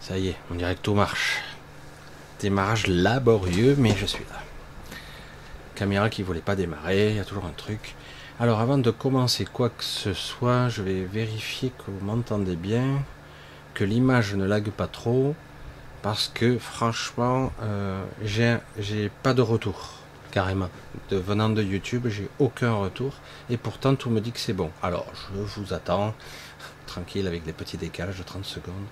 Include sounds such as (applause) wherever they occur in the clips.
Ça y est, on dirait que tout marche. Démarrage laborieux, mais je suis là. Caméra qui voulait pas démarrer, il y a toujours un truc. Alors avant de commencer quoi que ce soit, je vais vérifier que vous m'entendez bien, que l'image ne lague pas trop, parce que franchement, euh, j'ai pas de retour, carrément. Venant de YouTube, j'ai aucun retour, et pourtant tout me dit que c'est bon. Alors je vous attends, tranquille avec les petits décalages de 30 secondes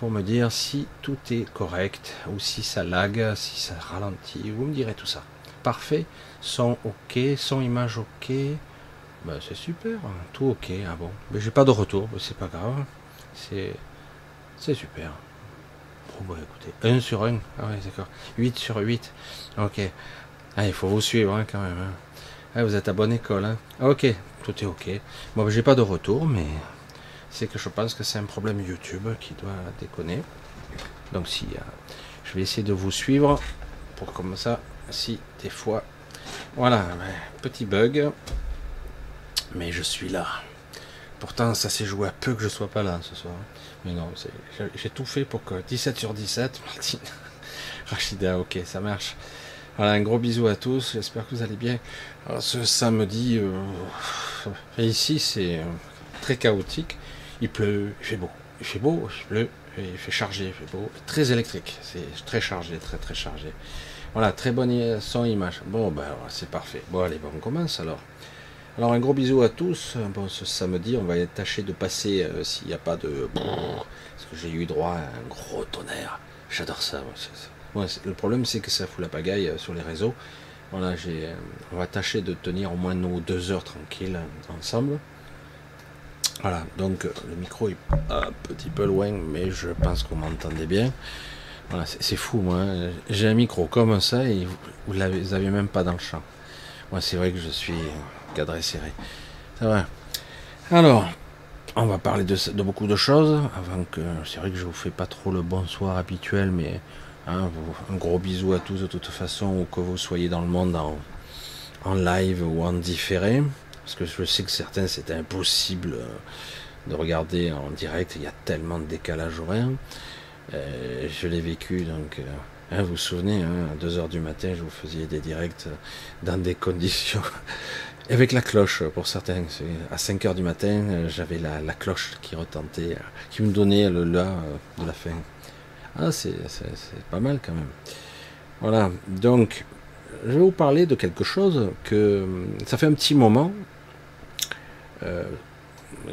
pour me dire si tout est correct ou si ça lag, si ça ralentit. Vous me direz tout ça. Parfait. Son ok, son image ok. Ben, c'est super, tout ok. Ah bon. Mais j'ai pas de retour, c'est pas grave. C'est c'est super. Bon, bah, écoutez, 1 sur 1. Ah ouais, d'accord. 8 sur 8. Ok. Ah, il faut vous suivre hein, quand même. Hein. Ah, vous êtes à bonne école. Hein. Ok, tout est ok. Bon, ben, j'ai pas de retour, mais c'est que je pense que c'est un problème YouTube qui doit déconner. Donc si euh, je vais essayer de vous suivre pour comme ça, si des fois, voilà, petit bug, mais je suis là. Pourtant, ça s'est joué à peu que je sois pas là ce soir. Mais non, j'ai tout fait pour que 17 sur 17, (laughs) Martine, Rachida, ok, ça marche. Voilà, un gros bisou à tous, j'espère que vous allez bien. Alors, ce samedi, euh, ici, c'est euh, très chaotique il pleut, il fait beau. Il fait beau, il pleut, il fait chargé, il fait beau. Très électrique, c'est très chargé, très très chargé. Voilà, très bonne son image. Bon, ben c'est parfait. Bon, allez, on commence alors. Alors, un gros bisou à tous. Bon, ce samedi, on va tâcher de passer euh, s'il n'y a pas de. Parce que j'ai eu droit à un gros tonnerre. J'adore ça. le problème, c'est que ça fout la pagaille euh, sur les réseaux. Voilà, euh, on va tâcher de tenir au moins nos deux heures tranquilles ensemble. Voilà, donc le micro est un petit peu loin, mais je pense qu'on m'entendait bien. Voilà, c'est fou, moi. Hein. J'ai un micro comme ça et vous ne l'avez même pas dans le champ. Moi, c'est vrai que je suis cadré serré. C'est vrai. Alors, on va parler de, beaucoup de choses. Avant que. C'est vrai que je vous fais pas trop le bonsoir habituel, mais hein, un gros bisou à tous de toute façon, ou que vous soyez dans le monde en, en live ou en différé. Parce que je sais que certains, c'était impossible euh, de regarder en direct. Il y a tellement de décalage horaire. Euh, je l'ai vécu, donc. Euh, hein, vous vous souvenez, hein, à 2h du matin, je vous faisais des directs dans des (laughs) conditions. Avec la cloche, pour certains. À 5h du matin, j'avais la, cloche qui retentait, qui me donnait le la de la fin. Ah, c'est pas mal quand même. Voilà, donc, je vais vous parler de quelque chose que ça fait un petit moment euh,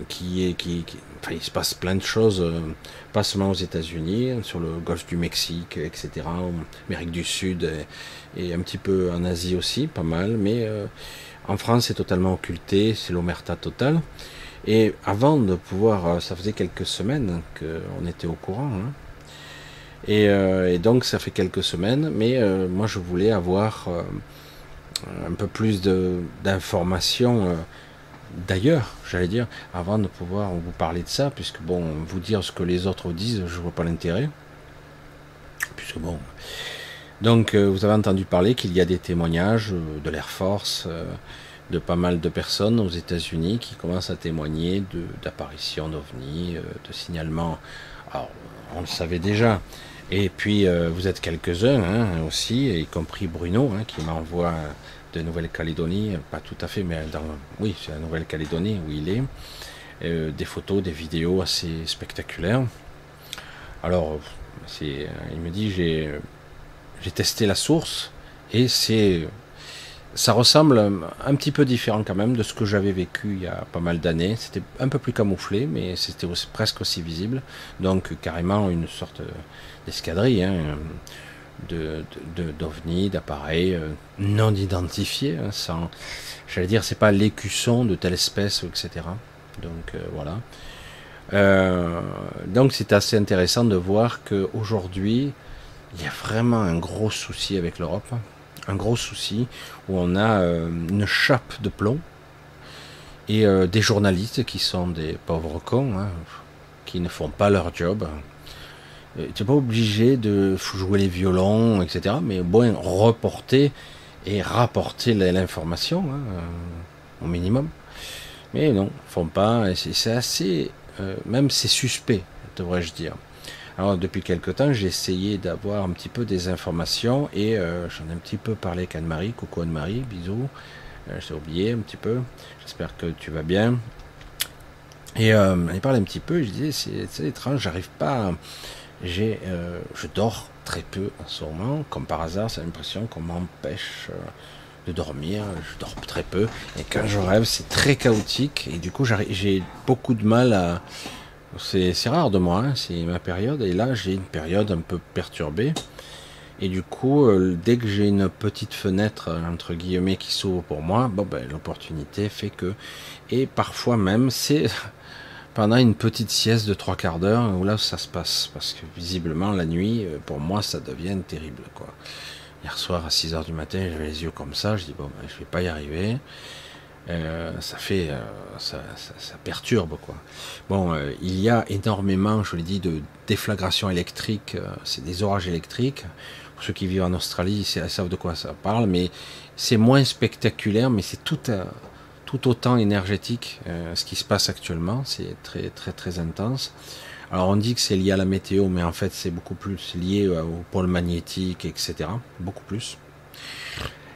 qui est, qui, enfin, il se passe plein de choses, euh, pas seulement aux États-Unis, sur le golfe du Mexique, etc., Amérique du Sud et, un petit peu en Asie aussi, pas mal, mais euh, en France c'est totalement occulté, c'est l'omerta totale. Et avant de pouvoir, ça faisait quelques semaines qu'on était au courant, hein. et, donc ça fait quelques semaines, mais moi je voulais avoir un peu plus d'informations d'ailleurs, j'allais dire, avant de pouvoir vous parler de ça, puisque bon, vous dire ce que les autres disent, je vois pas l'intérêt. Puisque bon. Donc, euh, vous avez entendu parler qu'il y a des témoignages euh, de l'Air Force, euh, de pas mal de personnes aux États-Unis qui commencent à témoigner d'apparitions d'ovnis, de signalements. Alors, on le savait déjà. Et puis, vous êtes quelques-uns hein, aussi, y compris Bruno, hein, qui m'envoie de Nouvelle-Calédonie, pas tout à fait, mais dans, oui, c'est la Nouvelle-Calédonie où il est. Euh, des photos, des vidéos assez spectaculaires. Alors, c'est, il me dit j'ai, j'ai testé la source et c'est, ça ressemble un petit peu différent quand même de ce que j'avais vécu il y a pas mal d'années. C'était un peu plus camouflé, mais c'était presque aussi visible. Donc carrément une sorte d'escadrille. Hein de, d'ovnis, d'appareils euh, non identifiés, hein, sans, j'allais dire, c'est pas l'écusson de telle espèce, etc. Donc euh, voilà. Euh, donc c'est assez intéressant de voir qu'aujourd'hui, il y a vraiment un gros souci avec l'Europe, un gros souci où on a une chape de plomb et des journalistes qui sont des pauvres cons, hein, qui ne font pas leur job, euh, tu n'es pas obligé de jouer les violons, etc. Mais bon, reporter et rapporter l'information, hein, euh, au minimum. Mais non, font pas. C'est assez, euh, même c'est suspect, devrais-je dire. Alors depuis quelque temps, j'ai essayé d'avoir un petit peu des informations et j'en ai un petit peu parlé avec Anne-Marie. Coucou Anne-Marie, bisous. T'ai oublié un petit peu. J'espère que tu vas bien. Et euh, elle parlait un petit peu. Je disais, c'est étrange, j'arrive pas. J'ai, euh, je dors très peu en ce moment. Comme par hasard, c'est l'impression qu'on m'empêche de dormir. Je dors très peu. Et quand je rêve, c'est très chaotique. Et du coup, j'ai beaucoup de mal à c'est rare de moi, hein, c'est ma période, et là j'ai une période un peu perturbée. Et du coup, euh, dès que j'ai une petite fenêtre, euh, entre guillemets, qui s'ouvre pour moi, ben, l'opportunité fait que. Et parfois même, c'est pendant une petite sieste de trois quarts d'heure où là ça se passe. Parce que visiblement, la nuit, euh, pour moi, ça devient terrible. Hier soir, à 6 heures du matin, j'avais les yeux comme ça, je dis, bon, ben, je vais pas y arriver. Euh, ça fait, euh, ça, perturbe quoi. Bon, il y a énormément, je l'ai dit, de déflagration électrique. c'est des orages électriques. Pour ceux qui vivent en Australie, ils savent de quoi ça parle, mais c'est moins spectaculaire, mais c'est tout, tout autant énergétique ce qui se passe actuellement. C'est très très très intense. Alors on dit que c'est lié à la météo, mais en fait c'est beaucoup plus lié au pôle magnétique, etc. Beaucoup plus.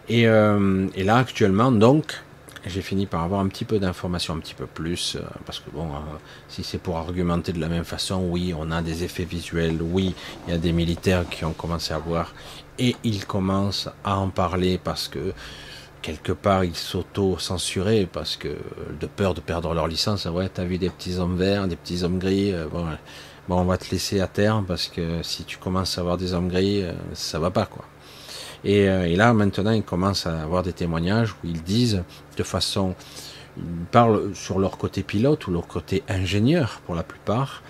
Et, et là actuellement, donc, j'ai fini par avoir un petit peu d'informations, un petit peu plus, euh, parce que bon, euh, si c'est pour argumenter de la même façon, oui, on a des effets visuels, oui, il y a des militaires qui ont commencé à voir, et ils commencent à en parler parce que quelque part ils s'auto-censuraient, parce que de peur de perdre leur licence, ouais, t'as vu des petits hommes verts, des petits hommes gris, euh, bon, bon, on va te laisser à terre, parce que si tu commences à avoir des hommes gris, ça va pas, quoi. Euh, et, là, maintenant, ils commencent à avoir des témoignages où ils disent de façon. Ils parlent sur leur côté pilote ou leur côté ingénieur pour la plupart,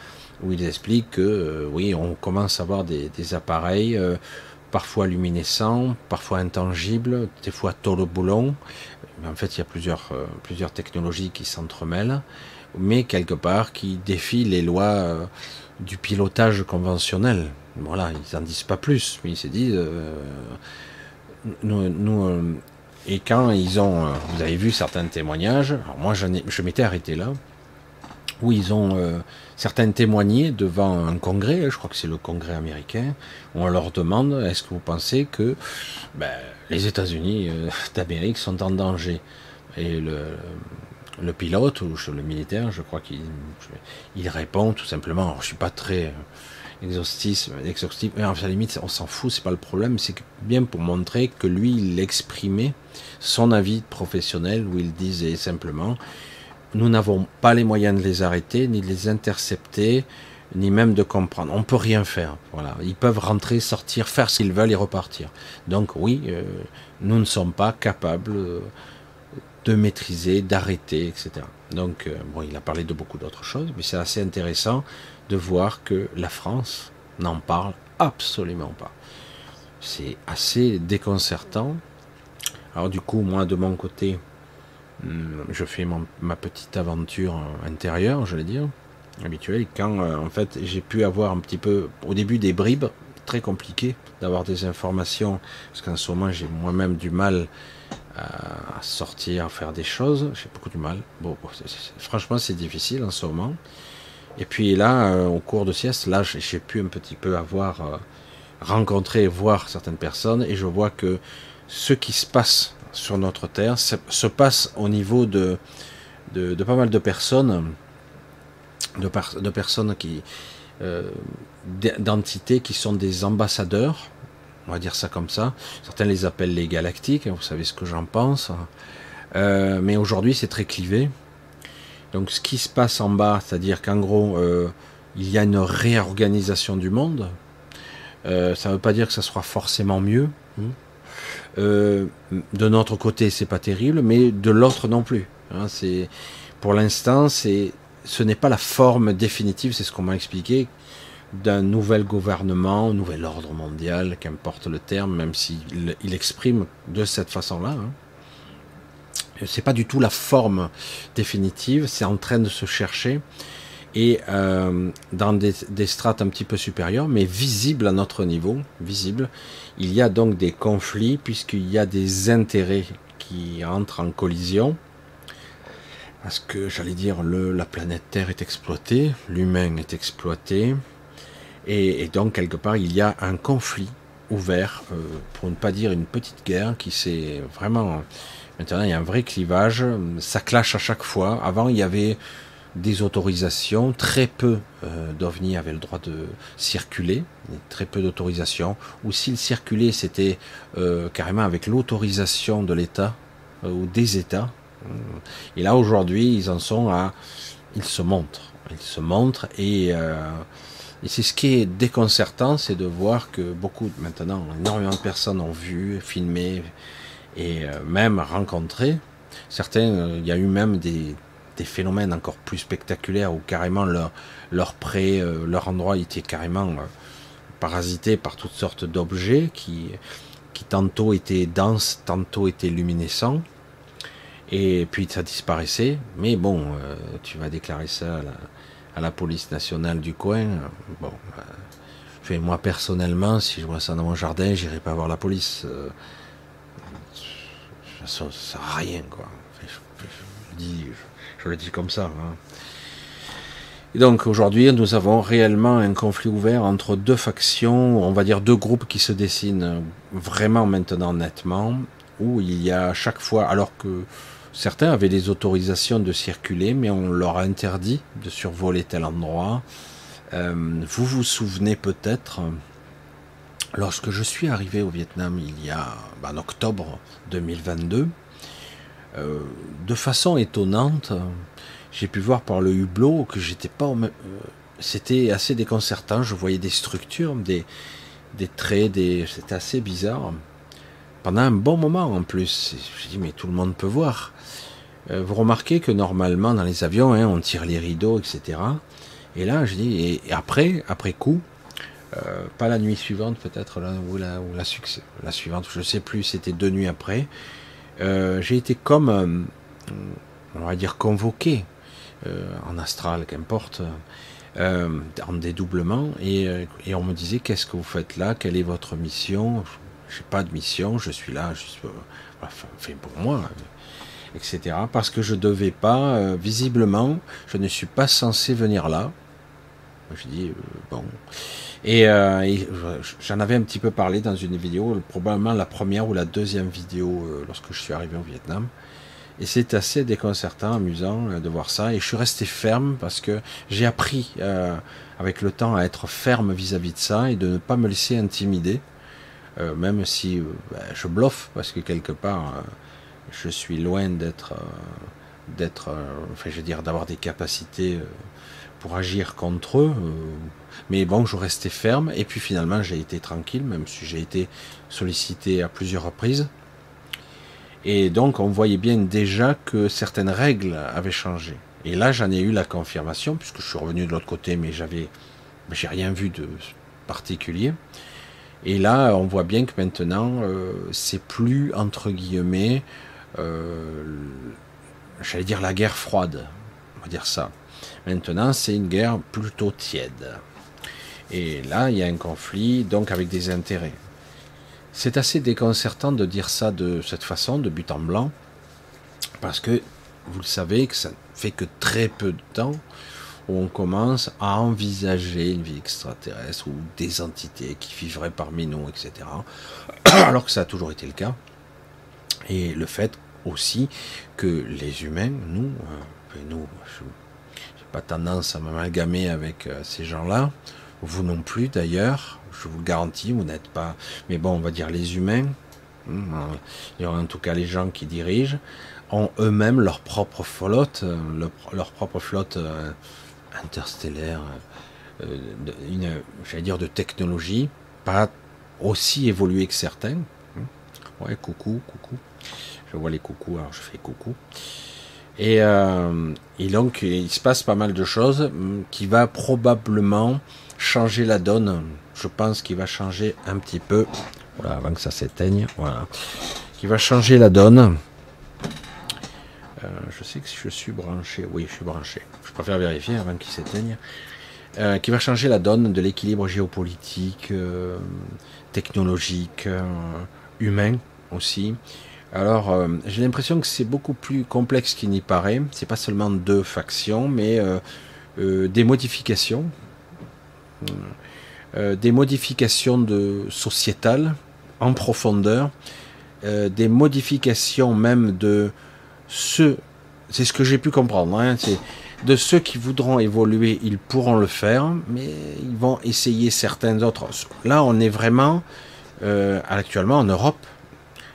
où ils expliquent que euh, oui, on commence à avoir des, appareils euh, parfois luminescents, parfois intangibles, des fois tôle boulon. En fait, il y a plusieurs, plusieurs technologies qui s'entremêlent, mais quelque part qui défient les lois du pilotage conventionnel. Voilà, ils n'en disent pas plus, mais ils se disent, euh, nous, euh, et quand ils ont, euh, vous avez vu certains témoignages, alors moi je m'étais arrêté là, où ils ont certains témoigné devant un congrès, je crois que c'est le congrès américain, où on leur demande, est-ce que vous pensez que ben, les États-Unis (laughs) d'Amérique sont en danger? Et le, pilote ou le militaire, je crois qu'il il répond tout simplement. Alors, je suis pas très exhaustif, exhaustif mais à la limite, on s'en fout, c'est pas le problème. C'est bien pour montrer que lui, il exprimait son avis professionnel où il disait simplement nous n'avons pas les moyens de les arrêter, ni de les intercepter, ni même de comprendre. On peut rien faire. Voilà, ils peuvent rentrer, sortir, faire ce qu'ils veulent et repartir. Donc oui, euh, nous ne sommes pas capables. Euh, de maîtriser, d'arrêter, etc. Donc, euh, bon, il a parlé de beaucoup d'autres choses, mais c'est assez intéressant de voir que la France n'en parle absolument pas. C'est assez déconcertant. Alors du coup, moi, de mon côté, je fais ma petite aventure intérieure, je vais dire, habituelle. Quand, euh, en fait, j'ai pu avoir un petit peu, au début, des bribes, très compliquées d'avoir des informations, parce qu'en ce moment, j'ai moi-même du mal à sortir, à faire des choses. J'ai beaucoup de mal. Franchement, c'est difficile en ce moment. Et puis là, euh, au cours de sieste, là, j'ai pu un petit peu avoir euh, rencontré, voir certaines personnes, et je vois que ce qui se passe sur notre terre se passe au niveau de, pas mal de personnes, de, personnes qui, euh, d'entités qui sont des ambassadeurs on va dire ça comme ça. Certains les appellent les galactiques, hein, vous savez ce que j'en pense. Euh, mais aujourd'hui, c'est très clivé. Donc, ce qui se passe en bas, c'est-à-dire qu'en gros, euh, il y a une réorganisation du monde. Ça ne veut pas dire que ça sera forcément mieux. Hein. De notre côté, c'est pas terrible, mais de l'autre non plus. Hein. c'est pour l'instant, c'est ce n'est pas la forme définitive, c'est ce qu'on m'a expliqué, d'un nouvel gouvernement, un nouvel ordre mondial, qu'importe le terme, même s'il il exprime de cette façon-là. Hein. C'est pas du tout la forme définitive, c'est en train de se chercher et euh, dans des, strates un petit peu supérieures, mais visibles à notre niveau, visible. Il y a donc des conflits puisqu'il y a des intérêts qui entrent en collision. Parce que j'allais dire, la planète Terre est exploitée, l'humain est exploité, Et, donc, quelque part, il y a un conflit ouvert, euh, pour ne pas dire une petite guerre, qui s'est vraiment... Maintenant, il y a un vrai clivage, ça clash à chaque fois. Avant, il y avait des autorisations, très peu euh, d'OVNI avaient le droit de circuler, très peu d'autorisations, ou s'ils circulaient, c'était euh, carrément avec l'autorisation de l'État euh, ou des États. Et là, aujourd'hui, ils en sont à... Ils se montrent. Ils se montrent et, et c'est ce qui est déconcertant, c'est de voir que beaucoup, maintenant, énormément de personnes ont vu, filmé et même rencontré. Certains, il y a eu même des, des phénomènes encore plus spectaculaires où carrément leur, leur pré, euh, leur endroit était carrément euh, parasité par toutes sortes d'objets qui, qui tantôt étaient denses, tantôt étaient luminescents. Et puis ça disparaissait. Mais bon, euh, tu vas déclarer ça à la, police nationale du coin. Bon, euh, moi personnellement, si je vois ça dans mon jardin, j'irai pas voir la police. ça, sert à rien, quoi. je, dis, je le dis comme ça. Hein. Et donc aujourd'hui, nous avons réellement un conflit ouvert entre deux factions, on va dire deux groupes qui se dessinent vraiment maintenant nettement, où il y a chaque fois, alors que certains avaient des autorisations de circuler, mais on leur a interdit de survoler tel endroit. Euh, vous vous souvenez peut-être, lorsque je suis arrivé au Vietnam il y a ben, en octobre 2022, euh, de façon étonnante, j'ai pu voir par le hublot que j'étais pas euh, c'était assez déconcertant. Je voyais des structures, des, des traits, des, c'était assez bizarre. Pendant un bon moment en plus. Je dis mais tout le monde peut voir. Euh, vous remarquez que normalement dans les avions, hein, on tire les rideaux, etc. Et là, je dis et, après, après coup, pas la nuit suivante peut-être ou la, la, la suivante, je sais plus, c'était deux nuits après. Euh, j'ai été comme, euh, on va dire, convoqué euh, en astral, qu'importe, en dédoublement, et, et, on me disait qu'est-ce que vous faites là, quelle est votre mission? J'ai pas de mission, je suis là, je suis, enfin, pour moi, etc. Parce que je devais pas, visiblement, je ne suis pas censé venir là. Je dis bon. Et, euh, j'en avais un petit peu parlé dans une vidéo, probablement la première ou la deuxième vidéo euh, lorsque je suis arrivé au Vietnam. Et c'est assez déconcertant, amusant euh, de voir ça. Et je suis resté ferme parce que j'ai appris euh, avec le temps à être ferme vis-à-vis de ça et de ne pas me laisser intimider, euh, même si ben, je bluffe parce que quelque part je suis loin d'être, d'être, enfin je veux dire d'avoir des capacités pour agir contre eux. Mais bon, je restais ferme. Et puis finalement, j'ai été tranquille, même si j'ai été sollicité à plusieurs reprises. Et donc, on voyait bien déjà que certaines règles avaient changé. Et là, j'en ai eu la confirmation, puisque je suis revenu de l'autre côté, mais j'avais, j'ai rien vu de particulier. Et là, on voit bien que maintenant, euh, c'est plus entre guillemets, euh, j'allais dire la guerre froide, on va dire ça. Maintenant, c'est une guerre plutôt tiède. Et là, il y a un conflit, donc avec des intérêts. C'est assez déconcertant de dire ça de cette façon, de but en blanc, parce que vous le savez que ça ne fait que très peu de temps où on commence à envisager une vie extraterrestre ou des entités qui vivraient parmi nous, etc. (coughs) Alors que ça a toujours été le cas. Et le fait aussi que les humains, nous, euh, nous, je n'ai pas tendance à m'amalgamer avec euh, ces gens-là, vous non plus d'ailleurs, je vous le garantis, vous n'êtes pas. Mais bon, on va dire les humains, hein, il y aura en tout cas les gens qui dirigent, ont eux-mêmes leur propre flotte, euh, leur, propre flotte euh, interstellaire, euh, j'allais dire de technologie, pas aussi évoluée que certains. Hein. Ouais, coucou, coucou. Je vois les coucous, alors je fais coucou. Et, donc, il se passe pas mal de choses hum, qui va probablement changer la donne. Je pense qu'il va changer un petit peu. Voilà, avant que ça s'éteigne. Voilà. Qui va changer la donne. Euh, je sais que je suis branché. Oui, je suis branché. Je préfère vérifier avant qu'il s'éteigne. Euh, qui va changer la donne de l'équilibre géopolitique, euh, technologique, humain aussi. Alors, j'ai l'impression que c'est beaucoup plus complexe qu'il n'y paraît. C'est pas seulement deux factions, mais des modifications des modifications de sociétales en profondeur, des modifications même de ce, c'est ce que j'ai pu comprendre, hein, de ceux qui voudront évoluer, ils pourront le faire, mais ils vont essayer certains autres. Là, on est vraiment euh, actuellement en Europe.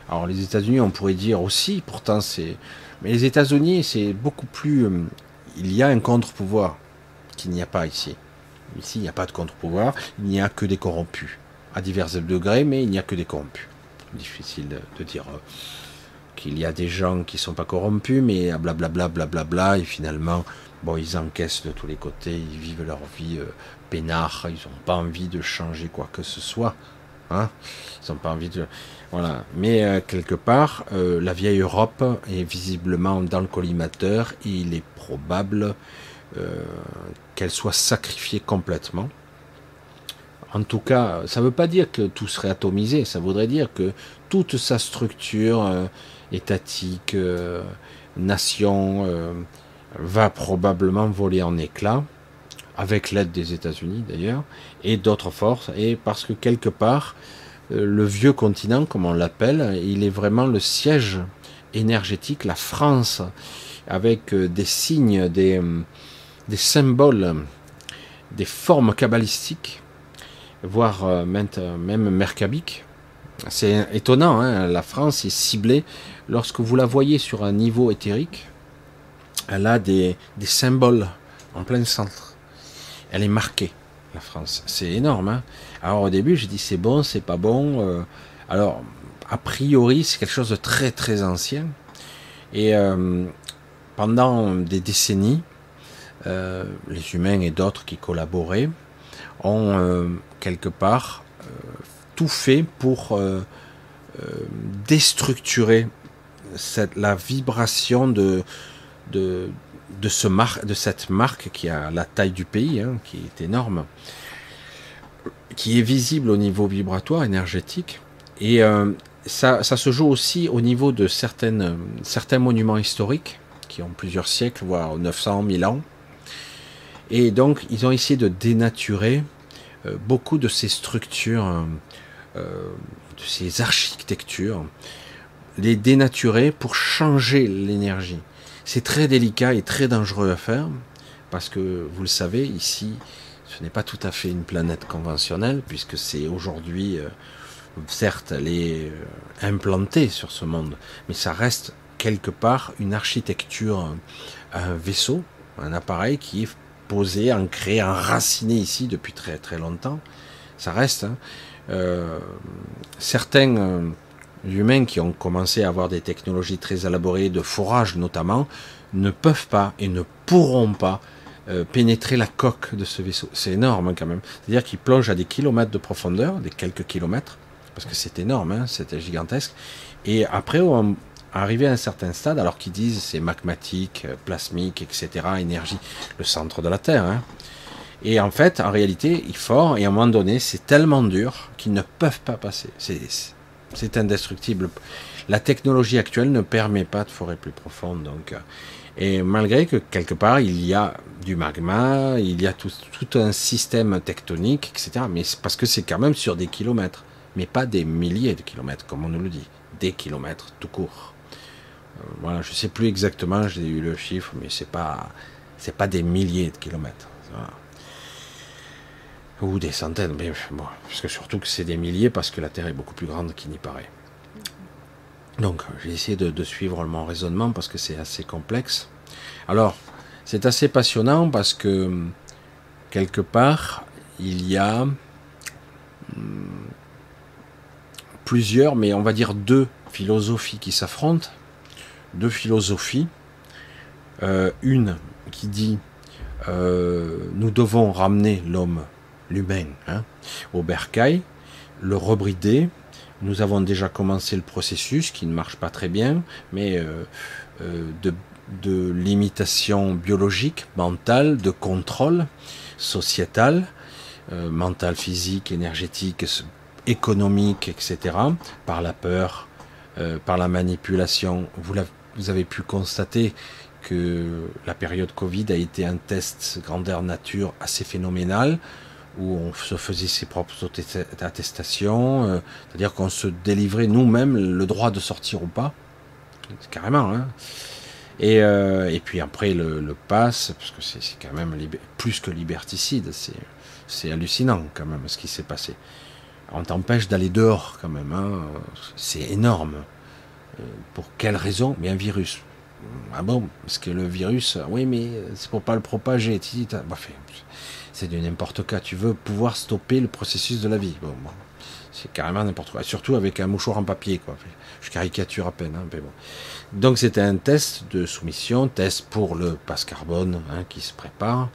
Alors les États-Unis, on pourrait dire aussi, pourtant c'est, mais les États-Unis, c'est beaucoup plus. Euh, il y a un contre-pouvoir qu'il n'y a pas ici. Ici, il n'y a pas de contre-pouvoir, il n'y a que des corrompus à divers degrés, mais il n'y a que des corrompus. Difficile de, dire. Euh, qu'il y a des gens qui sont pas corrompus, mais blablabla, blablabla, et finalement, Bon, ils encaissent de tous les côtés, ils vivent leur vie euh, peinard, ils n'ont pas envie de changer quoi que ce soit. Hein ils n'ont pas envie de. Voilà. Mais euh, quelque part, la vieille Europe est visiblement dans le collimateur et il est probable qu'elle soit sacrifiée complètement. En tout cas, ça ne veut pas dire que tout serait atomisé, ça voudrait dire que toute sa structure étatique, nation, va probablement voler en éclats, avec l'aide des États-Unis d'ailleurs, et d'autres forces, et parce que quelque part, euh, le vieux continent, comme on l'appelle, il est vraiment le siège énergétique, la France, avec euh, des signes, des, euh, des symboles, des formes cabalistiques, voire même mercabiques. C'est étonnant, hein, la France est ciblée lorsque vous la voyez sur un niveau éthérique, elle a des, symboles en plein centre. Elle est marquée, la France. C'est énorme. Hein. alors au début, j'ai dit c'est bon, c'est pas bon. Euh. alors, a priori, c'est quelque chose de très très ancien. Et euh, pendant des décennies, euh, les humains et d'autres qui collaboraient ont quelque part tout fait pour déstructurer la vibration de, de, de, ce de cette marque qui a la taille du pays, hein, qui est énorme, qui est visible au niveau vibratoire, énergétique. Et euh, ça, se joue aussi au niveau de certains monuments historiques qui ont plusieurs siècles, voire 900, 1000 ans. Et donc, ils ont essayé de dénaturer euh, beaucoup de ces structures, euh, de ces architectures, les dénaturer pour changer l'énergie. C'est très délicat et très dangereux à faire, parce que vous le savez, ici, ce n'est pas tout à fait une planète conventionnelle, puisque c'est aujourd'hui, euh, certes, elle est euh, implantée sur ce monde, mais ça reste quelque part une architecture, un vaisseau, un appareil qui est posé, ancré, enraciné ici depuis très très longtemps. Ça reste. Hein. Euh, certains humains qui ont commencé à avoir des technologies très élaborées de forage notamment ne peuvent pas et ne pourront pas euh, pénétrer la coque de ce vaisseau. C'est énorme hein, quand même. C'est-à-dire qu'ils plongent à des kilomètres de profondeur, des quelques kilomètres, parce que c'est énorme, hein, c'était gigantesque. Et après, on, arrivé à un certain stade, alors qu'ils disent c'est magmatique, plasmique, etc., énergie, le centre de la Terre. Hein. Et en fait, en réalité, ils font, et à un moment donné, c'est tellement dur qu'ils ne peuvent pas passer. C'est indestructible. La technologie actuelle ne permet pas de forêt plus profonde. Donc, euh, et malgré que quelque part il y a du magma, il y a tout, un système tectonique, etc. Mais parce que c'est quand même sur des kilomètres, mais pas des milliers de kilomètres comme on nous le dit, des kilomètres tout court. Euh, voilà, je sais plus exactement, j'ai eu le chiffre, mais c'est pas pas des milliers de kilomètres ou des centaines, mais bon, parce que surtout que c'est des milliers, parce que la Terre est beaucoup plus grande qu'il n'y paraît. Donc, j'ai essayé de, suivre mon raisonnement parce que c'est assez complexe. Alors, c'est assez passionnant parce que quelque part, il y a hmm, plusieurs, mais on va dire deux philosophies qui s'affrontent. Deux philosophies. Euh, une qui dit euh, nous devons ramener l'homme l'humain, hein, au bercail, le rebrider. Nous avons déjà commencé le processus qui ne marche pas très bien, mais euh, euh, de, limitation biologique, mentale, de contrôle sociétal, mental, physique, énergétique, économique, etc., par la peur, par la manipulation. Vous, avez pu constater que la période Covid a été un test grandeur nature assez phénoménal où on se faisait ses propres attestations, euh, c'est-à-dire qu'on se délivrait nous-mêmes le droit de sortir ou pas, carrément. Hein. Et, euh, et, puis après le, le pass, parce que c'est quand même plus que liberticide, c'est hallucinant quand même ce qui s'est passé. On t'empêche d'aller dehors quand même, hein. c'est énorme. Euh, pour quelle raison? Mais un virus. Ah bon? Parce que le virus, oui, mais c'est pour pas le propager. Bah, c'est du n'importe quoi. Tu veux pouvoir stopper le processus de la vie. Bon, c'est carrément n'importe quoi. Surtout avec un mouchoir en papier, quoi. Je caricature à peine, hein, mais bon. Donc c'était un test de soumission, test pour le passe carbone hein, qui se prépare,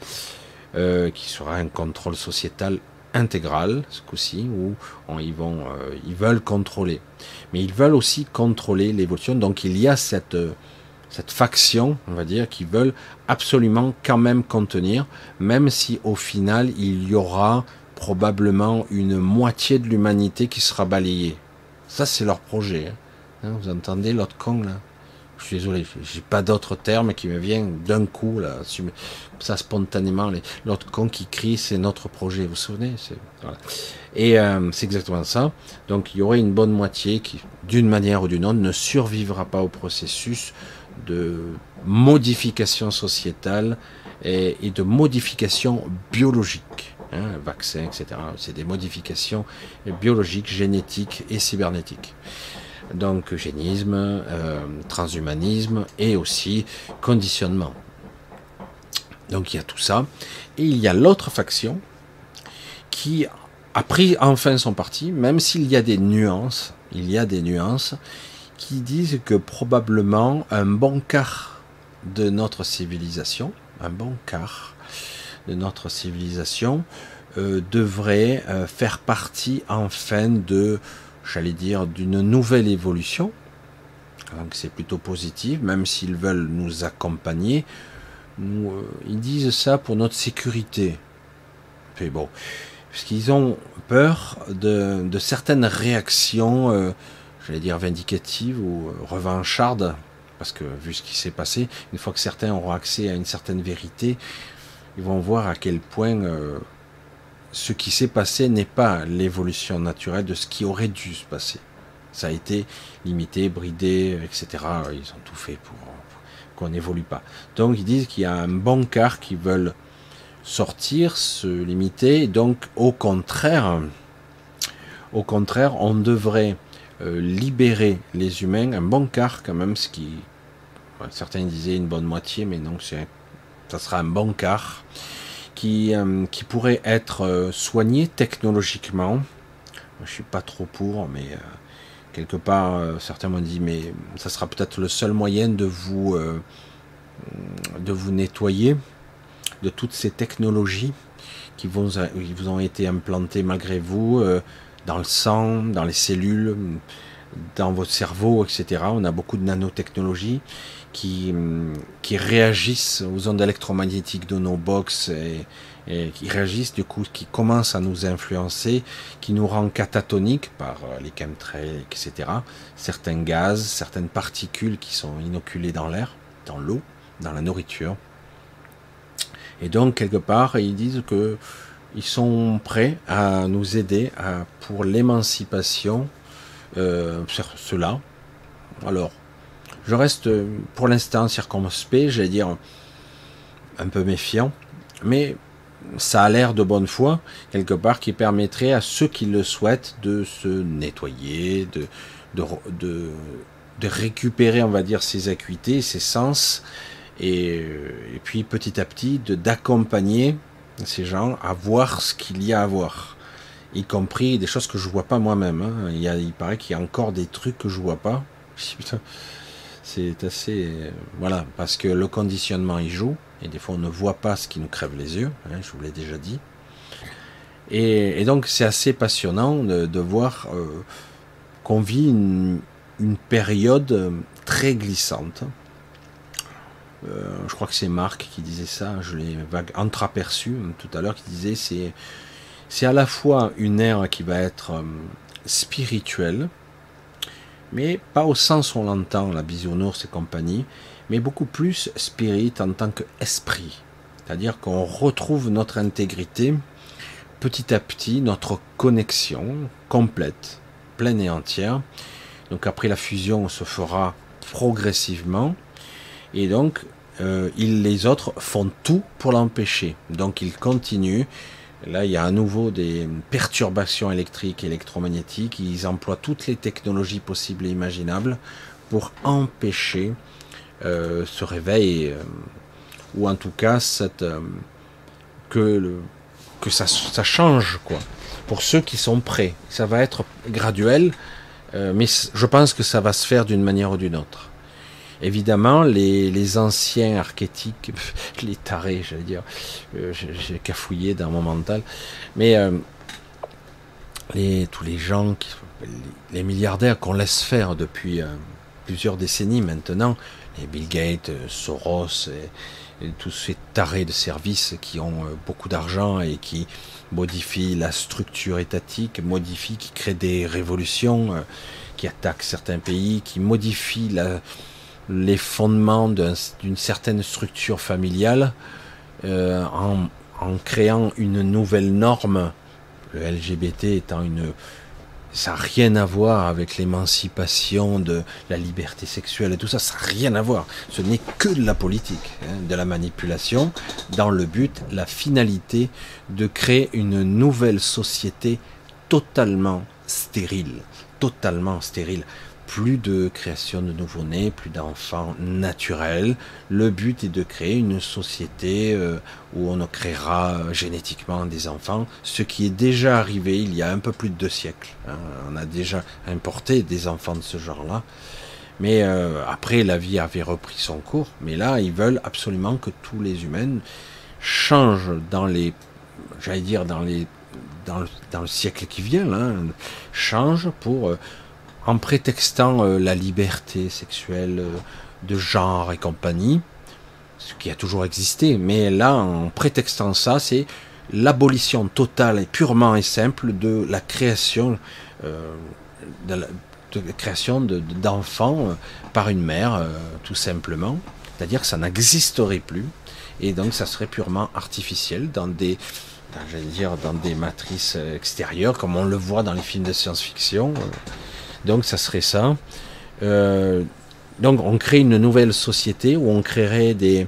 euh, qui sera un contrôle sociétal intégral ce coup-ci où ils vont, euh, veulent contrôler, mais ils veulent aussi contrôler l'évolution. Donc il y a cette cette faction, on va dire, qui veulent absolument quand même contenir, même si au final il y aura probablement une moitié de l'humanité qui sera balayée. Ça c'est leur projet. Hein, vous entendez l'autre con là? Je suis désolé, j'ai pas d'autres termes qui me viennent d'un coup là, ça spontanément. L'autre con qui crie, c'est notre projet. Vous vous souvenez? Et euh, c'est exactement ça. Donc il y aurait une bonne moitié qui, d'une manière ou d'une autre, ne survivra pas au processus de modification sociétale et, de modification biologique. Hein, vaccin, etc. C'est des modifications biologiques, génétiques et cybernétiques donc eugénisme, euh, transhumanisme et aussi conditionnement. Donc il y a tout ça. Et il y a l'autre faction qui a pris enfin son parti, même s'il y a des nuances, il y a des nuances qui disent que probablement un bon quart de notre civilisation, un bon quart de notre civilisation euh, devrait euh, faire partie enfin de j'allais dire, d'une nouvelle évolution. Donc c'est plutôt positif, même s'ils veulent nous accompagner. Nous, euh, ils disent ça pour notre sécurité. Mais bon, parce qu'ils ont peur de, de certaines réactions, euh, j'allais dire vindicatives ou euh, revanchardes, parce que vu ce qui s'est passé, une fois que certains auront accès à une certaine vérité, ils vont voir à quel point ce qui s'est passé n'est pas l'évolution naturelle de ce qui aurait dû se passer. Ça a été limité, bridé, etc. Ils ont tout fait pour, qu'on n'évolue pas. Donc ils disent qu'il y a un bon quart qui veulent sortir, se limiter. Donc au contraire, au contraire, on devrait euh, libérer les humains, un bon quart quand même, ce qui certains disaient une bonne moitié, mais non, ça sera un bon quart qui, euh, être euh, soigné technologiquement. Je suis pas trop pour, mais euh, quelque part, certains m'ont dit, mais ça sera peut-être le seul moyen de vous, de vous nettoyer de toutes ces technologies qui vous ont été implantées malgré vous dans le sang, dans les cellules, dans votre cerveau, etc. On a beaucoup de nanotechnologies qui, qui réagissent aux ondes électromagnétiques de nos box et, qui réagissent du coup, qui commencent à nous influencer, qui nous rend catatoniques par euh, les chemtrails, etc. Certains gaz, certaines particules qui sont inoculées dans l'air, dans l'eau, dans la nourriture. Et donc quelque part, ils disent que ils sont prêts à nous aider à, pour l'émancipation euh, cela. Alors, je reste pour l'instant circonspect, j'allais dire un peu méfiant, mais ça a l'air de bonne foi, quelque part, qui permettrait à ceux qui le souhaitent de se nettoyer, de, récupérer, on va dire, ses acuités, ses sens, et, et puis petit à petit d'accompagner ces gens à voir ce qu'il y a à voir y compris des choses que je vois pas moi-même. Hein. Il, paraît qu'il y a encore des trucs que je vois pas. (laughs) C'est assez. Voilà, parce que le conditionnement il joue, et des fois on ne voit pas ce qui nous crève les yeux, hein, je vous l'ai déjà dit. Et, donc c'est assez passionnant de, voir euh, qu'on vit une, période très glissante. Euh, je crois que c'est Marc qui disait ça, je l'ai entreaperçu tout à l'heure, qui disait c'est c'est à la fois une ère qui va être euh, spirituelle, mais pas au sens où on l'entend, la bisounours et compagnie, mais beaucoup plus spirit en tant qu'esprit. C'est-à-dire qu'on retrouve notre intégrité petit à petit notre connexion complète, pleine et entière. Donc après la fusion se fera progressivement. Et donc euh, les autres font tout pour l'empêcher. Donc ils continuent. Là, il y a à nouveau des perturbations électriques, électromagnétiques. Ils emploient toutes les technologies possibles et imaginables pour empêcher euh, ce réveil, euh, ou en tout cas cette, que, le, que ça, ça, change, quoi. Pour ceux qui sont prêts, ça va être graduel, mais je pense que ça va se faire d'une manière ou d'une autre. Évidemment, les, anciens archétypes, (laughs) les tarés, j'allais dire, euh, j'ai cafouillé dans mon mental, mais euh, les, tous les gens, les, milliardaires qu'on laisse faire depuis euh, plusieurs décennies maintenant, les Bill Gates, Soros, et, tous ces tarés de services qui ont beaucoup d'argent et qui modifient la structure étatique, modifient, qui créent des révolutions, qui attaquent certains pays, qui modifient la, les fondements d'une certaine structure familiale euh, en, créant une nouvelle norme, le LGBT étant une... Ça n'a rien à voir avec l'émancipation de la liberté sexuelle et tout ça, ça n'a rien à voir. Ce n'est que de la politique, hein, de la manipulation, dans le but, la finalité de créer une nouvelle société totalement stérile, totalement stérile plus de création de nouveau-nés, plus d'enfants naturels. Le but est de créer une société euh, où on créera génétiquement des enfants, ce qui est déjà arrivé il y a un peu plus de deux siècles. Hein. On a déjà importé des enfants de ce genre-là. Mais euh, après, la vie avait repris son cours. Mais là, ils veulent absolument que tous les humains changent dans les, j'allais dire, dans les, dans le, siècle qui vient, là, changent pour euh, en prétextant euh, la liberté sexuelle euh, de genre et compagnie, ce qui a toujours existé, mais là, en prétextant ça, c'est l'abolition totale et purement et simple de la création, euh, de, la, création d'enfants par une mère, tout simplement. C'est-à-dire que ça n'existerait plus, et donc ça serait purement artificiel dans des, j'allais dire, dans des matrices extérieures, comme on le voit dans les films de science-fiction. Donc ça serait ça. Euh, donc on crée une nouvelle société où on créerait des...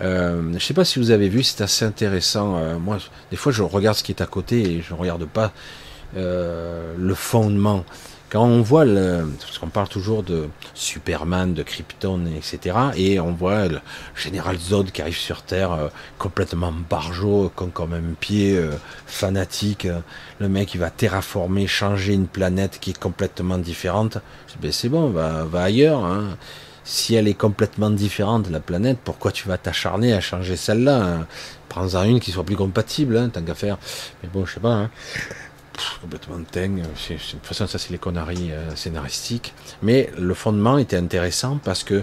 Euh, je ne sais pas si vous avez vu, c'est assez intéressant. Euh, moi, des fois, je regarde ce qui est à côté et je ne regarde pas le fondement. Quand on voit le, parce qu'on parle toujours de Superman, de Krypton, etc., et on voit le général Zod qui arrive sur Terre euh, complètement barjot, comme, un pied euh, fanatique, le mec il va terraformer, changer une planète qui est complètement différente. Ben c'est bon, va, va ailleurs. Hein. Si elle est complètement différente, la planète, pourquoi tu vas t'acharner à changer celle-là hein? Prends-en une qui soit plus compatible, hein, tant qu'à faire. Mais bon, je sais pas. Hein complètement dingue. De toute façon, ça, c'est les conneries euh, scénaristiques. Mais le fondement était intéressant parce que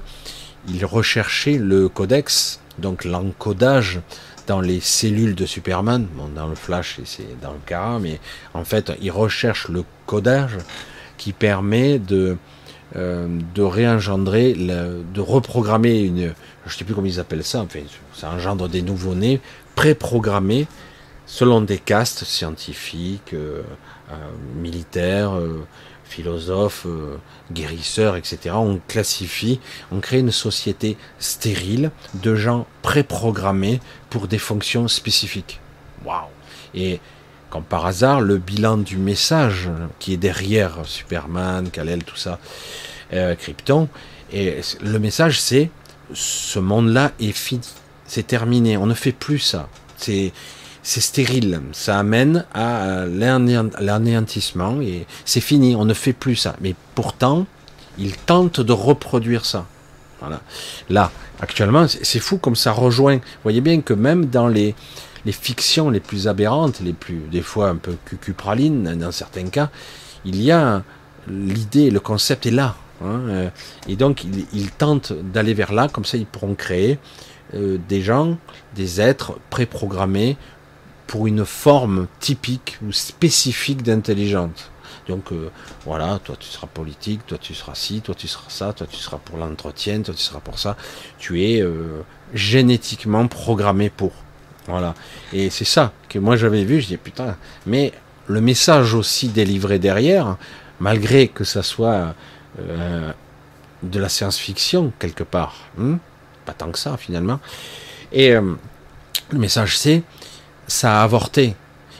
il recherchait le codex, donc l'encodage dans les cellules de Superman. Dans le Flash, c'est dans le cas, mais en fait, il recherche le codage qui permet de euh, de réengendrer, de reprogrammer une, je sais plus comment ils appellent ça, enfin, ça engendre des nouveaux-nés préprogrammés selon des castes scientifiques, euh, euh, militaires, euh, philosophes, guérisseurs, etc. On classifie, on crée une société stérile de gens préprogrammés pour des fonctions spécifiques. Waouh Et comme par hasard, le bilan du message qui est derrière Superman, Kal-El, tout ça, Krypton, et le message c'est ce monde-là est fini, c'est terminé, on ne fait plus ça. C'est c'est stérile, ça amène à l'anéantissement et c'est fini, on ne fait plus ça. Mais pourtant, il tente de reproduire ça. Voilà. Là, actuellement, c'est fou comme ça rejoint. Vous voyez bien que même dans les, les fictions les plus aberrantes, les plus, des fois un peu cucupralines dans certains cas, il y a l'idée, le concept est là. Hein, et donc, ils il tentent d'aller vers là, comme ça, ils pourront créer euh, des gens, des êtres préprogrammés pour une forme typique ou spécifique d'intelligence. Donc euh, voilà, toi tu seras politique, toi tu seras ci, toi tu seras ça, toi tu seras pour l'entretien, toi tu seras pour ça. Tu es euh, génétiquement programmé pour. Voilà. Et c'est ça que moi j'avais vu, je dis putain, mais le message aussi délivré derrière, malgré que ça soit euh, de la science-fiction quelque part, hein, pas tant que ça finalement, et le message c'est, ça a avorté.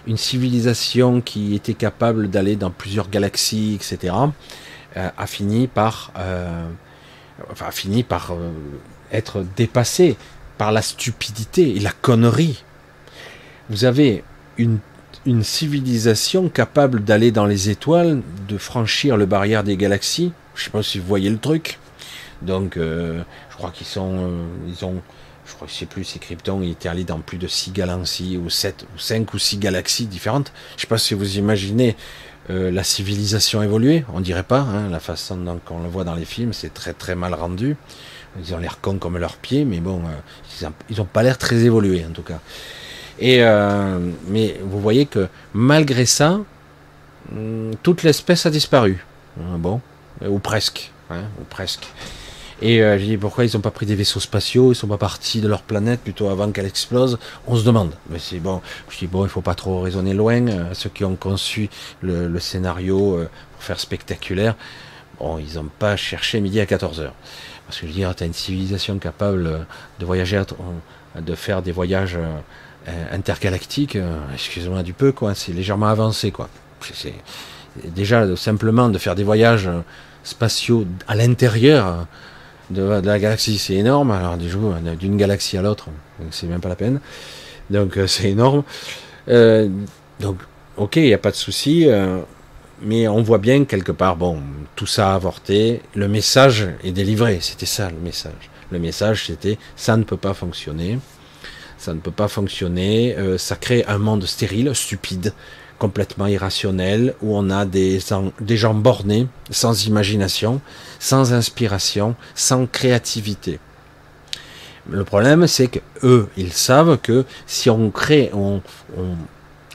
Une civilisation qui était capable d'aller dans plusieurs galaxies, etc., euh, a fini par, enfin, a fini par être dépassée par la stupidité et la connerie. Vous avez une, une civilisation capable d'aller dans les étoiles, de franchir le barrière des galaxies. Je sais pas si vous voyez le truc. Donc, euh, je crois qu'ils sont, euh, ils ont, je crois que je sais plus si Krypton il était allé dans plus de 6 galaxies ou 7 ou 5 ou 6 galaxies différentes. Je sais pas si vous imaginez euh, la civilisation évoluer. On dirait pas, hein, la façon dont on le voit dans les films, c'est très très mal rendu. Ils ont l'air cons comme leurs pieds, mais bon, euh, ils n'ont pas l'air très évolués en tout cas. Et euh, mais vous voyez que malgré ça, hum, toute l'espèce a disparu. Hein, bon, ou presque, hein, ou presque. Et euh, je dis pourquoi ils n'ont pas pris des vaisseaux spatiaux, ils sont pas partis de leur planète plutôt avant qu'elle explose? On se demande. Mais c'est bon. Je dis bon, il faut pas trop raisonner loin. ceux qui ont conçu le, scénario pour faire spectaculaire, bon, ils n'ont pas cherché midi à 14 heures. Parce que je veux dire, tu as une civilisation capable de voyager, de faire des voyages euh, intergalactiques, euh, excusez-moi du peu, quoi, c'est légèrement avancé, quoi. C'est déjà simplement de faire des voyages spatiaux à l'intérieur de, la galaxie, c'est énorme. Alors du jour d'une galaxie à l'autre, c'est même pas la peine. Donc euh, (laughs) c'est énorme. donc ok, il n'y a pas de souci mais on voit bien quelque part, bon, tout ça a avorté, le message est délivré, c'était ça le message. Le message c'était, ça ne peut pas fonctionner, ça ne peut pas fonctionner, euh, ça crée un monde stérile, stupide, complètement irrationnel, où on a des, gens bornés, sans imagination, sans inspiration, sans créativité. Le problème, c'est que eux, ils savent que si on crée, on, on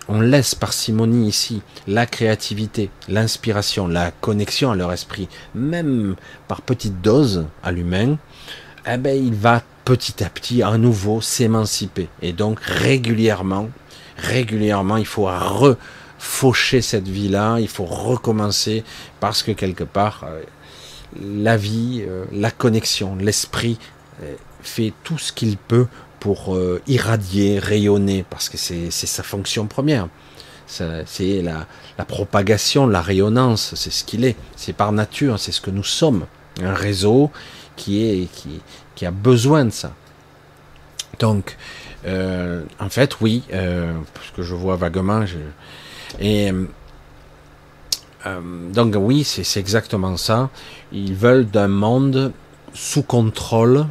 on laisse parcimonie ici la créativité, l'inspiration, la connexion à leur esprit, même par petite dose à l'humain, eh ben, il va petit à petit à nouveau s'émanciper. Et donc régulièrement, régulièrement, il faut refaucher cette vie-là, il faut recommencer parce que quelque part, euh, la vie, euh, la connexion, l'esprit euh, fait tout ce qu'il peut pour irradier, rayonner, parce que c'est sa fonction première. C'est la, la, propagation, la rayonnance, c'est ce qu'il est. C'est par nature, c'est ce que nous sommes. Un réseau qui, est, qui, qui a besoin de ça. Donc, euh, en fait, oui, euh, parce que je vois vaguement, et euh, donc oui, c'est exactement ça. Ils veulent d'un monde sous contrôle,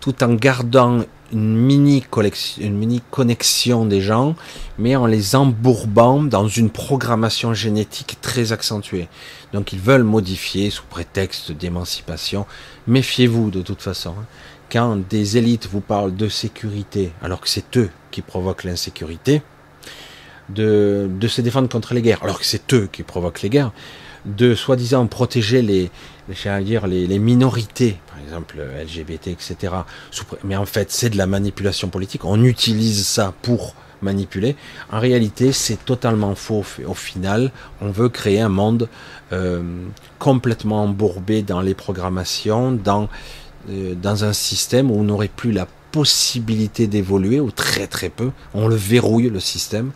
tout en gardant une mini, une mini connexion des gens, mais en les embourbant dans une programmation génétique très accentuée. Donc ils veulent modifier sous prétexte d'émancipation. Méfiez-vous de toute façon. Hein. Quand des élites vous parlent de sécurité, alors que c'est eux qui provoquent l'insécurité, de, se défendre contre les guerres, alors que c'est eux qui provoquent les guerres, de soi-disant protéger les, dire, les, minorités, par exemple LGBT, etc. Mais en fait, c'est de la manipulation politique. On utilise ça pour manipuler. En réalité, c'est totalement faux. Au final, on veut créer un monde euh, complètement embourbé dans les programmations, dans, euh, dans un système où on n'aurait plus la possibilité d'évoluer, ou très très peu. On le verrouille, le système.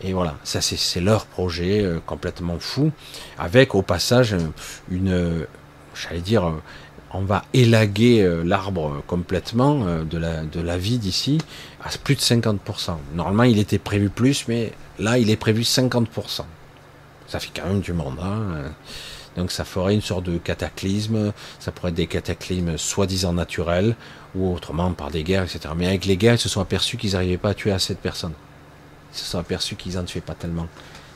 Et voilà, ça c'est leur projet euh, complètement fou, avec au passage une, j'allais dire, euh, on va élaguer euh, l'arbre complètement de, la, de la vie d'ici à plus de 50%. Normalement il était prévu plus, mais là il est prévu 50%. Ça fait quand même du monde. Hein donc ça ferait une sorte de cataclysme, ça pourrait être des cataclysmes soi-disant naturels, ou autrement par des guerres, etc. Mais avec les guerres, ils se sont aperçus qu'ils n'arrivaient pas à tuer assez de personnes. Ils se sont aperçus qu'ils en tuaient pas tellement.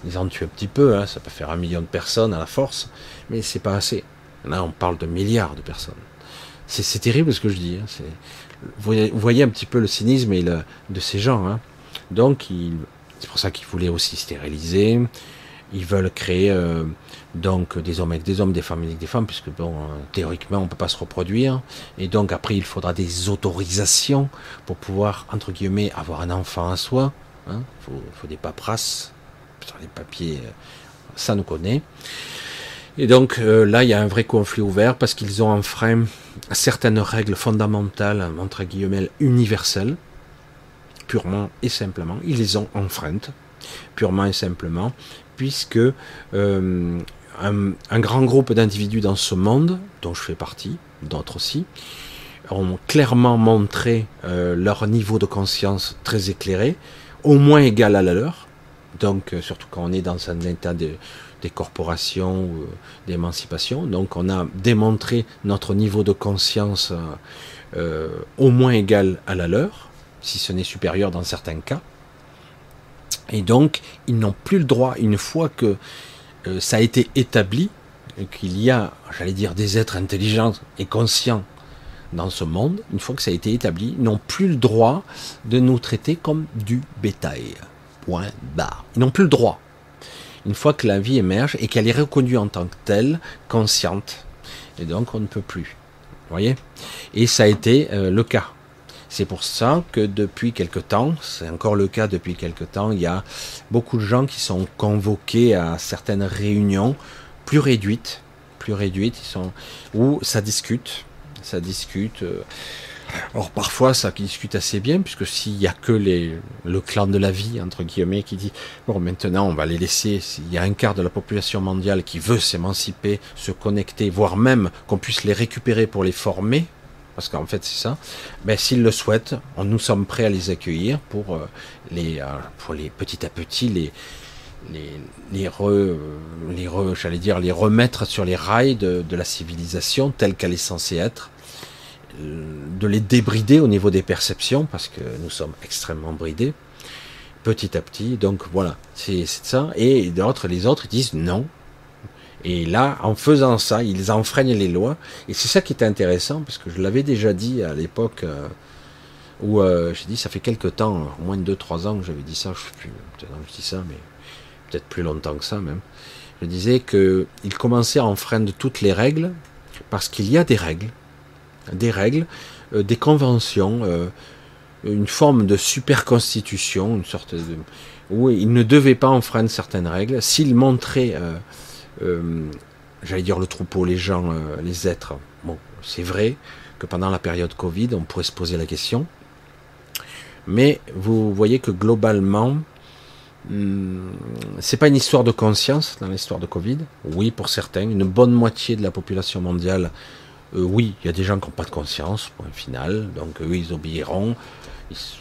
Ils en tuent un petit peu, hein, ça peut faire un million de personnes à la force, mais c'est pas assez. Là, on parle de milliards de personnes. C'est terrible ce que je dis. Hein, vous voyez un petit peu le cynisme de ces gens. Hein. Donc, c'est pour ça qu'ils voulaient aussi stériliser. ils veulent créer euh, donc des hommes avec des hommes, des femmes avec des femmes, puisque bon, euh, théoriquement on peut pas se reproduire, et donc après il faudra des autorisations pour pouvoir entre guillemets avoir un enfant à soi. Il hein. faut, faut, des paperasses les papiers, euh, ça nous connaît. Et donc là il y a un vrai conflit ouvert parce qu'ils ont enfreint certaines règles fondamentales entre guillemets universelles, purement et simplement. Ils les ont enfreintes purement et simplement puisque euh, un, grand groupe d'individus dans ce monde, dont je fais partie, d'autres aussi, ont clairement montré euh, leur niveau de conscience très éclairé, au moins égal à la leur. Donc, euh, surtout quand on est dans un état de, des corporations ou d'émancipation. Donc, on a démontré notre niveau de conscience au moins égal à la leur, si ce n'est supérieur dans certains cas. Et donc, ils n'ont plus le droit, une fois que euh, ça a été établi, qu'il y a, j'allais dire, des êtres intelligents et conscients dans ce monde, une fois que ça a été établi, n'ont plus le droit de nous traiter comme du bétail. Point barre. Ils n'ont plus le droit. Une fois que la vie émerge et qu'elle est reconnue en tant que telle, consciente. Et donc, on ne peut plus. Vous voyez? Et ça a été euh, le cas. C'est pour ça que depuis quelque temps, c'est encore le cas depuis quelque temps, il y a beaucoup de gens qui sont convoqués à certaines réunions plus réduites, plus réduites, ils sont où ça discute, ça discute. Euh. Alors parfois ça discute assez bien puisque s'il y a que le clan de la vie entre guillemets qui dit bon maintenant on va les laisser s'il y a un quart de la population mondiale qui veut s'émanciper, se connecter, voire même qu'on puisse les récupérer pour les former parce qu'en fait c'est ça, ben, s'ils le souhaitent, nous sommes prêts à les accueillir pour euh, les, euh, pour les petit à petit les les les, les j'allais dire les remettre sur les rails de, de la civilisation telle qu'elle est censée être, euh, de les débrider au niveau des perceptions parce que nous sommes extrêmement bridés petit à petit. Donc voilà, c'est ça. Et d'autres, les autres disent non, et là, en faisant ça, ils enfreignent les lois. Et c'est ça qui est intéressant, parce que je l'avais déjà dit à l'époque euh, où euh, j'ai dit, ça fait quelques temps, au moins de 2-3 ans que j'avais dit ça, je sais plus, peut-être je dis ça, mais peut-être plus longtemps que ça même. Je disais qu'ils commençaient à enfreindre toutes les règles, parce qu'il y a des règles, des règles, euh, des conventions, une forme de super constitution, une sorte de... où ils ne devaient pas enfreindre certaines règles. S'ils montraient euh, j'allais dire le troupeau, les gens, euh, les êtres. Bon, c'est vrai que pendant la période Covid, on pourrait se poser la question. Mais vous voyez que globalement, hmm, c'est pas une histoire de conscience dans l'histoire de Covid. Oui, pour certains, une bonne moitié de la population mondiale, euh, oui, il y a des gens qui n'ont pas de conscience, point final. Donc eux, ils obéiront.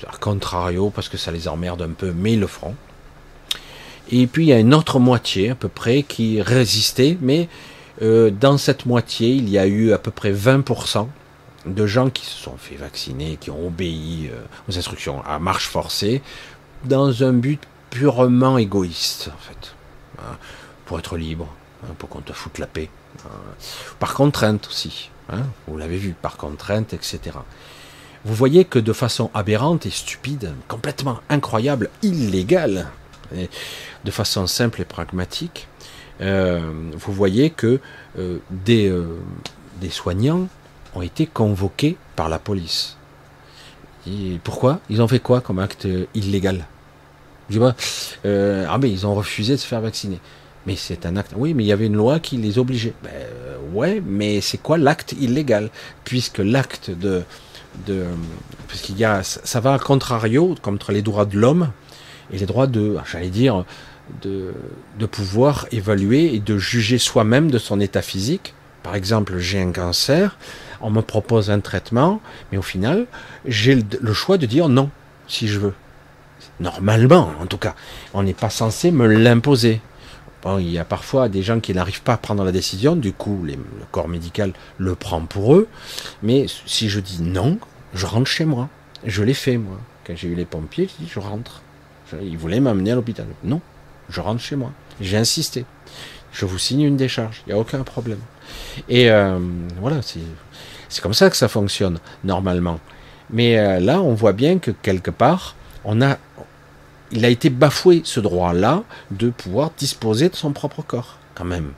À contrario, parce que ça les emmerde un peu, mais ils le feront. Et puis il y a une autre moitié à peu près qui résistait, mais euh, dans cette moitié, il y a eu à peu près 20% de gens qui se sont fait vacciner, qui ont obéi euh, aux instructions à marche forcée, dans un but purement égoïste, en fait, hein, pour être libre, hein, pour qu'on te foute la paix, hein. par contrainte aussi, vous l'avez vu, par contrainte, etc. Vous voyez que de façon aberrante et stupide, complètement incroyable, illégale, de façon simple et pragmatique, euh, vous voyez que euh, des, euh, des soignants ont été convoqués par la police. Pourquoi? Ils ont fait quoi comme acte illégal? Dis ah mais ils ont refusé de se faire vacciner. Mais c'est un acte. Oui, mais il y avait une loi qui les obligeait. Ben, ouais, mais c'est quoi l'acte illégal? Puisque l'acte de, de, puisqu'il y a, ça va à contrario contre les droits de l'homme et les droits de, j'allais dire, de, pouvoir évaluer et de juger soi-même de son état physique. Par exemple, j'ai un cancer, on me propose un traitement, mais au final, j'ai le, choix de dire non, si je veux. Normalement, en tout cas, on n'est pas censé me l'imposer. Il y a parfois des gens qui n'arrivent pas à prendre la décision, du coup, le corps médical le prend pour eux. Mais si je dis non, je rentre chez moi. Je l'ai fait, moi. Quand j'ai eu les pompiers, je dis je rentre. Ils voulaient m'amener à l'hôpital. Non, je rentre chez moi. J'ai insisté. Je vous signe une décharge, il n'y a aucun problème. Et euh, voilà, c'est comme ça que ça fonctionne normalement. Mais euh, là, on voit bien que quelque part, on a il a été bafoué ce droit-là de pouvoir disposer de son propre corps, quand même.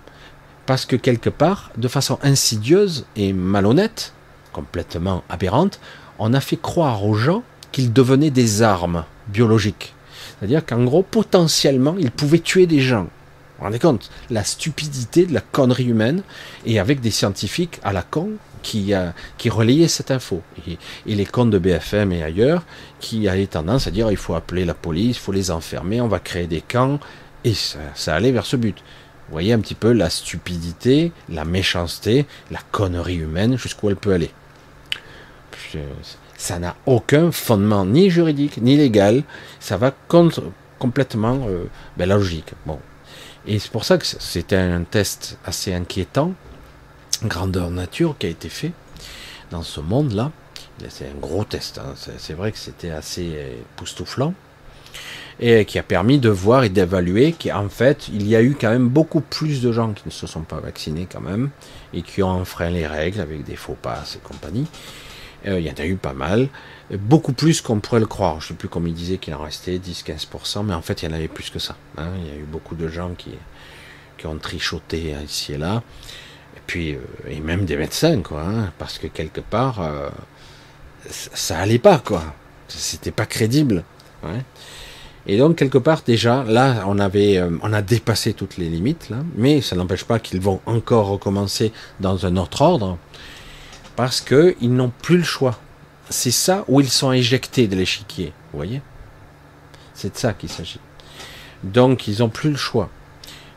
Parce que quelque part, de façon insidieuse et malhonnête, complètement aberrante, on a fait croire aux gens qu'ils devenaient des armes biologiques. C'est-à-dire qu'en gros, potentiellement, ils pouvaient tuer des gens. Vous vous rendez compte La stupidité de la connerie humaine, et avec des scientifiques à la con qui, euh, qui relayaient cette info. Et, les comptes de BFM et ailleurs qui avaient tendance à dire il faut appeler la police, il faut les enfermer, on va créer des camps, et ça, ça allait vers ce but. Vous voyez un petit peu la stupidité, la méchanceté, la connerie humaine, jusqu'où elle peut aller. Ça n'a aucun fondement, ni juridique, ni légal. Ça va contre complètement euh, ben, la logique. Bon. Et c'est pour ça que c'était un test assez inquiétant, grandeur nature, qui a été fait dans ce monde-là. C'est un gros test. Hein. C'est vrai que c'était assez euh, époustouflant et qui a permis de voir et d'évaluer qu'en fait, il y a eu quand même beaucoup plus de gens qui ne se sont pas vaccinés quand même, et qui ont enfreint les règles avec des faux passes et compagnie. Euh, il y en a eu pas mal, beaucoup plus qu'on pourrait le croire. Je ne sais plus comme il disait qu'il en restait 10-15%, mais en fait, il y en avait plus que ça. Hein. Il y a eu beaucoup de gens qui, qui ont trichoté ici et là, et puis, euh, et même des médecins, quoi, hein, parce que quelque part, euh, ça allait pas, quoi. C'était pas crédible. Et donc quelque part déjà, là, on avait, on a dépassé toutes les limites là, mais ça n'empêche pas qu'ils vont encore recommencer dans un autre ordre, parce que ils n'ont plus le choix. C'est ça où ils sont éjectés de l'échiquier, vous voyez? C'est de ça qu'il s'agit. Donc ils n'ont plus le choix.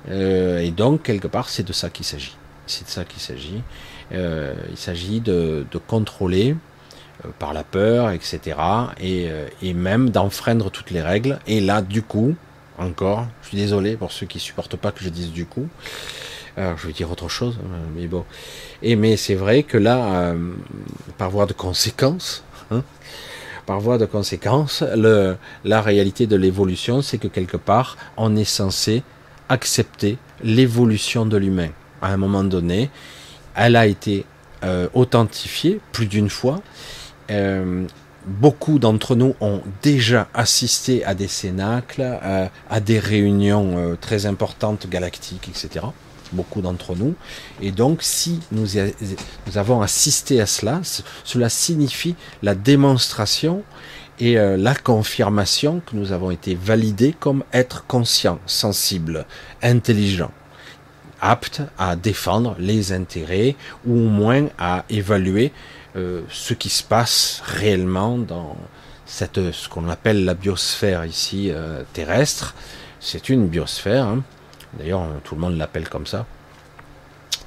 Euh, et donc quelque part, c'est de ça qu'il s'agit. C'est de ça qu'il s'agit. Euh, il s'agit de, de contrôler euh, par la peur, etc. Euh, et, même d'enfreindre toutes les règles. Et là, du coup, encore, je suis désolé pour ceux qui supportent pas que je dise du coup. Alors, je vais dire autre chose, hein, mais bon. Et mais c'est vrai que là, euh, par voie de conséquence, hein, par voie de conséquence, le, la réalité de l'évolution, c'est que quelque part, on est censé accepter l'évolution de l'humain. À un moment donné, elle a été authentifiée plus d'une fois, euh, beaucoup d'entre nous ont déjà assisté à des cénacles, à, des réunions euh, très importantes galactiques, etc. Beaucoup d'entre nous. Et donc, si nous, avons assisté à cela, cela signifie la démonstration et euh, la confirmation que nous avons été validés comme être conscients, sensibles, intelligents aptes à défendre les intérêts ou au moins à évaluer euh, ce qui se passe réellement dans cette, ce qu'on appelle la biosphère ici euh, terrestre. C'est une biosphère, hein. D'ailleurs tout le monde l'appelle comme ça.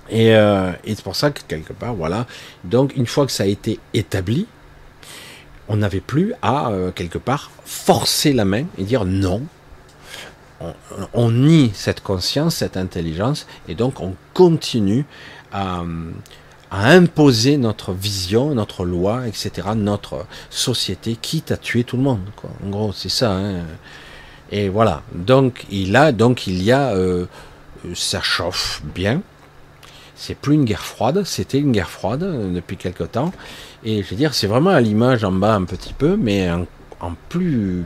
Et, euh, et c'est pour ça que quelque part, voilà. Donc une fois que ça a été établi, on n'avait plus à quelque part forcer la main et dire non. On, nie cette conscience, cette intelligence, et donc on continue à, imposer notre vision, notre loi, etc., notre société, quitte à tuer tout le monde. En gros, c'est ça. Hein. Et voilà. Donc il a, donc il y a, euh, ça chauffe bien. C'est plus une guerre froide, c'était une guerre froide euh, depuis quelque temps. Et je veux dire, c'est vraiment à l'image en bas un petit peu, mais en, en plus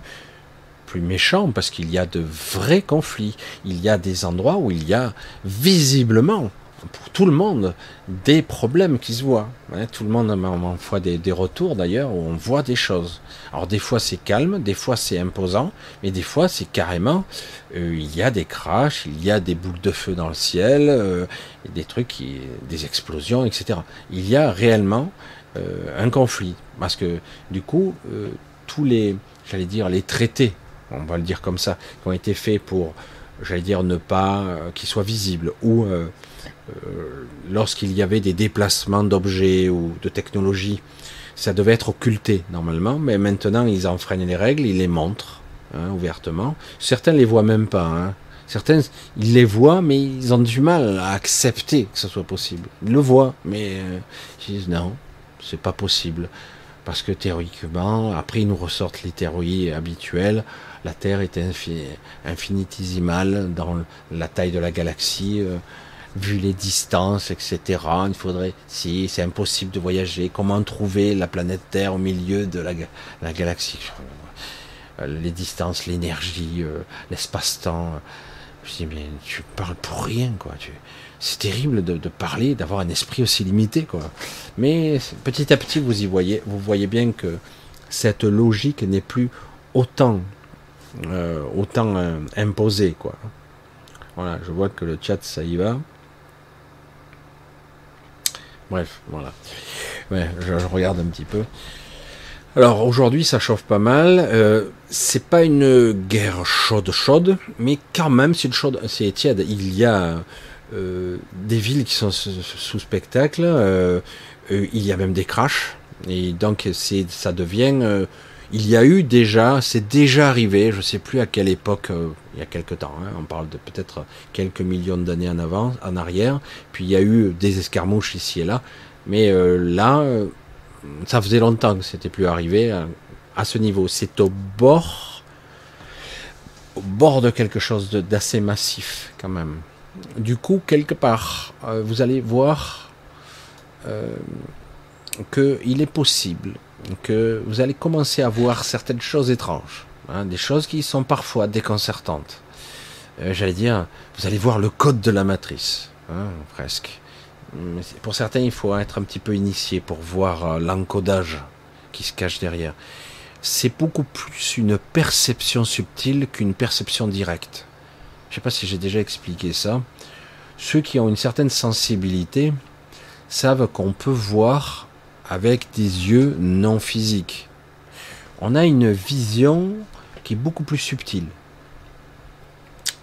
plus méchant parce qu'il y a de vrais conflits. Il y a des endroits où il y a visiblement pour tout le monde des problèmes qui se voient. tout le monde m'envoie des, des retours d'ailleurs où on voit des choses. Alors des fois c'est calme, des fois c'est imposant, mais des fois c'est carrément euh, il y a des crashs, il y a des boucles de feu dans le ciel, euh, des trucs, des explosions, etc. Il y a réellement euh, un conflit parce que du coup tous les, j'allais dire les traités, on va le dire comme ça, qui ont été faits pour, j'allais dire ne pas qu'ils soient visibles ou lorsqu'il y avait des déplacements d'objets ou de technologies, ça devait être occulté normalement, mais maintenant ils enfreignent les règles, ils les montrent hein, ouvertement. Certains les voient même pas. Hein. Certains, ils les voient, mais ils ont du mal à accepter que ce soit possible. Ils le voient, mais euh, ils disent non, c'est pas possible. Parce que théoriquement, après ils nous ressortent les théories habituelles. La Terre est infinitésimale dans la taille de la galaxie. Euh, vu les distances, etc. Il faudrait, si c'est impossible de voyager, comment trouver la planète Terre au milieu de la, galaxie les distances, l'énergie, l'espace-temps. Je dis, mais tu parles pour rien, quoi. C'est terrible de, parler, d'avoir un esprit aussi limité, quoi. Mais petit à petit, vous y voyez, vous voyez bien que cette logique n'est plus autant, euh, autant euh, imposée, quoi. Voilà, je vois que le chat, ça y va. Bref, voilà. Ouais, je regarde un petit peu. Alors aujourd'hui, ça chauffe pas mal. Euh, c'est pas une guerre chaude chaude, mais quand même c'est chaude, c'est tiède. Il y a euh, des villes qui sont sous spectacle. Euh, il y a même des crashs. Et donc c'est, ça devient. Il y a eu déjà, c'est déjà arrivé. Je sais plus à quelle époque. il y a quelque temps. Hein, on parle de peut-être quelques millions d'années en avant, en arrière. Puis il y a eu des escarmouches ici et là. Mais là ça faisait longtemps que c'était plus arrivé à, ce niveau. C'est au bord, au bord de quelque chose d'assez massif quand même. Du coup, quelque part, euh, vous allez voir euh, qu'il est possible que vous allez commencer à voir certaines choses étranges, hein, des choses qui sont parfois déconcertantes. Euh, j'allais dire, vous allez voir le code de la matrice, hein, presque. Pour certains, il faut être un petit peu initié pour voir euh, l'encodage qui se cache derrière. C'est beaucoup plus une perception subtile qu'une perception directe. Je ne sais pas si j'ai déjà expliqué ça. Ceux qui ont une certaine sensibilité savent qu'on peut voir avec des yeux non physiques. On a une vision qui est beaucoup plus subtile.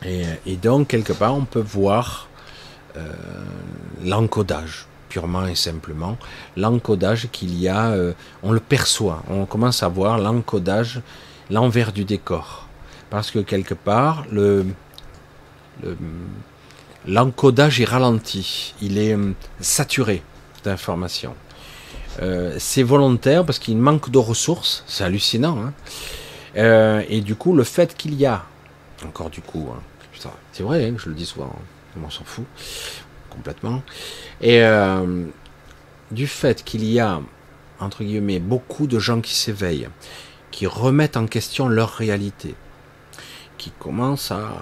Et, donc, quelque part, on peut voir euh, l'encodage, purement et simplement. L'encodage qu'il y a, euh, on le perçoit, on commence à voir l'encodage, l'envers du décor. Parce que quelque part, le, l'encodage est ralenti, il est euh, saturé d'informations. C'est volontaire parce qu'il manque de ressources, c'est hallucinant. Hein. et du coup, le fait qu'il y a, encore du coup, hein, c'est vrai, hein, je le dis souvent, on s'en fout complètement. Et euh, du fait qu'il y a, entre guillemets, beaucoup de gens qui s'éveillent, qui remettent en question leur réalité, qui commencent à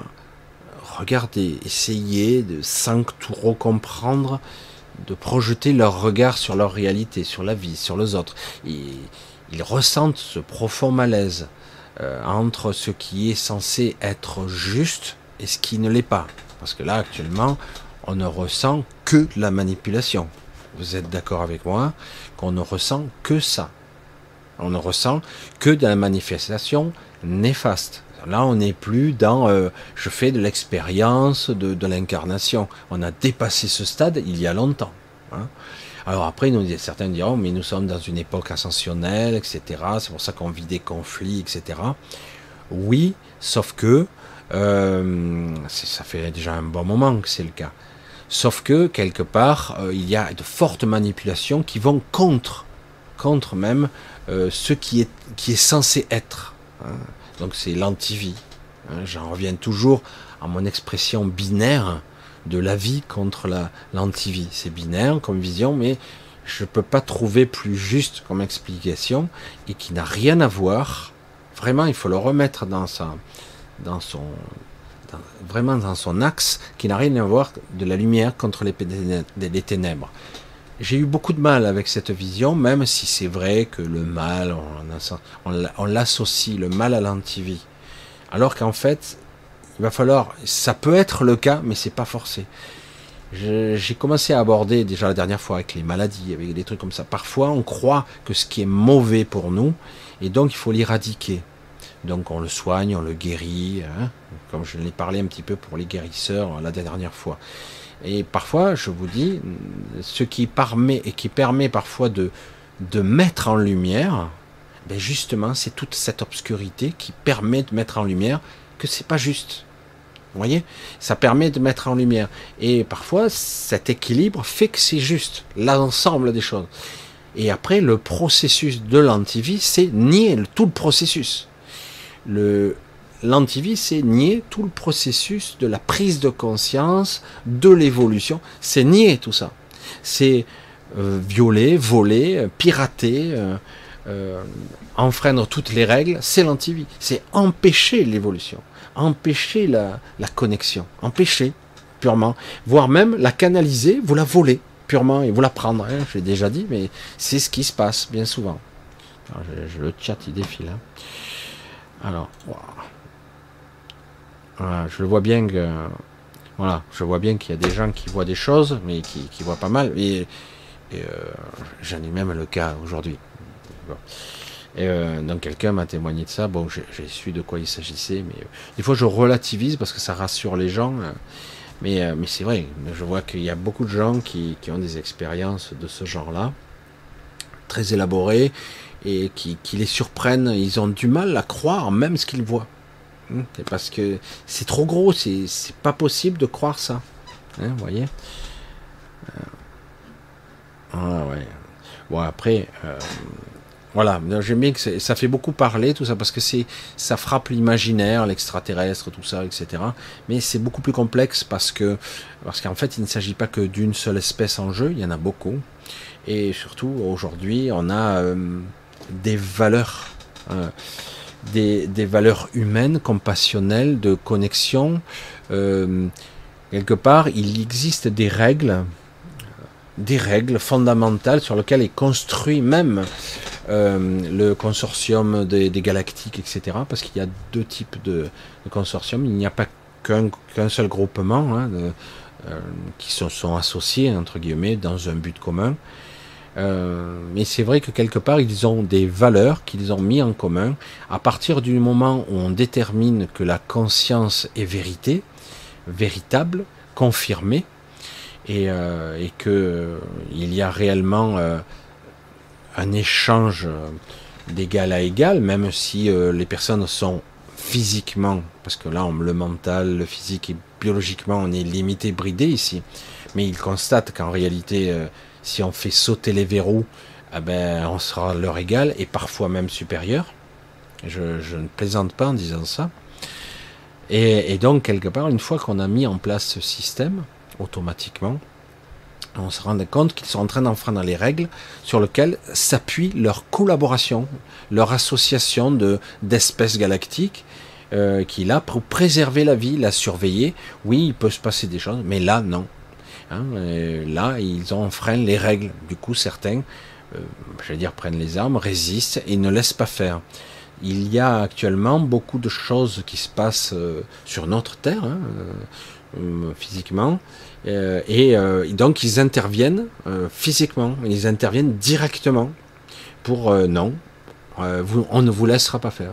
regarder, essayer de sans tout recomprendre, de projeter leur regard sur leur réalité, sur la vie, sur les autres. Ils, ressentent ce profond malaise euh, entre ce qui est censé être juste et ce qui ne l'est pas. Parce que là, actuellement, on ne ressent que la manipulation. Vous êtes d'accord avec moi qu'on ne ressent que ça. On ne ressent que de la manifestation néfaste. Là, on n'est plus dans euh, je fais de l'expérience de, l'incarnation. On a dépassé ce stade il y a longtemps. Hein. Alors après, certains diront, mais nous sommes dans une époque ascensionnelle, etc. C'est pour ça qu'on vit des conflits, etc. Oui, sauf que euh, ça fait déjà un bon moment que c'est le cas. Sauf que quelque part, euh, il y a de fortes manipulations qui vont contre, contre même ce qui est, qui est censé être. Hein. Donc c'est l'antivie. Hein. J'en reviens toujours à mon expression binaire de la vie contre la l'antivie. C'est binaire comme vision, mais je ne peux pas trouver plus juste comme explication et qui n'a rien à voir. Vraiment, il faut le remettre dans sa, dans son, vraiment dans son axe, qui n'a rien à voir de la lumière contre les, ténèbres. J'ai eu beaucoup de mal avec cette vision, même si c'est vrai que le mal, on, l'associe, le mal à l'antivie. Alors qu'en fait, il va falloir, ça peut être le cas, mais c'est pas forcé. J'ai commencé à aborder déjà la dernière fois avec les maladies, avec des trucs comme ça. Parfois, on croit que ce qui est mauvais pour nous, et donc il faut l'éradiquer. Donc on le soigne, on le guérit, hein, comme je l'ai parlé un petit peu pour les guérisseurs la dernière fois. Et parfois, je vous dis, ce qui permet et qui permet parfois de, de mettre en lumière, ben justement, c'est toute cette obscurité qui permet de mettre en lumière que c'est pas juste. Vous voyez? Ça permet de mettre en lumière. Et parfois, cet équilibre fait que c'est juste, l'ensemble des choses. Et après, le processus de l'antivie, c'est nier tout le processus. Le, l'antivie, c'est nier tout le processus de la prise de conscience, de l'évolution. C'est nier tout ça. C'est euh, violer, voler, euh, pirater, euh, enfreindre toutes les règles, c'est l'antivie. C'est empêcher l'évolution, empêcher la, connexion, empêcher purement, voire même la canaliser, vous la voler purement et vous la prendre. Hein, J'ai déjà dit, mais c'est ce qui se passe bien souvent. je, le chat il défile. Hein. Alors, je le vois bien que voilà, je vois bien qu'il y a des gens qui voient des choses, mais qui, voient pas mal. Et, euh, j'en ai même le cas aujourd'hui. Et euh, donc quelqu'un m'a témoigné de ça. Bon, j'ai su de quoi il s'agissait, mais euh, des fois je relativise parce que ça rassure les gens. mais, mais c'est vrai, je vois qu'il y a beaucoup de gens qui, qui ont des expériences de ce genre-là, très élaborées, et qui les surprennent. Ils ont du mal à croire même ce qu'ils voient. C'est parce que c'est trop gros, c'est pas possible de croire ça. Hein, voyez? Euh, Ah ouais. Bon après, euh, voilà, j'aime bien que ça fait beaucoup parler tout ça parce que c'est ça frappe l'imaginaire, l'extraterrestre, tout ça, etc. Mais c'est beaucoup plus complexe parce que parce qu'en fait il ne s'agit pas que d'une seule espèce en jeu, il y en a beaucoup. Et surtout aujourd'hui on a euh, des valeurs des, valeurs humaines, compassionnelles, de connexion. Euh, quelque part, il existe des règles, des règles fondamentales sur lesquelles est construit même euh, le consortium des, galactiques, etc. Parce qu'il y a deux types de, consortiums. Il n'y a pas qu'un seul groupement hein, euh, qui se sont associés, entre guillemets, dans un but commun. Euh, mais c'est vrai que quelque part, ils ont des valeurs qu'ils ont mis en commun. À partir du moment où on détermine que la conscience est vérité, véritable, confirmée, et, euh, que euh, il y a réellement euh, un échange d'égal à égal, même si les personnes sont physiquement, parce que là, le mental, le physique et biologiquement, on est limité, bridé ici, mais ils constatent qu'en réalité, si on fait sauter les verrous, eh ben, on sera leur égal et parfois même supérieur. Je, ne plaisante pas en disant ça. Et, donc, quelque part, une fois qu'on a mis en place ce système, automatiquement, on se rend compte qu'ils sont en train d'enfreindre les règles sur lesquelles s'appuie leur collaboration, leur association de d'espèces galactiques euh, qui là pour préserver la vie, la surveiller. Oui, il peut se passer des choses, mais là non. Hein, là, ils ont enfreint les règles. Du coup, certains, euh, j'allais dire, prennent les armes, résistent et ne laissent pas faire. Il y a actuellement beaucoup de choses qui se passent euh, sur notre Terre, hein, euh, physiquement, et donc ils interviennent physiquement, ils interviennent directement pour non, on ne vous laissera pas faire.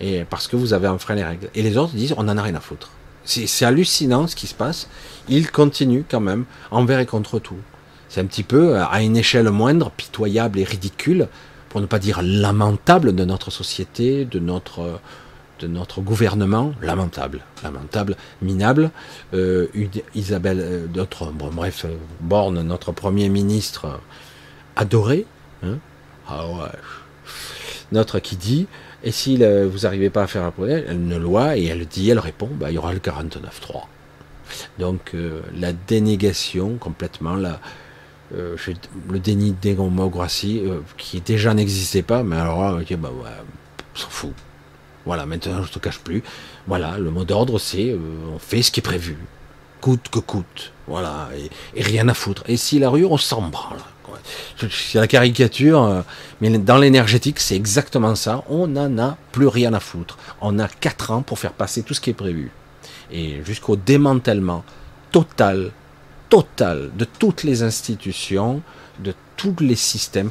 Et parce que vous avez enfreint les règles. Et les autres disent on en a rien à foutre. C'est hallucinant ce qui se passe. Il continue quand même, envers et contre tout. C'est un petit peu, à une échelle moindre, pitoyable et ridicule, pour ne pas dire lamentable de notre société, de notre, de notre gouvernement, lamentable, lamentable, minable. Euh, Isabelle, euh, notre, bref, euh, Borne, notre premier ministre, adoré, hein ah ouais. notre qui dit, et si vous n'arrivez pas à faire approuver une loi, et elle dit, elle répond, bah, il y aura le 49.3. Donc euh, la dénégation complètement, la, euh, le déni de démocratie euh, qui déjà n'existait pas, mais alors ok bah on s'en fout. Voilà, maintenant je te cache plus. Voilà, le mot d'ordre c'est on fait ce qui est prévu, coûte que coûte. Voilà, et, rien à foutre. Et si la rue, on s'en branle. C'est la caricature, mais dans l'énergétique, c'est exactement ça. On n'en a plus rien à foutre. On a 4 ans pour faire passer tout ce qui est prévu et jusqu'au démantèlement total, total de toutes les institutions, de tous les systèmes,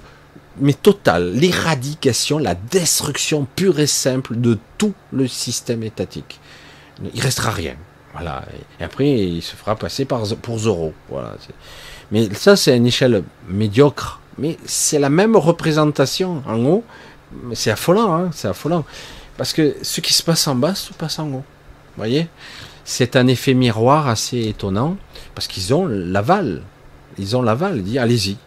mais total, l'éradication, la destruction pure et simple de tout le système étatique. Il restera rien. Voilà. Et après, il se fera passer pour Zoro. Voilà. Mais ça, c'est une échelle médiocre. Mais c'est la même représentation en haut. C'est affolant, hein c'est affolant. Parce que ce qui se passe en bas se passe en haut. Vous voyez? C'est un effet miroir assez étonnant parce qu'ils ont l'aval. Ils ont l'aval. Ils disent allez-y,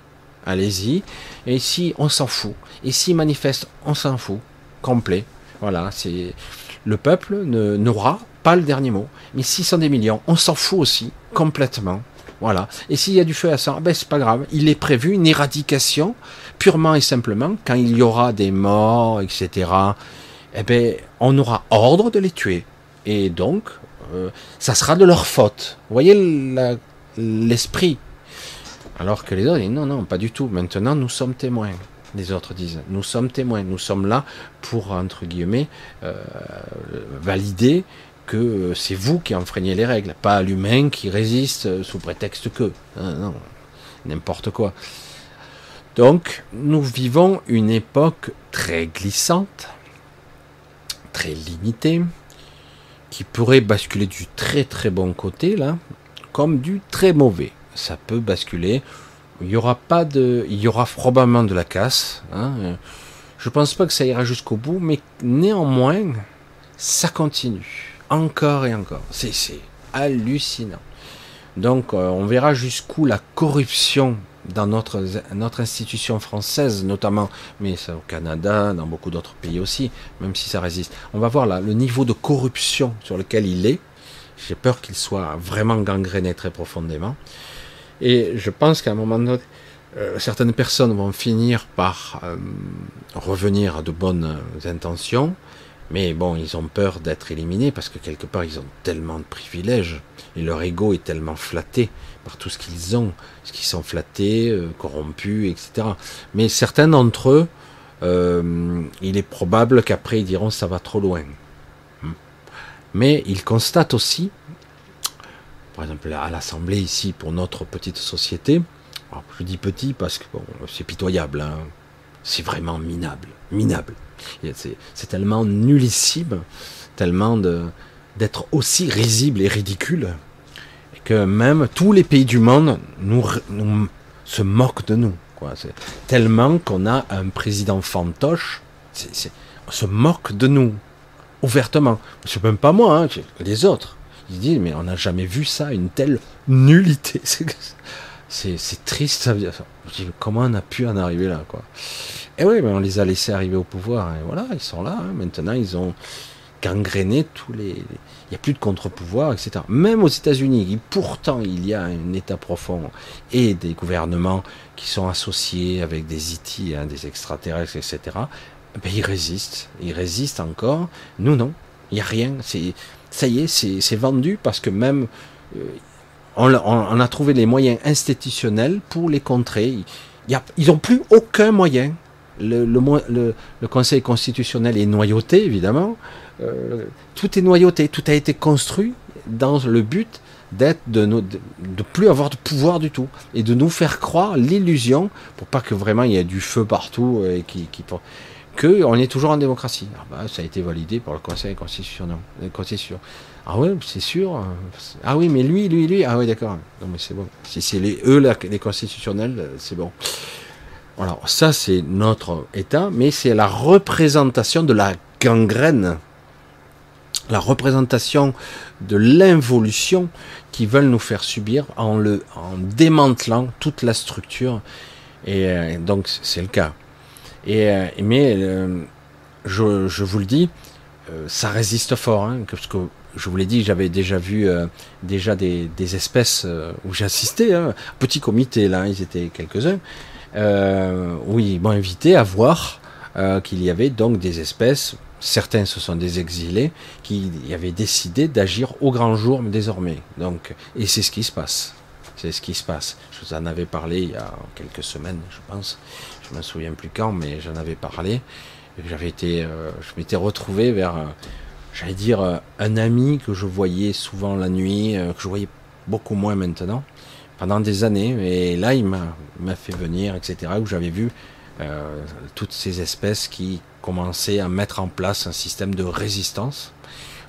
allez-y. Et si on s'en fout, et s'ils manifestent, on s'en fout, complet. Voilà, c'est le peuple n'aura pas le dernier mot. Mais s'ils sont des millions, on s'en fout aussi complètement. Voilà. Et s'il y a du feu à sang, ben c'est pas grave. Il est prévu une éradication purement et simplement quand il y aura des morts, etc. Eh ben, on aura ordre de les tuer. Et donc, euh, ça sera de leur faute. Voyez l'esprit. Alors que les autres disent non, non, pas du tout. Maintenant, nous sommes témoins. Les autres disent nous sommes témoins. Nous sommes là pour, entre guillemets, euh, valider que c'est vous qui enfreignez les règles, pas l'humain qui résiste sous prétexte que. non, n'importe quoi. Donc, nous vivons une époque très glissante, très limitée, qui pourrait basculer du très très bon côté là, comme du très mauvais. Ça peut basculer. Il y aura pas de, il y aura probablement de la casse. Hein. Je pense pas que ça ira jusqu'au bout, mais néanmoins, ça continue encore et encore. C'est hallucinant. Donc, euh, on verra jusqu'où la corruption dans notre, notre institution française notamment, mais ça au Canada, dans beaucoup d'autres pays aussi, même si ça résiste. On va voir là le niveau de corruption sur lequel il est. J'ai peur qu'il soit vraiment gangréné très profondément. Et je pense qu'à un moment donné, euh, certaines personnes vont finir par euh, revenir à de bonnes intentions, mais bon, ils ont peur d'être éliminés parce que quelque part, ils ont tellement de privilèges et leur ego est tellement flatté par tout ce qu'ils ont, ce qu'ils sont flattés, euh, corrompus, etc. Mais certains d'entre eux, euh, il est probable qu'après ils diront ça va trop loin. Hmm. Mais ils constatent aussi, par exemple à l'Assemblée ici pour notre petite société, je dis petit parce que c'est pitoyable, hein. c'est vraiment minable, minable. C'est tellement nullissime, tellement d'être aussi risible et ridicule que même tous les pays du monde nous, se moquent de nous. Quoi. Tellement qu'on a un président fantoche, on se moque de nous ouvertement. C'est même pas moi, hein, les autres. Ils disent mais on n'a jamais vu ça, une telle nullité. (laughs) C'est triste. Ça. comment on a pu en arriver là, quoi. Et oui, mais on les a laissés arriver au pouvoir. Et voilà, ils sont là. Hein. Maintenant, ils ont gangréné tous les. Il n'y a plus de contre-pouvoir, etc. Même aux États-Unis, pourtant il y a un État profond et des gouvernements qui sont associés avec des IT, hein, des extraterrestres, etc. Ben, ils résistent. Ils résistent encore. Nous, non. Il n'y a rien. Ça y est, c'est, vendu parce que même. Euh, on, a trouvé les moyens institutionnels pour les contrer. ils n'ont plus aucun moyen le, le, Conseil constitutionnel est noyauté, évidemment. Euh, tout est noyauté, tout a été construit dans le but d'être de, ne de, plus avoir de pouvoir du tout et de nous faire croire l'illusion pour pas que vraiment il y ait du feu partout et qui, qui que on est toujours en démocratie. Ah bah, ça a été validé par le Conseil constitutionnel. Constitution. Ah ouais, c'est sûr. Ah oui, mais lui, lui, lui. Ah oui, d'accord. Non mais c'est bon. Si c'est les eux les constitutionnels, c'est bon. Alors ça c'est notre état, mais c'est la représentation de la gangrène, la représentation de l'involution qui veulent nous faire subir en le démantelant toute la structure. Et euh, donc c'est le cas. Et euh, mais euh, je, vous le dis, ça résiste fort, hein, parce que je vous l'ai dit, j'avais déjà vu déjà des, des espèces où j'assistais, hein, petit comité là, ils étaient quelques-uns euh, oui, ils m'ont invité à voir euh, qu'il y avait donc des espèces, certains ce sont des exilés, qui avaient décidé d'agir au grand jour désormais. Donc, et c'est ce qui se passe. C'est ce qui se passe. Je vous en avais parlé il y a quelques semaines, je pense. Je me souviens plus quand, mais j'en avais parlé. J'avais été, euh, je m'étais retrouvé vers, j'allais dire, un ami que je voyais souvent la nuit, que je voyais beaucoup moins maintenant pendant des années. Et là, il m'a fait venir, etc., où j'avais vu euh, toutes ces espèces qui commençaient à mettre en place un système de résistance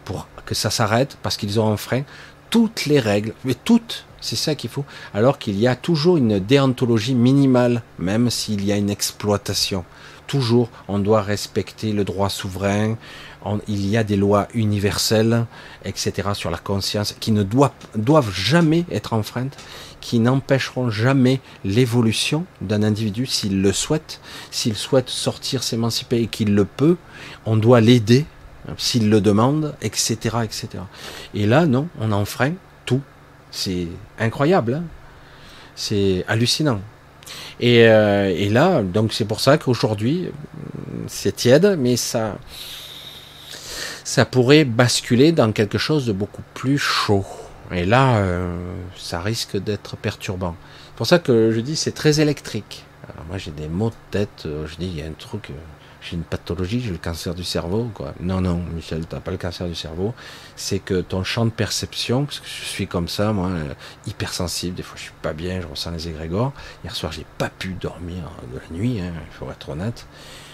pour que ça s'arrête, parce qu'ils ont enfreint toutes les règles, mais toutes, c'est ça qu'il faut, alors qu'il y a toujours une déontologie minimale, même s'il y a une exploitation. Toujours, on doit respecter le droit souverain, il y a des lois universelles, etc., sur la conscience, qui ne doivent, doivent jamais être enfreintes, qui n'empêcheront jamais l'évolution d'un individu s'il le souhaite, s'il souhaite sortir, s'émanciper et qu'il le peut, on doit l'aider s'il le demande, etc., etc. Et là, non, on enfreint tout. C'est incroyable. Hein C'est hallucinant. Et, et, là, donc c'est pour ça qu'aujourd'hui, c'est tiède, mais ça, ça pourrait basculer dans quelque chose de beaucoup plus chaud. Et là, euh, ça risque d'être perturbant. C'est pour ça que je dis c'est très électrique. Alors moi j'ai des maux de tête, euh, je dis il y a un truc, euh, j'ai une pathologie, j'ai le cancer du cerveau. Quoi. Non, non, Michel, tu n'as pas le cancer du cerveau. C'est que ton champ de perception, parce que je suis comme ça, moi, hypersensible, des fois je suis pas bien, je ressens les égrégores. Hier soir j'ai pas pu dormir de la nuit, hein, il faut être honnête.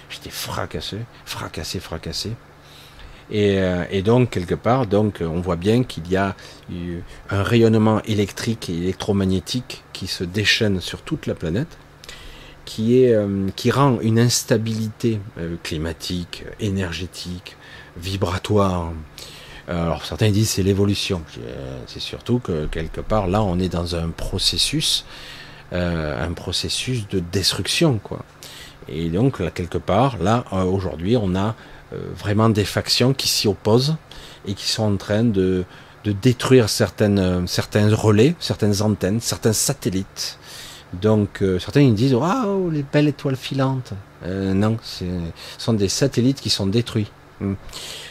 J'étais fracassé, fracassé, fracassé. Euh, et, donc, quelque part, donc, on voit bien qu'il y a un rayonnement électrique et électromagnétique qui se déchaîne sur toute la planète, qui, est, euh, qui rend une instabilité euh, climatique, énergétique, vibratoire. Alors certains disent c'est l'évolution. C'est surtout que quelque part là on est dans un processus, un processus de destruction quoi. Et donc quelque part là aujourd'hui on a vraiment des factions qui s'y opposent et qui sont en train de, de détruire certaines, euh, certains relais, certaines antennes, certains satellites. Donc euh, certains ils disent waouh les belles étoiles filantes. non, ce sont des satellites qui sont détruits. Hmm.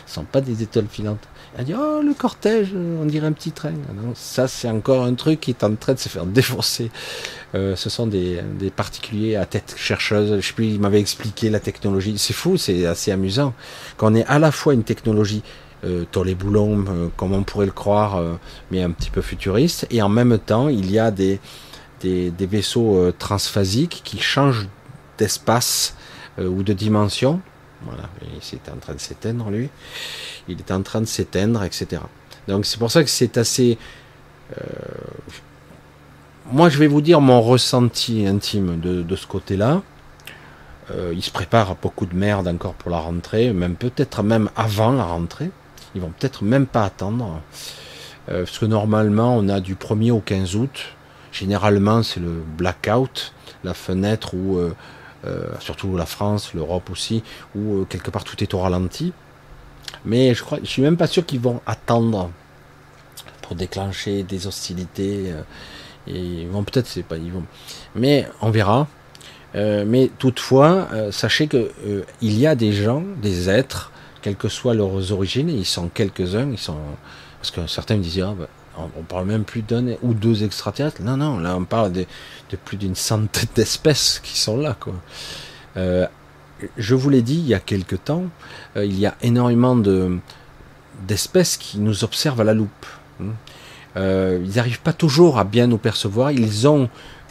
Ce ne sont pas des étoiles filantes. Elle dit oh le cortège, on dirait un petit train. Non, ça c'est encore un truc qui est en train de se faire (laughs) défoncer. Euh, ce sont des, particuliers à tête chercheuse. Je sais plus, il m'avait expliqué la technologie. C'est fou, c'est assez amusant. Quand on est à la fois une technologie euh, les boulons, euh, comme on pourrait le croire, euh, mais un petit peu futuriste, et en même temps il y a des vaisseaux transphasiques qui changent d'espace ou de dimension. Voilà, c'est en train de s'éteindre lui il est en train de s'éteindre, etc. Donc c'est pour ça que c'est assez... Euh, moi je vais vous dire mon ressenti intime de, ce côté-là. Euh, il se prépare à beaucoup de merde encore pour la rentrée, même peut-être même avant la rentrée. Ils vont peut-être même pas attendre. Euh, parce que normalement on a du 1er au 15 août. Généralement c'est le blackout, la fenêtre où... surtout la France, l'Europe aussi, où quelque part tout est au ralenti. Mais je crois, je suis même pas sûr qu'ils vont attendre pour déclencher des hostilités. Euh, et ils vont peut-être, c'est vont. Mais on verra. Euh, mais toutefois, euh, sachez que il y a des gens, des êtres, quelles que soient leurs origines, ils sont quelques-uns, ils sont parce que certains me disaient, ah, bah, on, parle même plus d'un ou deux extraterrestres. Non, non, là on parle de, plus d'une centaine (laughs) d'espèces qui sont là, quoi je vous l'ai dit il y a quelque temps, euh, il y a énormément de, d'espèces qui nous observent à la loupe. Hein. Euh, ils n'arrivent pas toujours à bien nous percevoir. Ils ont,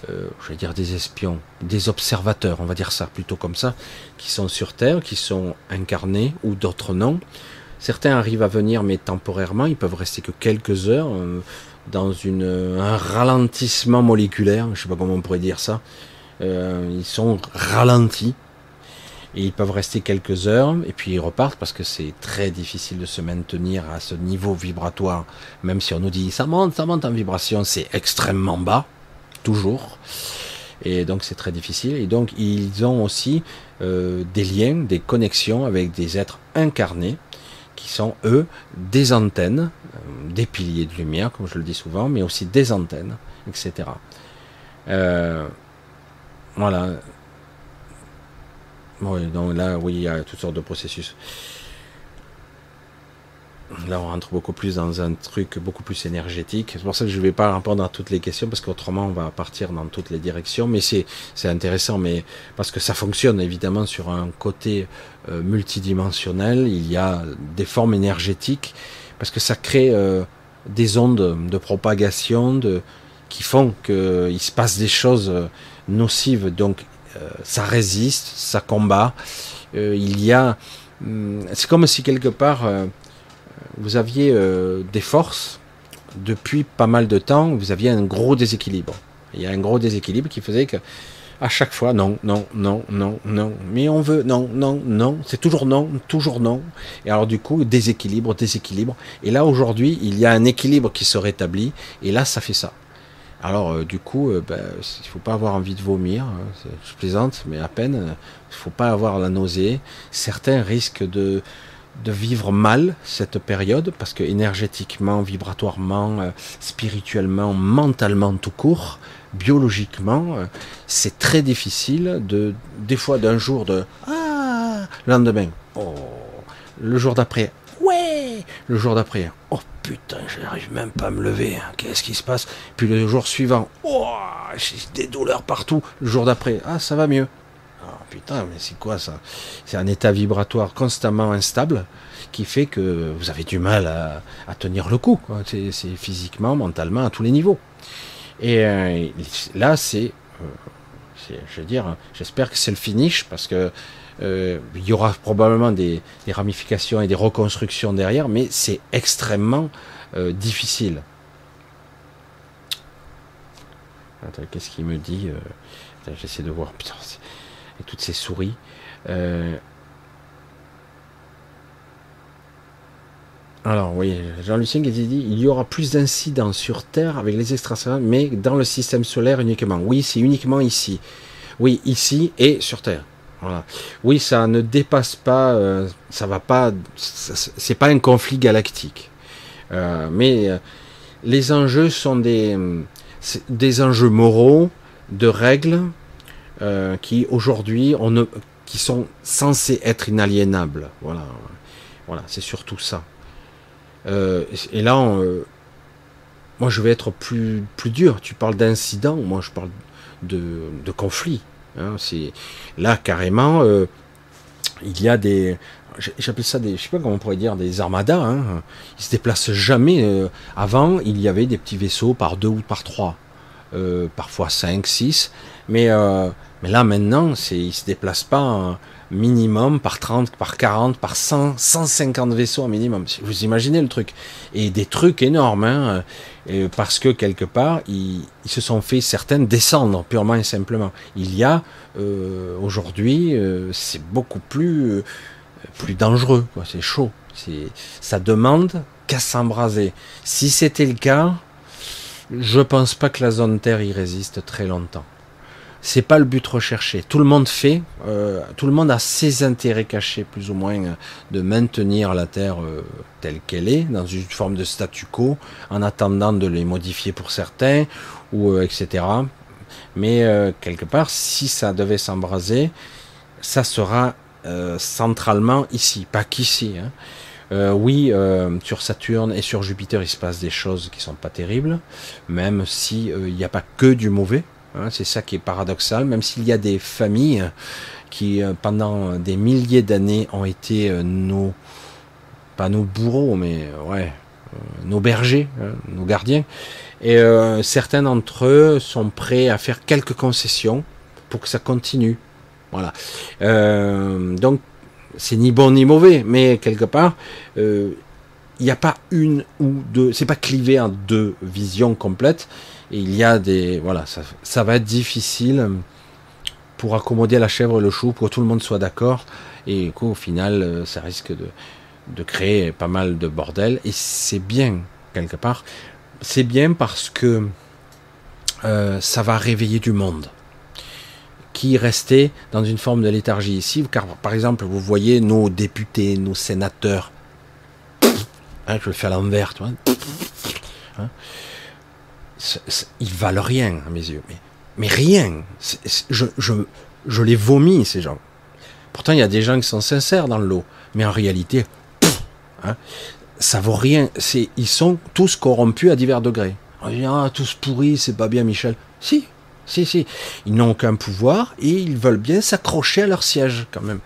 euh, je vais dire des espions, des observateurs, on va dire ça plutôt comme ça, qui sont sur Terre, qui sont incarnés ou d'autres non. Certains arrivent à venir, mais temporairement, ils peuvent rester que quelques heures dans une, un ralentissement moléculaire. Je sais pas comment on pourrait dire ça. ils sont ralentis et ils peuvent rester quelques heures et puis ils repartent parce que c'est très difficile de se maintenir à ce niveau vibratoire, même si on nous dit ça monte, ça monte en vibration, c'est extrêmement bas, toujours. Et donc c'est très difficile. Et donc ils ont aussi euh, des liens, des connexions avec des êtres incarnés qui sont eux des antennes, euh, des piliers de lumière, comme je le dis souvent, mais aussi des antennes, etc. Euh, voilà, oui, donc là, oui, il y a toutes sortes de processus. Là, on rentre beaucoup plus dans un truc beaucoup plus énergétique. C'est pour ça que je ne vais pas répondre à toutes les questions, parce qu'autrement, on va partir dans toutes les directions. Mais c'est, intéressant, mais parce que ça fonctionne évidemment sur un côté euh, multidimensionnel. Il y a des formes énergétiques, parce que ça crée euh, des ondes de propagation qui font qu'il se passe des choses euh, nocives. Donc, euh, ça résiste, ça combat. Euh, il y a, hum, c'est comme si quelque part euh, vous aviez des forces depuis pas mal de temps, vous aviez un gros déséquilibre. Il y a un gros déséquilibre qui faisait que à chaque fois, non, non, non, non, non, mais on veut, non, non, non, c'est toujours non, toujours non. Et alors du coup, déséquilibre, déséquilibre. Et là, aujourd'hui, il y a un équilibre qui se rétablit, et là, ça fait ça. Alors euh, du coup, euh, ben, il faut pas avoir envie de vomir. Hein, je plaisante, mais à peine. Il faut pas avoir la nausée. Certains risquent de de vivre mal cette période parce que énergétiquement, vibratoirement, euh, spirituellement, mentalement tout court, biologiquement, euh, c'est très difficile de des fois d'un jour de ah lendemain oh le jour d'après ouais le jour d'après oh putain j'arrive même pas à me lever hein. qu'est-ce qui se passe? Puis le jour suivant oh j'ai des douleurs partout le jour d'après ah ça va mieux putain, mais c'est quoi ça? C'est un état vibratoire constamment instable qui fait que vous avez du mal à, tenir le coup. C'est physiquement, mentalement, à tous les niveaux. Et euh, là, c'est, euh, je veux dire, j'espère que c'est le finish parce que euh, il y aura probablement des, ramifications et des reconstructions derrière, mais c'est extrêmement difficile. Qu'est-ce qu'il me dit J'essaie de voir. Putain, et toutes ces souris. Alors oui, Jean-Lucien qui dit il y aura plus d'incidents sur Terre avec les extraterrestres, mais dans le système solaire uniquement. Oui, c'est uniquement ici. Oui, ici et sur Terre. Voilà. Oui, ça ne dépasse pas, euh, ça va pas, c'est pas un conflit galactique. Euh, mais les enjeux sont des, des enjeux moraux, de règles, euh, qui aujourd'hui qui sont censés être inaliénables. Voilà, voilà, c'est surtout ça. Euh, et là, euh, moi je vais être plus plus dur. Tu parles d'incident, moi je parle de, de conflit. Hein, c'est là carrément, il y a des j'appelle ça des, je sais pas comment on pourrait dire, des armadas. Hein. Ils se déplacent jamais. avant, il y avait des petits vaisseaux par deux ou par trois, parfois cinq, six, mais mais là, maintenant, c'est, ils se déplacent pas minimum par 30, par 40, par 100, 150 vaisseaux minimum. Vous imaginez le truc. Et des trucs énormes, hein, parce que quelque part, ils, se sont fait certaines descendre purement et simplement. Il y a, euh, aujourd'hui, euh, c'est beaucoup plus, euh, plus dangereux. C'est chaud. C'est, ça demande qu'à s'embraser. Si c'était le cas, je pense pas que la zone Terre y résiste très longtemps c'est pas le but recherché. Tout le monde fait, euh, tout le monde a ses intérêts cachés plus ou moins de maintenir la Terre euh, telle qu'elle est, dans une forme de statu quo, en attendant de les modifier pour certains, ou euh, etc. Mais quelque part, si ça devait s'embraser, ça sera centralement ici, pas qu'ici. Hein. oui, sur Saturne et sur Jupiter, il se passe des choses qui sont pas terribles, même si il n'y a pas que du mauvais. Hein, c'est ça qui est paradoxal, même s'il y a des familles qui, euh, pendant des milliers d'années, ont été euh, nos, pas nos bourreaux, mais euh, ouais, nos bergers, hein, nos gardiens. Et certains d'entre eux sont prêts à faire quelques concessions pour que ça continue. Voilà. donc, c'est ni bon ni mauvais, mais quelque part, il n'y a pas une ou deux, c'est pas clivé en deux visions complètes il y a des. Voilà, ça, va être difficile pour accommoder la chèvre et le chou, pour que tout le monde soit d'accord. Et qu'au final, euh, ça risque de, créer pas mal de bordel. Et c'est bien, quelque part. C'est bien parce que euh, ça va réveiller du monde qui restait dans une forme de léthargie ici. Car, par exemple, vous voyez nos députés, nos sénateurs. Hein, je le fais à l'envers, tu. Hein, ils valent rien à mes yeux. Mais, mais rien. je, je, je, les vomis, ces gens. Pourtant, il y a des gens qui sont sincères dans le lot. Mais en réalité, hein, ça vaut rien. Ils sont tous corrompus à divers degrés. On dit, ah, tous pourris, c'est pas bien, Michel. Si, si, si. Ils n'ont aucun pouvoir et ils veulent bien s'accrocher à leur siège, quand même.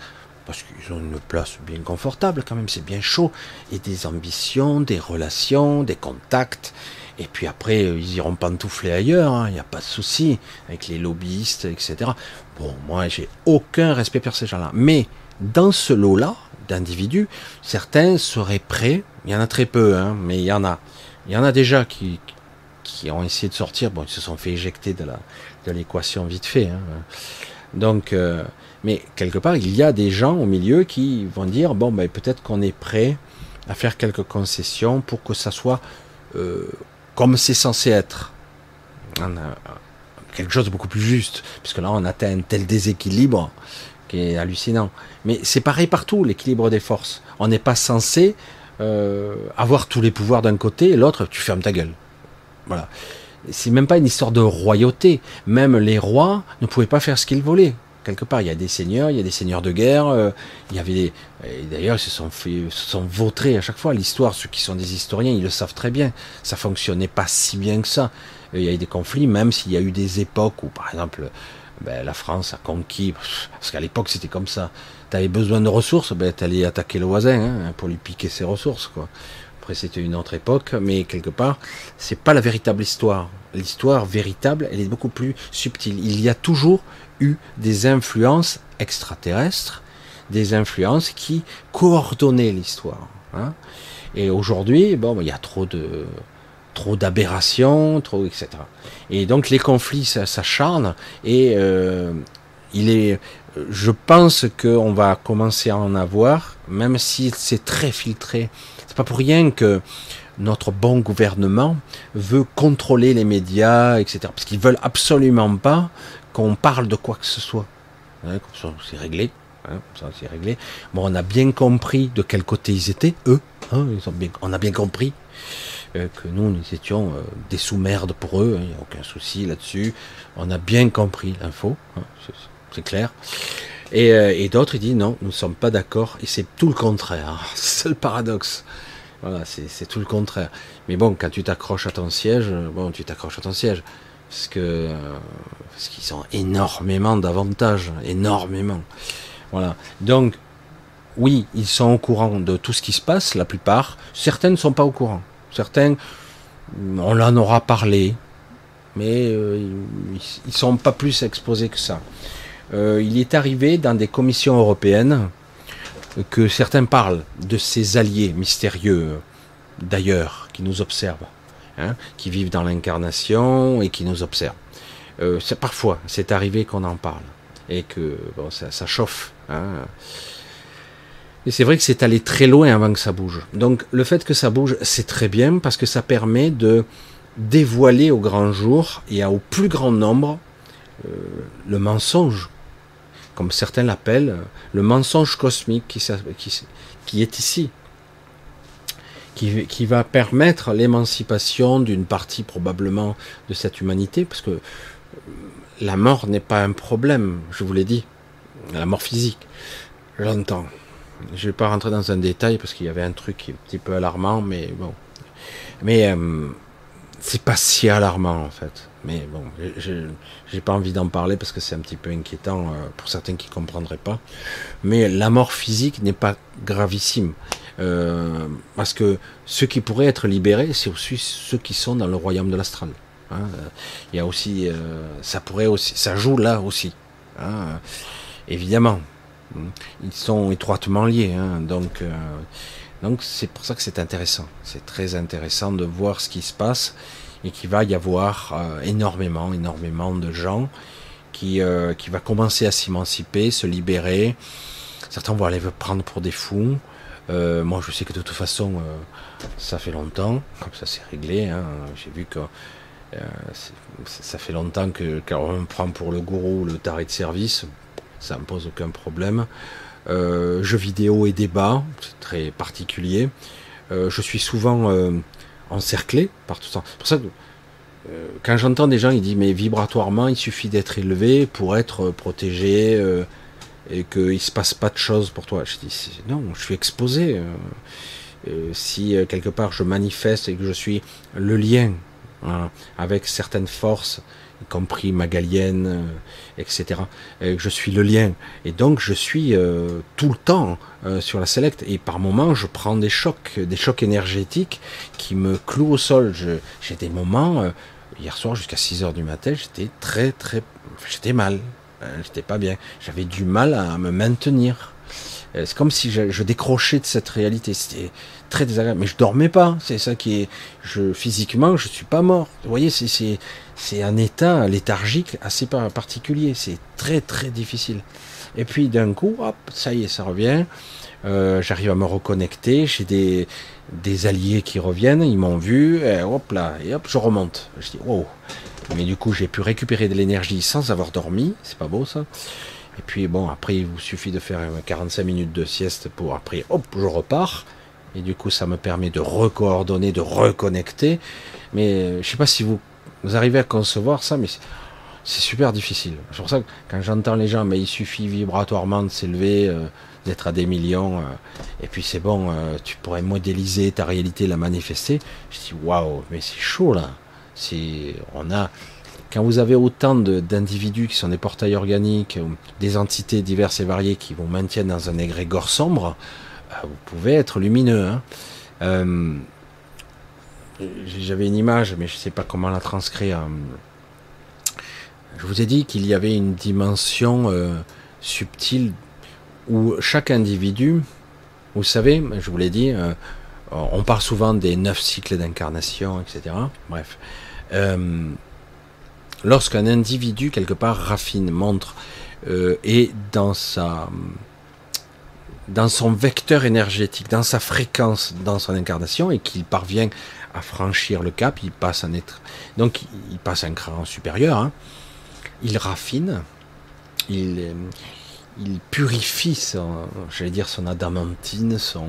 Parce qu'ils ont une place bien confortable, quand même. C'est bien chaud. Et des ambitions, des relations, des contacts. Et puis après, euh, ils iront pantoufler ailleurs, il hein, n'y a pas de souci, avec les lobbyistes, etc. Bon, moi, j'ai aucun respect pour ces gens-là. Mais dans ce lot-là, d'individus, certains seraient prêts, il y en a très peu, hein, mais il y en a. Il y en a déjà qui, qui ont essayé de sortir, bon, ils se sont fait éjecter de, de l'équation vite fait. Hein. Donc, euh, mais quelque part, il y a des gens au milieu qui vont dire, bon, ben, peut-être qu'on est prêt à faire quelques concessions pour que ça soit euh, comme c'est censé être. A quelque chose de beaucoup plus juste, puisque là on atteint un tel déséquilibre qui est hallucinant. Mais c'est pareil partout, l'équilibre des forces. On n'est pas censé euh, avoir tous les pouvoirs d'un côté et l'autre, tu fermes ta gueule. Voilà. C'est même pas une histoire de royauté. Même les rois ne pouvaient pas faire ce qu'ils voulaient. Quelque part, il y a des seigneurs, il y a des seigneurs de guerre. Euh, il y avait des... d'ailleurs, ils se sont fait, se sont vautrés à chaque fois. L'histoire, ceux qui sont des historiens, ils le savent très bien. Ça fonctionnait pas si bien que ça. Il y a eu des conflits, même s'il y a eu des époques où, par exemple, ben, la France a conquis, parce qu'à l'époque c'était comme ça. Tu avais besoin de ressources, ben, tu allais attaquer le voisin hein, pour lui piquer ses ressources. Quoi. Après c'était une autre époque, mais quelque part, c'est pas la véritable histoire. L'histoire véritable, elle est beaucoup plus subtile. Il y a toujours eu des influences extraterrestres, des influences qui coordonnaient l'histoire. Hein. Et aujourd'hui, bon, il y a trop de trop d'aberrations, trop etc. Et donc les conflits s'acharnent et euh, il est, je pense qu'on va commencer à en avoir, même si c'est très filtré. C'est pas pour rien que notre bon gouvernement veut contrôler les médias, etc. Parce qu'ils veulent absolument pas qu'on parle de quoi que ce soit. Hein, c'est réglé. Hein, c'est on a bien compris de quel côté ils étaient, eux. Hein, on a bien compris. Euh, que nous, nous étions euh, des sous-merdes pour eux, il n'y a aucun souci là-dessus. On a bien compris l'info, c'est clair. Et, euh, et d'autres, ils disent non, nous ne sommes pas d'accord, et c'est tout le contraire. (laughs) C'est le paradoxe. Voilà, c'est tout le contraire. Mais bon, quand tu t'accroches à ton siège, bon, tu t'accroches à ton siège. Parce que parce qu'ils ont énormément d'avantages, énormément. Voilà. Donc, oui, ils sont au courant de tout ce qui se passe, la plupart. Certains ne sont pas au courant. Certains, on en aura parlé, mais euh, ils ne sont pas plus exposés que ça. Euh, il est arrivé dans des commissions européennes que certains parlent de ces alliés mystérieux d'ailleurs qui nous observent, hein, qui vivent dans l'incarnation et qui nous observent. Euh, parfois, c'est arrivé qu'on en parle et que ça, chauffe. Hein. Et c'est vrai que c'est allé très loin avant que ça bouge. Donc le fait que ça bouge, c'est très bien parce que ça permet de dévoiler au grand jour et au plus grand nombre euh, le mensonge, comme certains l'appellent, le mensonge cosmique qui est ici, qui, qui va permettre l'émancipation d'une partie probablement de cette humanité, parce que la mort n'est pas un problème, je vous l'ai dit, la mort physique, j'entends. Je vais pas rentrer dans un détail parce qu'il y avait un truc qui est un petit peu alarmant, mais bon. Mais euh, c'est pas si alarmant en fait. Mais bon, j'ai pas envie d'en parler parce que c'est un petit peu inquiétant euh, pour certains qui comprendraient pas. Mais la mort physique n'est pas gravissime. Euh, parce que ceux qui pourraient être libérés, c'est aussi ceux qui sont dans le royaume de l'astral. Hein. Il y a aussi, ça pourrait aussi, ça joue là aussi. Hein. Évidemment, ils sont étroitement liés. Hein, donc, euh, donc c'est pour ça que c'est intéressant. C'est très intéressant de voir ce qui se passe et qu'il va y avoir euh, énormément, énormément de gens qui, euh, qui va commencer à s'émanciper, se libérer. Certains vont aller prendre pour des fous. Moi, je sais que de toute façon, ça fait longtemps, comme ça c'est réglé. Hein. J'ai vu que ça fait longtemps que quand prend pour le gourou, le taré de service, ça me pose aucun problème. Euh, jeux vidéo et débat, c'est très particulier. Euh, je suis souvent euh, encerclé par tout ça. C'est pour ça que quand j'entends des gens, ils disent mais vibratoirement, il suffit d'être élevé pour être protégé et qu'il se passe pas de choses pour toi. Je dis non, je suis exposé. si quelque part je manifeste et que je suis le lien avec certaines forces y compris magalienne, euh, etc. je suis le lien. Et donc je suis euh, tout le temps euh, sur la select. Et par moments, je prends des chocs, des chocs énergétiques qui me clouent au sol. J'ai des moments, hier soir jusqu'à 6 heures du matin, j'étais très très... J'étais mal. Hein, j'étais pas bien. J'avais du mal à me maintenir. C'est comme si je, décrochais de cette réalité. C'était très désagréable. Mais je dormais pas. C'est ça qui est. Je physiquement, je suis pas mort. Vous voyez, c'est c'est un état léthargique assez particulier. C'est très très difficile. Et puis d'un coup, hop, ça y est, ça revient. Euh, j'arrive à me reconnecter. J'ai des, des alliés qui reviennent. Ils m'ont vu. Et hop là, et hop, je remonte. Je dis wow. Mais du coup, j'ai pu récupérer de l'énergie sans avoir dormi. C'est pas beau ça. Et puis bon, après, il vous suffit de faire 45 minutes de sieste pour après, hop, je repars. Et du coup, ça me permet de recoordonner, de reconnecter. Mais je sais pas si vous, arrivez à concevoir ça, mais c'est super difficile. C'est pour ça que quand j'entends les gens, mais il suffit vibratoirement de s'élever, euh, d'être à des millions, euh, et puis c'est bon, euh, tu pourrais modéliser ta réalité, la manifester. Je dis waouh, mais c'est chaud là. On a, quand vous avez autant d'individus qui sont des portails organiques, des entités diverses et variées qui vous maintiennent dans un égrégore sombre, vous pouvez être lumineux. Hein. J'avais une image, mais je ne sais pas comment la transcrire. Je vous ai dit qu'il y avait une dimension euh, subtile où chaque individu, vous savez, je vous l'ai dit, euh, on parle souvent des neuf cycles d'incarnation, etc. Bref. Euh, lorsqu'un individu, quelque part, raffine, montre, et dans sa dans son vecteur énergétique, dans sa fréquence, dans son incarnation, et qu'il parvient à franchir le cap, il passe un être, donc il passe un cran supérieur. Hein, il raffine, il, euh, il purifie son, j'allais dire son adamantine, son,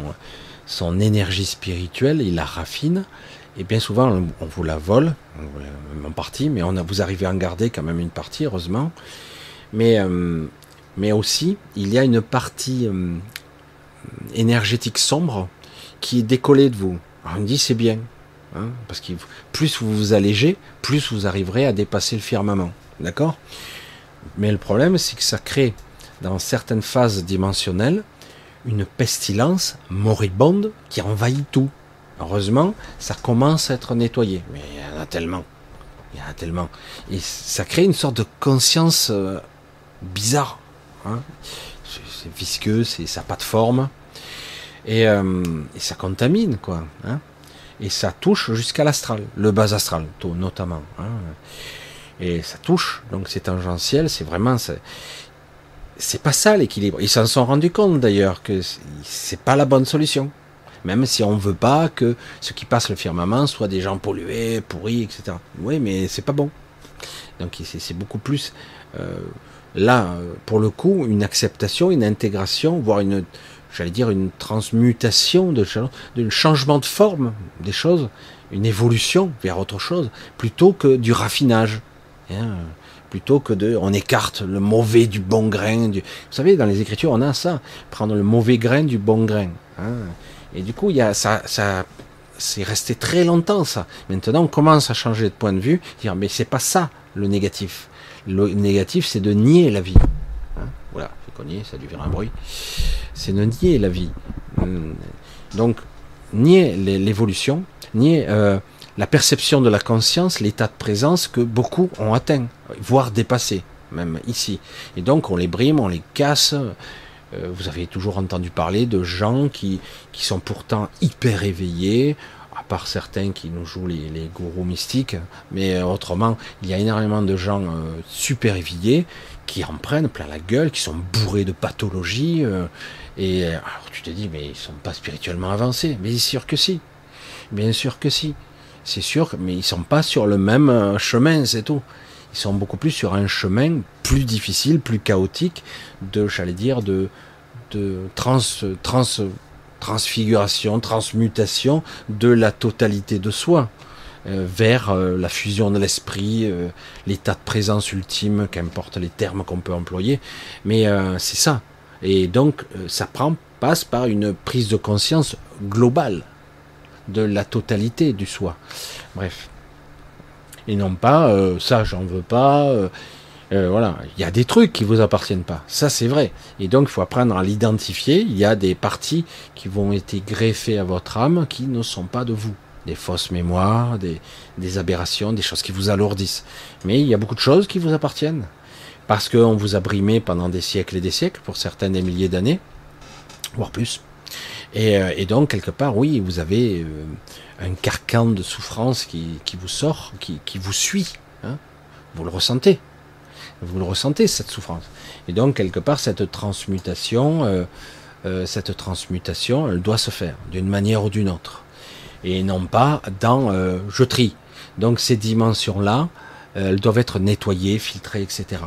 son énergie spirituelle, il la raffine. Et bien souvent, on vous la vole, en partie, mais on vous arrivez à en garder quand même une partie, heureusement. Mais, euh, mais aussi, il y a une partie euh, énergétique sombre qui est décollée de vous. on dit c'est bien, hein, parce que plus vous vous allégez, plus vous arriverez à dépasser le firmament. D'accord? Mais le problème, c'est que ça crée, dans certaines phases dimensionnelles, une pestilence moribonde qui envahit tout. Heureusement, ça commence à être nettoyé. Mais il y en a tellement. Il y en a tellement. Et ça crée une sorte de conscience euh, bizarre. Hein. c'est visqueux, ça n'a pas de forme. Et, euh, ça contamine, quoi. Hein. et ça touche jusqu'à l'astral, le bas astral, notamment. Hein et ça touche, donc c'est tangentiel, c'est vraiment, c'est pas ça l'équilibre. Ils s'en sont rendus compte d'ailleurs que c'est pas la bonne solution. Même si on veut pas que ceux qui passent le firmament soient des gens pollués, pourris, etc. Oui, mais c'est pas bon. Donc c'est beaucoup plus euh, là, pour le coup, une acceptation, une intégration, voire une, j'allais dire une transmutation de, changement de forme des choses, une évolution vers autre chose, plutôt que du raffinage. Hein, plutôt que de, on écarte le mauvais du bon grain. Vous savez, dans les Écritures, on a ça, prendre le mauvais grain du bon grain. Hein. Et du coup, il y a ça, ça, c'est resté très longtemps ça. Maintenant, on commence à changer de point de vue, dire mais c'est pas ça le négatif. Le négatif, c'est de nier la vie. Hein. voilà, je connais, ça a dû faire un bruit. C'est de nier la vie. Hum. Donc, nier l'évolution, nier euh, la perception de la conscience, l'état de présence que beaucoup ont atteint, voire dépassé, même ici. Et donc on les brime, on les casse. Euh, vous avez toujours entendu parler de gens qui, sont pourtant hyper éveillés, à part certains qui nous jouent les, les gourous mystiques, mais euh, autrement, il y a énormément de gens euh, super éveillés qui en prennent plein la gueule, qui sont bourrés de pathologies. et alors tu te dis, mais ils sont pas spirituellement avancés. Mais sûr que si. Bien sûr que si c'est sûr, mais ils sont pas sur le même chemin, c'est tout. Ils sont beaucoup plus sur un chemin plus difficile, plus chaotique, de, j'allais dire, de, trans, trans, transfiguration, transmutation de la totalité de soi euh, vers euh, la fusion de l'esprit, l'état de présence ultime, qu'importe les termes qu'on peut employer. Mais c'est ça. Et donc, ça prend, passe par une prise de conscience globale de la totalité du soi. Bref. Et non pas, euh, ça j'en veux pas, euh, euh, voilà, il y a des trucs qui vous appartiennent pas, ça c'est vrai. Et donc il faut apprendre à l'identifier, il y a des parties qui vont être greffées à votre âme qui ne sont pas de vous. Des fausses mémoires, des, aberrations, des choses qui vous alourdissent. Mais il y a beaucoup de choses qui vous appartiennent. Parce qu'on vous a brimé pendant des siècles et des siècles, pour certains des milliers d'années, voire plus. Euh, et, donc, quelque part, oui, vous avez euh, un carcan de souffrance qui, vous sort, qui, vous suit. Hein. Vous le ressentez. Vous le ressentez, cette souffrance. Et donc, quelque part, cette transmutation, euh, cette transmutation, elle doit se faire d'une manière ou d'une autre. Et non pas dans je trie. Donc, ces dimensions-là, elles doivent être nettoyées, filtrées, etc.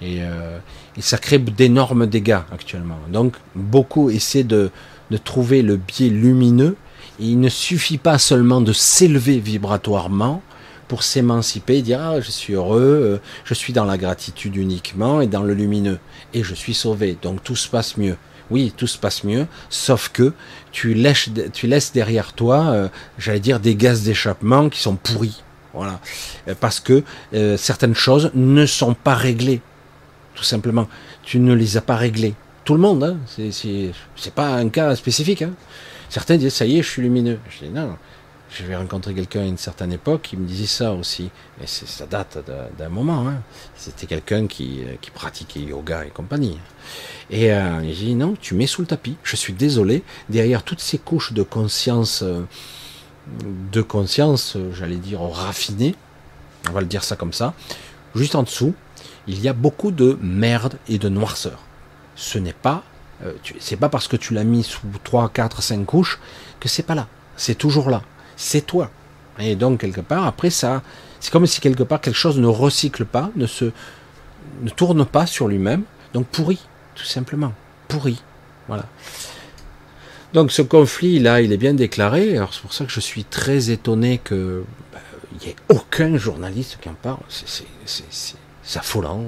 Et, euh, et ça crée d'énormes dégâts actuellement. Donc beaucoup essaient de, de trouver le biais lumineux. Il ne suffit pas seulement de s'élever vibratoirement pour s'émanciper et dire ah, je suis heureux, euh, je suis dans la gratitude uniquement et dans le lumineux et je suis sauvé. Donc tout se passe mieux. Oui, tout se passe mieux, sauf que tu laisses, tu laisses derrière toi, euh, j'allais dire, des gaz d'échappement qui sont pourris. Voilà. Euh, parce que certaines choses ne sont pas réglées. Tout simplement. Tu ne les as pas réglées. Tout le monde, hein, c'est pas un cas spécifique. Hein. Certains disent ça y est, je suis lumineux. Je dis non, j'avais rencontré quelqu'un à une certaine époque qui me disait ça aussi. Mais ça date d'un moment. Hein. C'était quelqu'un qui, euh, qui, pratiquait yoga et compagnie. Et euh, il dit non, tu mets sous le tapis. Je suis désolé. Derrière toutes ces couches de conscience, euh, de conscience, euh, j'allais dire raffinée, on va le dire ça comme ça, juste en dessous, il y a beaucoup de merde et de noirceur. Ce n'est pas, c'est pas parce que tu l'as mis sous 3, 4, 5 couches que c'est pas là. C'est toujours là c'est toi. Et donc, quelque part, après ça, c'est comme si quelque part quelque chose ne recycle pas, ne se, ne tourne pas sur lui-même, donc pourri, tout simplement. Pourri. Voilà. Donc ce conflit là, il est bien déclaré. Alors c'est pour ça que je suis très étonné que bah, n'y ait aucun journaliste qui en parle. C'est affolant.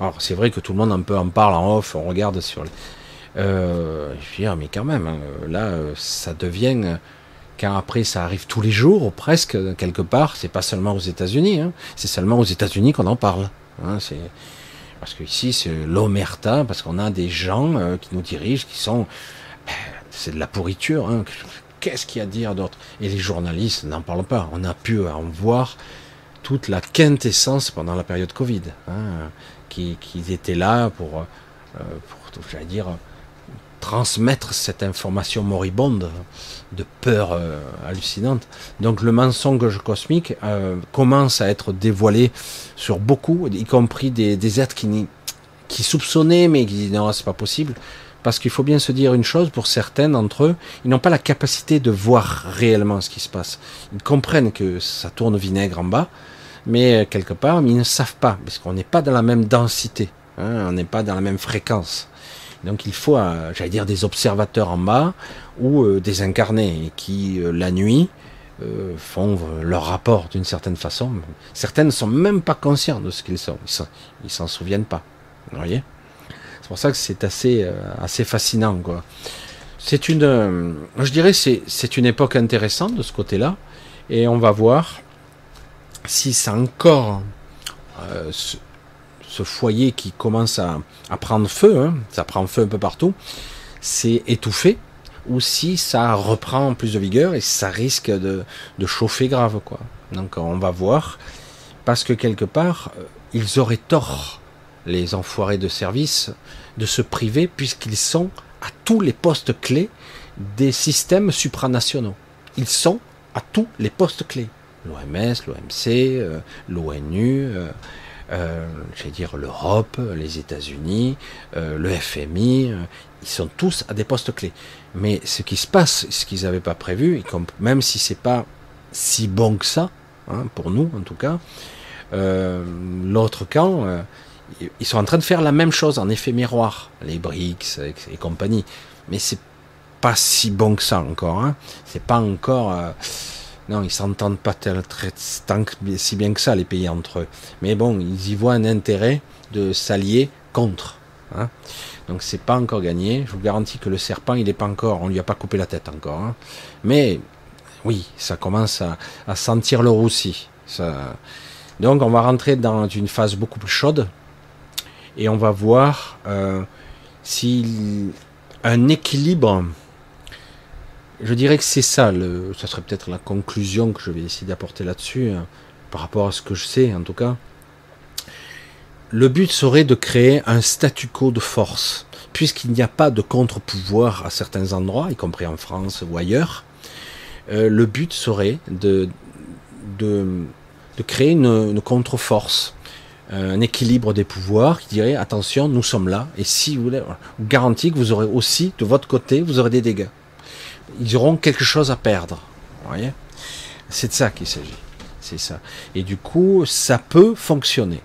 Alors c'est vrai que tout le monde un peu en parle en off, on regarde sur. Les... Euh, je veux dire, mais quand même, hein, là, ça devient car après ça arrive tous les jours, ou presque, quelque part, c'est pas seulement aux États-Unis, hein. c'est seulement aux États-Unis qu'on en parle. Hein, c'est parce que ici c'est l'omerta, parce qu'on a des gens euh, qui nous dirigent, qui sont, ben, c'est de la pourriture. Qu'est-ce qu'il y a à dire d'autre? Et les journalistes n'en parlent pas. On a pu en voir toute la quintessence pendant la période Covid, qui, qui étaient là pour, euh, pour j'allais dire, transmettre cette information moribonde de peur euh, hallucinante. Donc le mensonge cosmique euh, commence à être dévoilé sur beaucoup, y compris des, êtres qui, soupçonnaient, mais qui disent non, c'est pas possible. Parce qu'il faut bien se dire une chose, pour certains d'entre eux, ils n'ont pas la capacité de voir réellement ce qui se passe. Ils comprennent que ça tourne vinaigre en bas, mais euh, quelque part, ils ne savent pas, parce qu'on n'est pas dans la même densité, hein, on n'est pas dans la même fréquence. Donc il faut, euh, j'allais dire, des observateurs en bas ou euh, des incarnés qui, euh, la nuit, font leur rapport d'une certaine façon. Certaines ne sont même pas conscients de ce qu'ils sont. Ils s'en souviennent pas. Vous voyez? C'est pour ça que c'est assez, assez fascinant. C'est une, je dirais, c'est, c'est une époque intéressante de ce côté-là. Et on va voir si ça encore ce foyer qui commence à, prendre feu, hein, ça prend feu un peu partout, c'est étouffé, ou si ça reprend plus de vigueur et ça risque de, chauffer grave, quoi. Donc on va voir, parce que quelque part, euh, ils auraient tort, les enfoirés de service, de se priver, puisqu'ils sont à tous les postes clés des systèmes supranationaux. Ils sont à tous les postes clés. L'OMS, l'OMC, euh, l'ONU, euh, euh, je dire l'Europe, les États-Unis, euh, le FMI, euh, ils sont tous à des postes clés. Mais ce qui se passe, ce qu'ils n'avaient pas prévu, même si c'est pas si bon que ça, hein, pour nous en tout cas, l'autre camp, ils sont en train de faire la même chose en effet miroir, les BRICS et, compagnie. Mais c'est pas si bon que ça encore. Hein. C'est pas encore non, ils s'entendent pas si bien que ça, les pays entre eux. Mais bon, ils y voient un intérêt de s'allier contre. Hein. Donc c'est pas encore gagné. Je vous garantis que le serpent, il n'est pas encore, on lui a pas coupé la tête encore. Hein. Mais oui, ça commence à, sentir le roussi. Ça... Donc on va rentrer dans une phase beaucoup plus chaude et on va voir euh, si un équilibre je dirais que c'est ça, le, ça serait peut-être la conclusion que je vais essayer d'apporter là-dessus, hein, par rapport à ce que je sais en tout cas. Le but serait de créer un statu quo de force, puisqu'il n'y a pas de contre-pouvoir à certains endroits, y compris en France ou ailleurs. Euh, le but serait de, créer une, contre-force, un équilibre des pouvoirs qui dirait attention, nous sommes là, et si vous voulez, vous garantis que vous aurez aussi de votre côté, vous aurez des dégâts ils auront quelque chose à perdre. Vous voyez C'est de ça qu'il s'agit. C'est ça. Et du coup, ça peut fonctionner.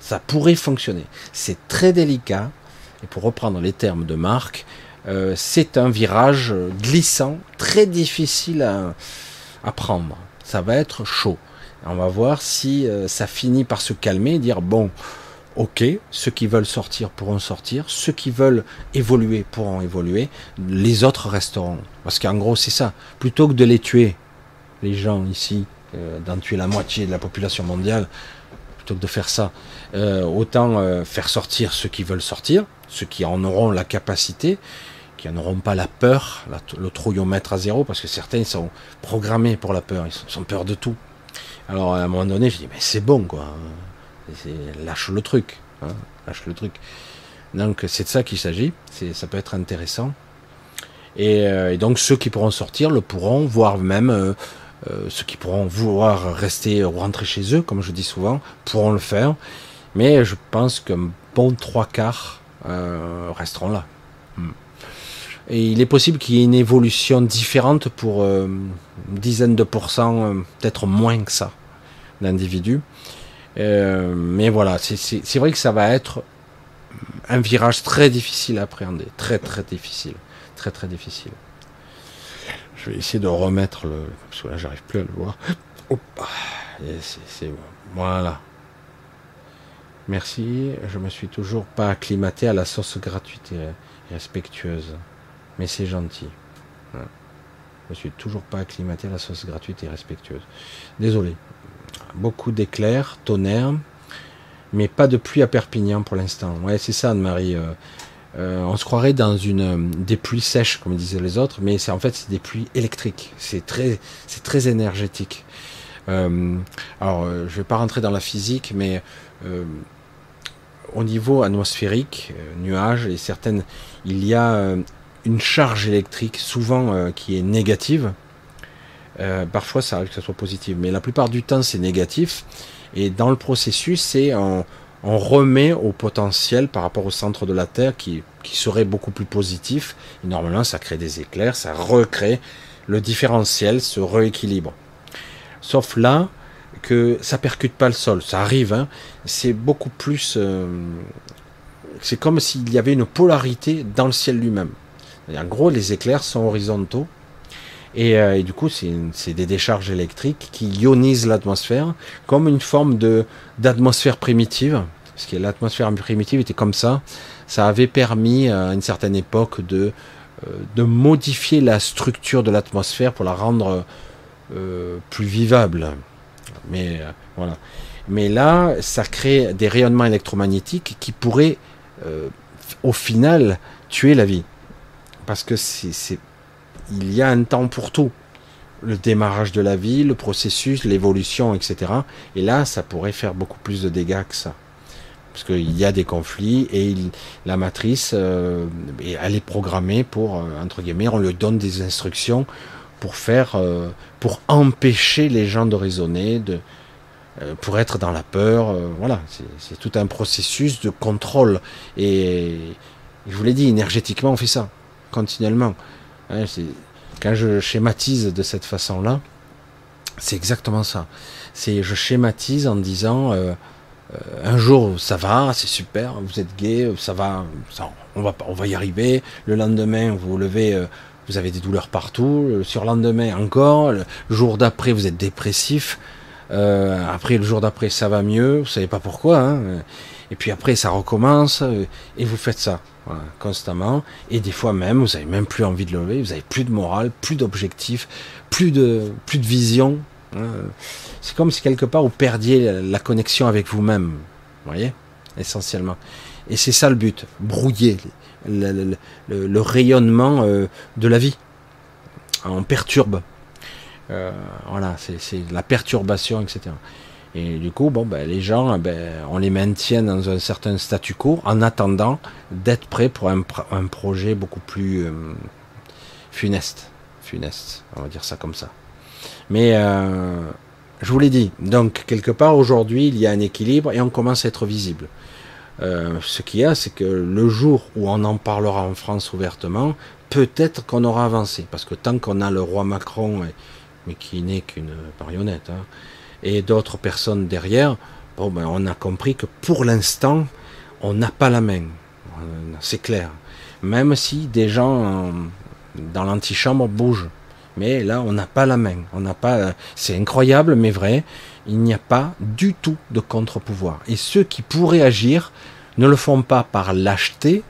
Ça pourrait fonctionner. C'est très délicat. Et pour reprendre les termes de Marc, euh, c'est un virage glissant, très difficile à, prendre. Ça va être chaud. On va voir si euh, ça finit par se calmer et dire bon, ok, ceux qui veulent sortir pourront sortir, ceux qui veulent évoluer pourront évoluer, les autres resteront. Parce qu'en gros, c'est ça. Plutôt que de les tuer, les gens ici, euh, d'en tuer la moitié de la population mondiale, plutôt que de faire ça, autant faire sortir ceux qui veulent sortir, ceux qui en auront la capacité, qui n'auront pas la peur, le trouillomètre à zéro, parce que certains sont programmés pour la peur, ils ont peur de tout. Alors à un moment donné, je dis, mais c'est bon, quoi. Lâche le truc. Hein, lâche le truc. Donc c'est de ça qu'il s'agit. Ça peut être intéressant. Euh, et, donc ceux qui pourront sortir le pourront, voire même euh, euh, ceux qui pourront vouloir rester ou rentrer chez eux, comme je dis souvent, pourront le faire. Mais je pense qu'un bon trois quarts resteront là. Hmm. Et il est possible qu'il y ait une évolution différente pour une dizaine de pourcents, peut-être moins que ça, d'individus. Euh, mais voilà, c'est vrai que ça va être un virage très difficile à appréhender, très très difficile, très très difficile. Je vais essayer de remettre le, parce que là j'arrive plus à le voir. voilà. Merci. Je me suis toujours pas acclimaté à la sauce gratuite et respectueuse mais c'est gentil. Je Je suis toujours pas acclimaté à la sauce gratuite et respectueuse. Désolé. Beaucoup d'éclairs, tonnerre, mais pas de pluie à Perpignan pour l'instant. Ouais, c'est ça, Anne-Marie. Euh, euh, on se croirait dans une des pluies sèches, comme disaient les autres, mais c'est en fait des pluies électriques. C'est très, c'est très énergétique. Euh, alors, je vais pas rentrer dans la physique, mais au niveau atmosphérique, nuages et certaines, il y a une charge électrique, souvent euh, qui est négative. Euh, parfois, ça arrive que ça soit positif, mais la plupart du temps, c'est négatif. Et dans le processus, c'est on, on, remet au potentiel par rapport au centre de la Terre qui, qui serait beaucoup plus positif. Et normalement, ça crée des éclairs, ça recrée le différentiel, se rééquilibre. Sauf là que ça percute pas le sol, ça arrive. Hein, c'est beaucoup plus. Euh, c'est comme s'il y avait une polarité dans le ciel lui-même. En gros, les éclairs sont horizontaux. Et, euh, du coup, c'est des décharges électriques qui ionisent l'atmosphère comme une forme d'atmosphère primitive. Parce que l'atmosphère primitive était comme ça. Ça avait permis à une certaine époque de, euh, de modifier la structure de l'atmosphère pour la rendre euh, plus vivable. Mais voilà. Mais là, ça crée des rayonnements électromagnétiques qui pourraient, au final, tuer la vie parce que c'est, il y a un temps pour tout. Le démarrage de la vie, le processus, l'évolution, etc. Et là, ça pourrait faire beaucoup plus de dégâts que ça. Parce qu'il y a des conflits et la matrice, euh, elle est programmée pour, euh, entre guillemets, on lui donne des instructions pour faire, euh, pour empêcher les gens de raisonner, de, pour être dans la peur. voilà, c'est tout un processus de contrôle. Et je vous l'ai dit, énergétiquement, on fait ça continuellement. Quand je schématise de cette façon-là, c'est exactement ça. C'est je schématise en disant euh, euh, un jour ça va, c'est super, vous êtes gay, ça va, on va on va y arriver. Le lendemain vous vous levez, euh, vous avez des douleurs partout. Le surlendemain encore. Le jour d'après vous êtes dépressif. après le jour d'après ça va mieux, vous savez pas pourquoi. Hein. Et puis après ça recommence et vous faites ça constamment. Et des fois même, vous avez même plus envie de lever, vous avez plus de morale, plus d'objectif, plus de, plus de vision. Hein. C'est comme si quelque part vous perdiez la connexion avec vous-même. Vous voyez Essentiellement. Et c'est ça le but, brouiller le, rayonnement euh, de la vie. On perturbe. Euh, voilà, c'est la perturbation, etc. Et du coup, bon, ben, les gens, ben, on les maintient dans un certain statu quo en attendant d'être prêts pour un, projet beaucoup plus euh, funeste. Funeste, on va dire ça comme ça. Mais euh, je vous l'ai dit, donc quelque part aujourd'hui, il y a un équilibre et on commence à être visible. Euh, ce qu'il y a, c'est que le jour où on en parlera en France ouvertement, peut-être qu'on aura avancé. Parce que tant qu'on a le roi Macron, mais qui n'est qu'une marionnette, hein, et d'autres personnes derrière, Bon, ben, on a compris que pour l'instant, on n'a pas la main. C'est clair. Même si des gens dans l'antichambre bougent. Mais là, on n'a pas la main. On pas. C'est incroyable, mais vrai. Il n'y a pas du tout de contre-pouvoir. Et ceux qui pourraient agir ne le font pas par lâcheté,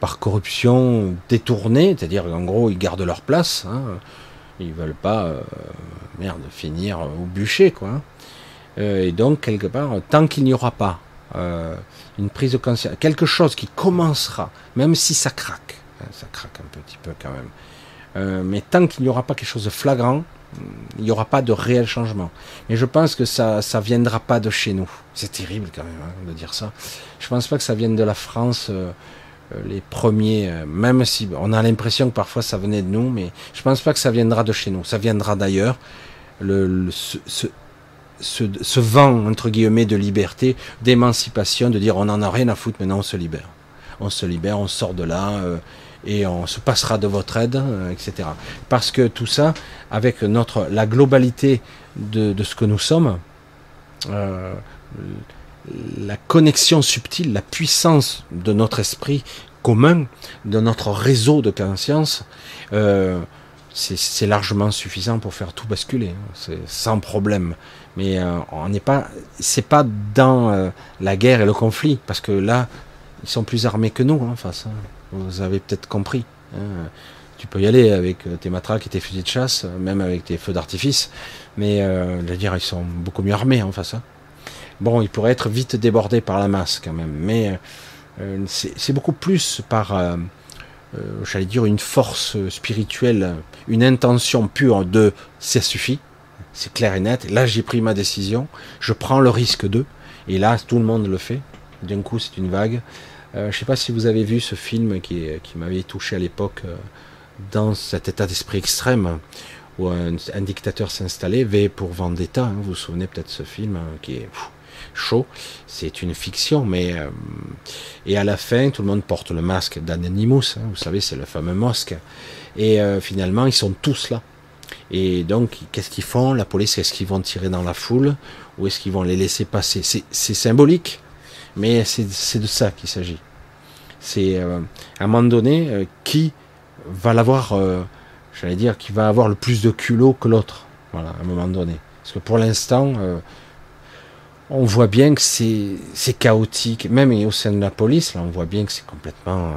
par corruption détournée, c'est-à-dire qu'en gros, ils gardent leur place. Hein. Ils veulent pas, euh, merde, finir au bûcher, quoi. Euh, et donc, quelque part, tant qu'il n'y aura pas euh, une prise de conscience, quelque chose qui commencera, même si ça craque, hein, ça craque un petit peu quand même, mais tant qu'il n'y aura pas quelque chose de flagrant, il n'y aura pas de réel changement. Mais je pense que ça ça viendra pas de chez nous. C'est terrible quand même hein, de dire ça. Je pense pas que ça vienne de la France. Les premiers, même si on a l'impression que parfois ça venait de nous, mais je pense pas que ça viendra de chez nous. Ça viendra d'ailleurs. Le, ce, ce, vent, entre guillemets, de liberté, d'émancipation, de dire on n'en a rien à foutre, maintenant on se libère. On se libère, on sort de là, euh, et on se passera de votre aide, euh, etc. Parce que tout ça, avec notre, la globalité de, ce que nous sommes, euh, la connexion subtile, la puissance de notre esprit commun, de notre réseau de conscience, c'est largement suffisant pour faire tout basculer, hein. c'est sans problème. Mais euh, on n'est pas, c'est pas dans euh, la guerre et le conflit, parce que là, ils sont plus armés que nous en face. Hein. Vous avez peut-être compris. Hein. Tu peux y aller avec euh, tes matraques et tes fusils de chasse, même avec tes feux d'artifice, mais je dire, ils sont beaucoup mieux armés en face. Bon, ils pourraient être vite débordés par la masse quand même, mais c'est beaucoup plus par, j'allais dire, une force spirituelle, une intention pure de ça suffit c'est clair et net. Là, j'ai pris ma décision. Je prends le risque d'eux. Et là, tout le monde le fait. D'un coup, c'est une vague. Euh, je ne sais pas si vous avez vu ce film qui, m'avait touché à l'époque euh, dans cet état d'esprit extrême où un, dictateur s'installait, V pour Vendetta. Hein, vous vous souvenez peut-être de ce film qui est chaud. C'est une fiction, mais euh, et à la fin, tout le monde porte le masque d'Anonymous. Hein, vous savez, c'est le fameux masque. Et finalement, ils sont tous là. Et donc, qu'est-ce qu'ils font? La police, est-ce qu'ils vont tirer dans la foule ou est-ce qu'ils vont les laisser passer? C'est symbolique, mais c'est de ça qu'il s'agit. C'est euh, à un moment donné euh, qui va l'avoir, euh, j'allais dire, qui va avoir le plus de culot que l'autre. Voilà, à un moment donné. Parce que pour l'instant, on voit bien que c'est chaotique. Même au sein de la police, là, on voit bien que c'est complètement,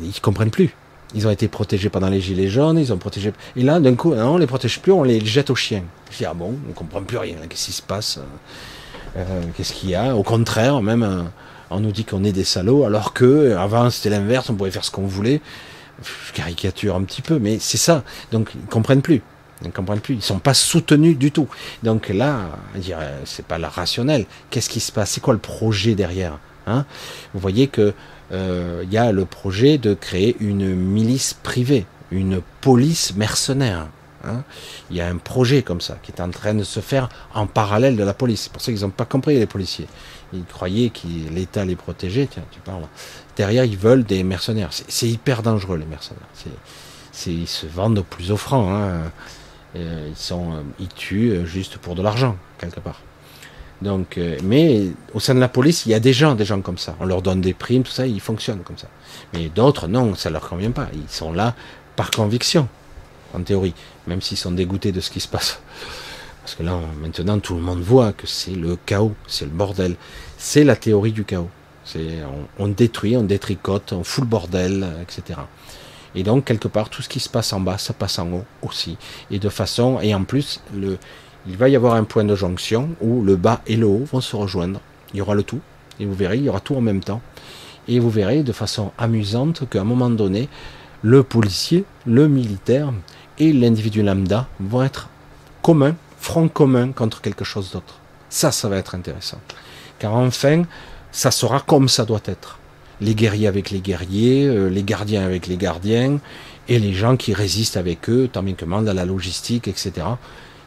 ils comprennent plus. Ils ont été protégés pendant les gilets jaunes, ils ont protégé. Et là, d'un coup, non, on les protège plus, on les jette aux chiens. Je dis, ah bon, on comprend plus rien. Qu'est-ce qui se passe euh, Qu'est-ce qu'il y a? Au contraire, même, euh, on nous dit qu'on est des salauds, alors que avant c'était l'inverse, on pouvait faire ce qu'on voulait. Je caricature un petit peu, mais c'est ça. Donc, ils comprennent plus. Ils ne comprennent plus. Ils sont pas soutenus du tout. Donc là, c'est pas la rationnel. Qu'est-ce qui se passe? C'est quoi le projet derrière hein? Vous voyez que euh, il y a le projet de créer une milice privée, une police mercenaire. Hein? Il y a un projet comme ça qui est en train de se faire en parallèle de la police. C'est pour ça qu'ils n'ont pas compris les policiers. Ils croyaient que l'État les protégeait. Tiens, tu parles. Derrière, ils veulent des mercenaires. C'est hyper dangereux les mercenaires. ils se vendent au plus offrant. Hein. Euh, ils sont, euh, ils tuent juste pour de l'argent quelque part. Donc, euh, mais au sein de la police, il y a des gens, des gens comme ça. On leur donne des primes, tout ça, ils fonctionnent comme ça. Mais d'autres, non, ça leur convient pas. Ils sont là par conviction, en théorie, même s'ils sont dégoûtés de ce qui se passe. Parce que là, maintenant, tout le monde voit que c'est le chaos, c'est le bordel. C'est la théorie du chaos. C'est on, détruit, on détricote, on fout le bordel, etc. Et donc, quelque part, tout ce qui se passe en bas, ça passe en haut aussi. Et de façon, et en plus, le, il va y avoir un point de jonction où le bas et le haut vont se rejoindre. Il y aura le tout, et vous verrez, il y aura tout en même temps. Et vous verrez de façon amusante qu'à un moment donné, le policier, le militaire et l'individu lambda vont être communs, front commun contre quelque chose d'autre. Ça, ça va être intéressant. Car enfin, ça sera comme ça doit être. Les guerriers avec les guerriers, euh, les gardiens avec les gardiens, et les gens qui résistent avec eux, tant bien que mal la logistique, etc.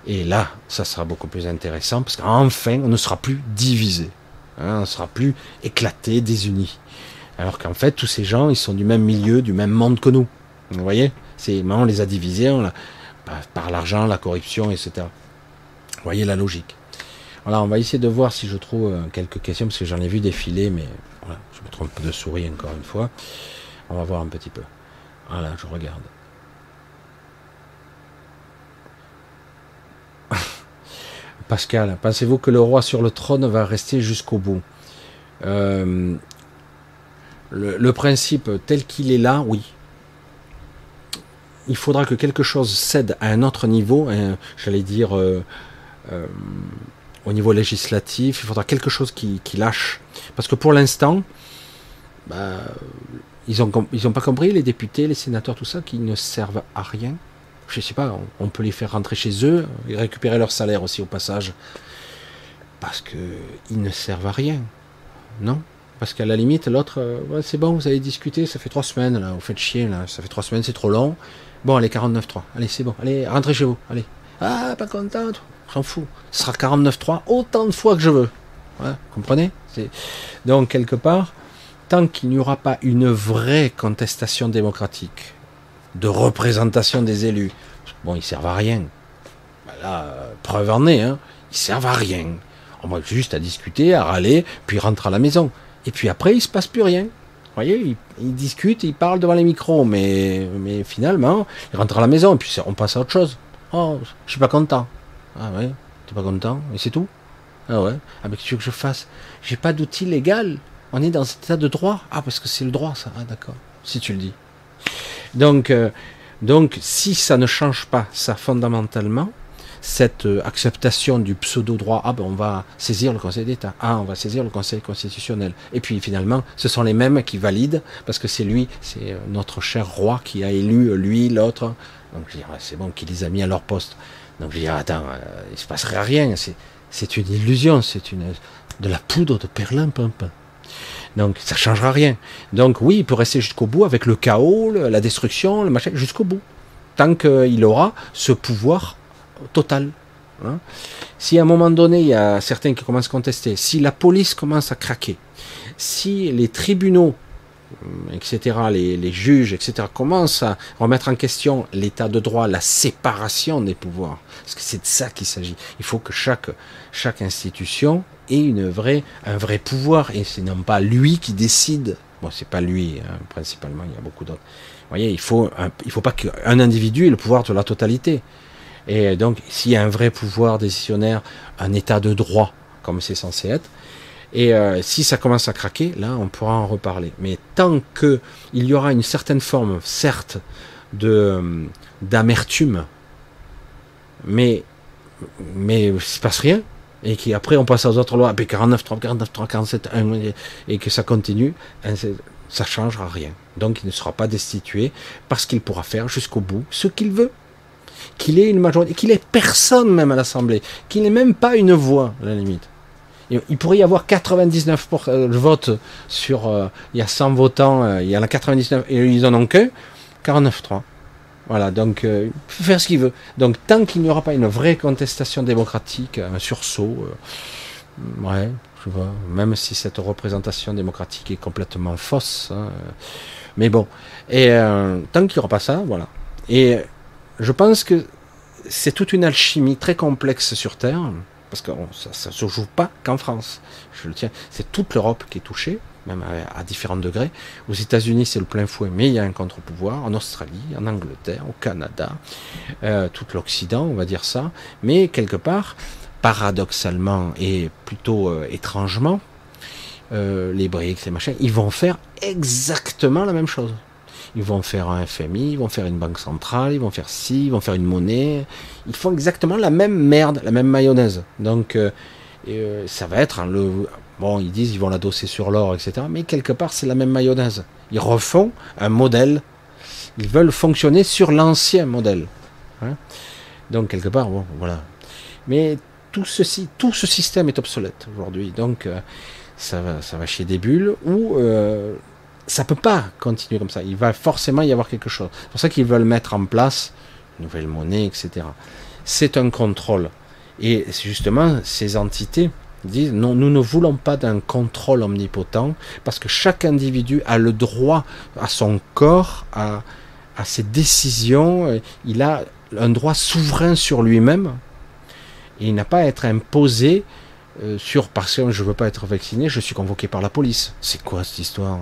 Et là, ça sera beaucoup plus intéressant parce qu'enfin, on ne sera plus divisé. Hein, on ne sera plus éclaté, désuni. Alors qu'en fait, tous ces gens, ils sont du même milieu, du même monde que nous. Vous voyez? C'est on les a divisés par l'argent, la corruption, etc. Vous voyez la logique. Voilà, on va essayer de voir si je trouve euh, quelques questions, parce que j'en ai vu défiler, mais trompe de souris encore une fois. On va voir un petit peu. Voilà, je regarde. (laughs) Pascal, pensez-vous que le roi sur le trône va rester jusqu'au bout? Euh, le, principe tel qu'il est là, oui. Il faudra que quelque chose cède à un autre niveau, hein, j'allais dire euh, euh, au niveau législatif, il faudra quelque chose qui, lâche. Parce que pour l'instant, bah, ils n'ont ils ont pas compris, les députés, les sénateurs, tout ça, qui ne servent à rien. Je sais pas, on, peut les faire rentrer chez eux et récupérer leur salaire aussi au passage. Parce qu'ils ne servent à rien. Non? Parce qu'à la limite, l'autre, euh, c'est bon, vous avez discuté, ça fait trois semaines, vous faites chier, ça fait trois semaines, c'est trop long. Bon, allez, 49.3, allez, c'est bon, allez, rentrez chez vous, allez. Ah, pas content, on s'en fout. Ce sera 49.3 autant de fois que je veux. Ouais, comprenez? Donc, quelque part, tant qu'il n'y aura pas une vraie contestation démocratique, de représentation des élus, bon, ils servent à rien. Ben là, preuve en est, hein, ils servent à rien. On va juste à discuter, à râler, puis rentre à la maison. Et puis après, il se passe plus rien. Vous voyez, ils, discutent, ils parlent devant les micros, mais, finalement, ils rentrent à la maison, et puis on passe à autre chose. Oh, je suis pas content. Ah ouais, t'es pas content, et c'est tout Ah ouais, ah que tu veux que je fasse? J'ai pas d'outil légal. On est dans cet état de droit? Ah, parce que c'est le droit, ça. Ah d'accord, si tu le dis. Donc, euh, donc, si ça ne change pas ça fondamentalement, cette euh, acceptation du pseudo-droit, ah ben on va saisir le Conseil d'État, ah on va saisir le Conseil constitutionnel. Et puis finalement, ce sont les mêmes qui valident, parce que c'est lui, c'est euh, notre cher roi qui a élu lui, l'autre. Donc je dirais, c'est bon qu'il les a mis à leur poste. Donc je dirais, attends, il il se passerait rien, c'est une illusion, c'est une de la poudre de perlimpinpin. Donc ça changera rien. Donc oui, il peut rester jusqu'au bout avec le chaos, la destruction, le machin, jusqu'au bout. Tant qu'il aura ce pouvoir total. Hein. Si à un moment donné, il y a certains qui commencent à contester, si la police commence à craquer, si les tribunaux, etc., les, juges, etc., commencent à remettre en question l'état de droit, la séparation des pouvoirs, parce que c'est de ça qu'il s'agit. Il faut que chaque institution ait une vraie, un vrai pouvoir, et c'est non pas lui qui décide. Bon, c'est pas lui, hein, principalement, il y a beaucoup d'autres. Vous voyez, il faut, il faut pas qu'un individu ait le pouvoir de la totalité. Et donc, s'il y a un vrai pouvoir décisionnaire, un état de droit, comme c'est censé être, et euh, si ça commence à craquer, là, on pourra en reparler. Mais tant que il y aura une certaine forme, certes, de d'amertume, mais mais il se passe rien, et qu'après on passe aux autres lois, puis 49, 3, 49, 3, 47, 1, et que ça continue, hein, ça changera rien. Donc il ne sera pas destitué parce qu'il pourra faire jusqu'au bout ce qu'il veut qu'il ait une majorité, qu'il ait personne même à l'Assemblée, qu'il n'ait même pas une voix, à la limite. Il pourrait y avoir 99 de euh, votes sur. Euh, il y a 100 votants, euh, il y en a 99 et ils en ont que 49-3. Voilà, donc il peut faire ce qu'il veut. Donc tant qu'il n'y aura pas une vraie contestation démocratique, un sursaut, ouais, je vois, même si cette représentation démocratique est complètement fausse, hein, mais bon, et tant qu'il n'y aura pas ça, voilà. Et je pense que c'est toute une alchimie très complexe sur Terre, parce que ça ne se joue pas qu'en France. Je le tiens, c'est toute l'Europe qui est touchée, même à, différents degrés. Aux États-Unis, c'est le plein fouet, mais il y a un contre-pouvoir. En Australie, en Angleterre, au Canada, euh, tout l'Occident, on va dire ça. Mais quelque part, paradoxalement et plutôt euh, étrangement, euh, les BRICS, les machins, ils vont faire exactement la même chose. Ils vont faire un FMI, ils vont faire une banque centrale, ils vont faire ci, ils vont faire une monnaie. Ils font exactement la même merde, la même mayonnaise. Donc, euh, euh, ça va être le. Bon, ils disent ils vont l'adosser sur l'or, etc. Mais quelque part, c'est la même mayonnaise. Ils refont un modèle. Ils veulent fonctionner sur l'ancien modèle. Hein. Donc, quelque part, bon, voilà. Mais tout ceci, tout ce système est obsolète aujourd'hui. Donc, euh, ça, va, ça va chier des bulles. Ou ça peut pas continuer comme ça. Il va forcément y avoir quelque chose. C'est pour ça qu'ils veulent mettre en place une nouvelle monnaie, etc. C'est un contrôle. Et justement, ces entités disent non, nous ne voulons pas d'un contrôle omnipotent parce que chaque individu a le droit à son corps, à, ses décisions. Il a un droit souverain sur lui-même. Et il n'a pas à être imposé euh, sur parce que je veux pas être vacciné, je suis convoqué par la police. C'est quoi cette histoire?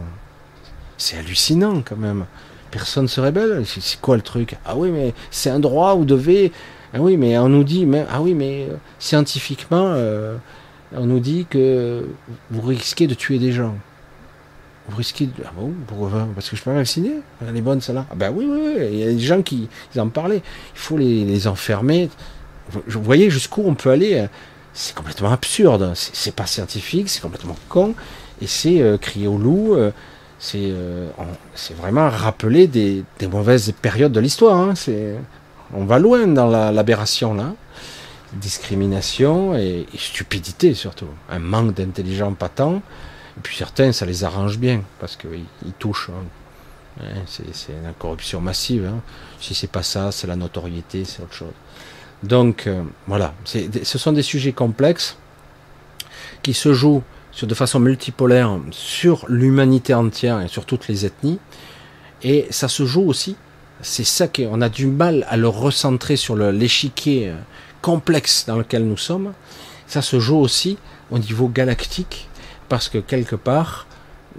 C'est hallucinant quand même. Personne se rebelle. C'est quoi le truc? Ah oui, mais c'est un droit, vous devez. Ah oui, mais on nous dit, mais, ah oui, mais euh, scientifiquement, euh, on nous dit que vous risquez de tuer des gens. Vous risquez de... Ah bon Pourquoi Parce que je suis pas vacciné Elle est bonne celle-là Ah ben oui, oui, oui, il y a des gens qui ils en parlaient. Il faut les, enfermer. Vous voyez jusqu'où on peut aller c'est complètement absurde. C'est pas scientifique, c'est complètement con, et c'est euh, crier au loup. Euh, euh, c'est vraiment rappeler des, des, mauvaises périodes de l'histoire. Hein. On va loin dans l'aberration là. Discrimination et, stupidité surtout. Un manque d'intelligence patent. Et puis certains, ça les arrange bien parce qu'ils ils touchent. Hein. c'est la corruption massive. Hein. Si c'est pas ça, c'est la notoriété, c'est autre chose. Donc euh, voilà, ce sont des sujets complexes qui se jouent de façon multipolaire sur l'humanité entière et sur toutes les ethnies. Et ça se joue aussi, c'est ça qu'on a du mal à le recentrer sur l'échiquier euh, complexe dans lequel nous sommes. Ça se joue aussi au niveau galactique, parce que quelque part,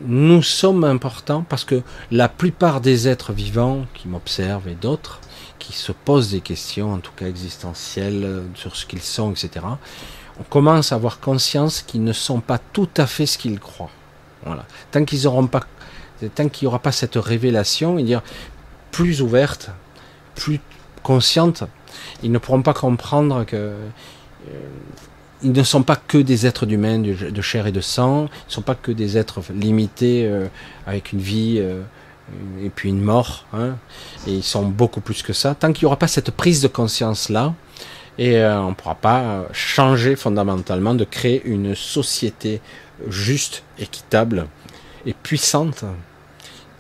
nous sommes importants, parce que la plupart des êtres vivants qui m'observent et d'autres, qui se posent des questions, en tout cas existentielles, euh, sur ce qu'ils sont, etc., on commence à avoir conscience qu'ils ne sont pas tout à fait ce qu'ils croient. Voilà. Tant qu'ils pas, tant qu'il n'y aura pas cette révélation, dire plus ouverte, plus consciente, ils ne pourront pas comprendre que euh, ils ne sont pas que des êtres d'humains, de, chair et de sang, ils ne sont pas que des êtres limités euh, avec une vie et puis une mort. Hein, et ils sont beaucoup plus que ça. Tant qu'il n'y aura pas cette prise de conscience-là, et euh, on ne pourra pas changer fondamentalement de créer une société juste, équitable et puissante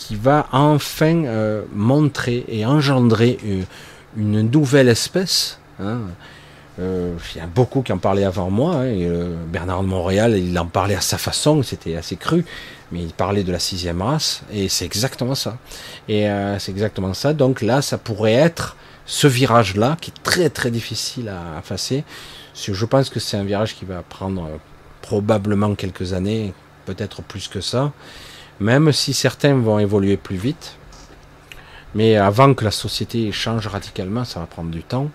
qui va enfin euh, montrer et engendrer une, une nouvelle espèce. Hein, euh, il y a beaucoup qui en parlaient avant moi. Hein, euh, Bernard de Montréal, il en parlait à sa façon, c'était assez cru, mais il parlait de la sixième race, et c'est exactement ça. Et euh, c'est exactement ça. Donc là, ça pourrait être ce virage-là, qui est très très difficile à effacer. Je pense que c'est un virage qui va prendre probablement quelques années, peut-être plus que ça, même si certains vont évoluer plus vite. Mais avant que la société change radicalement, ça va prendre du temps.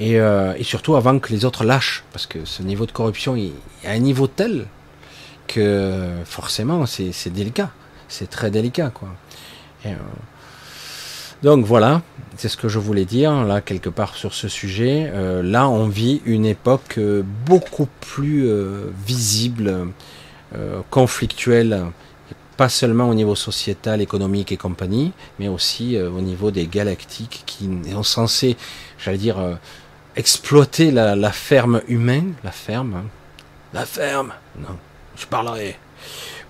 Euh, et, surtout avant que les autres lâchent, parce que ce niveau de corruption est à un niveau tel que forcément c'est délicat, c'est très délicat quoi. Euh, donc voilà, c'est ce que je voulais dire là quelque part sur ce sujet. Euh, là on vit une époque beaucoup plus visible, conflictuelle, pas seulement au niveau sociétal, économique et compagnie, mais aussi au niveau des galactiques qui sont censés, j'allais dire, exploiter la, ferme humaine, la ferme, hein. la ferme, non, je parlerai.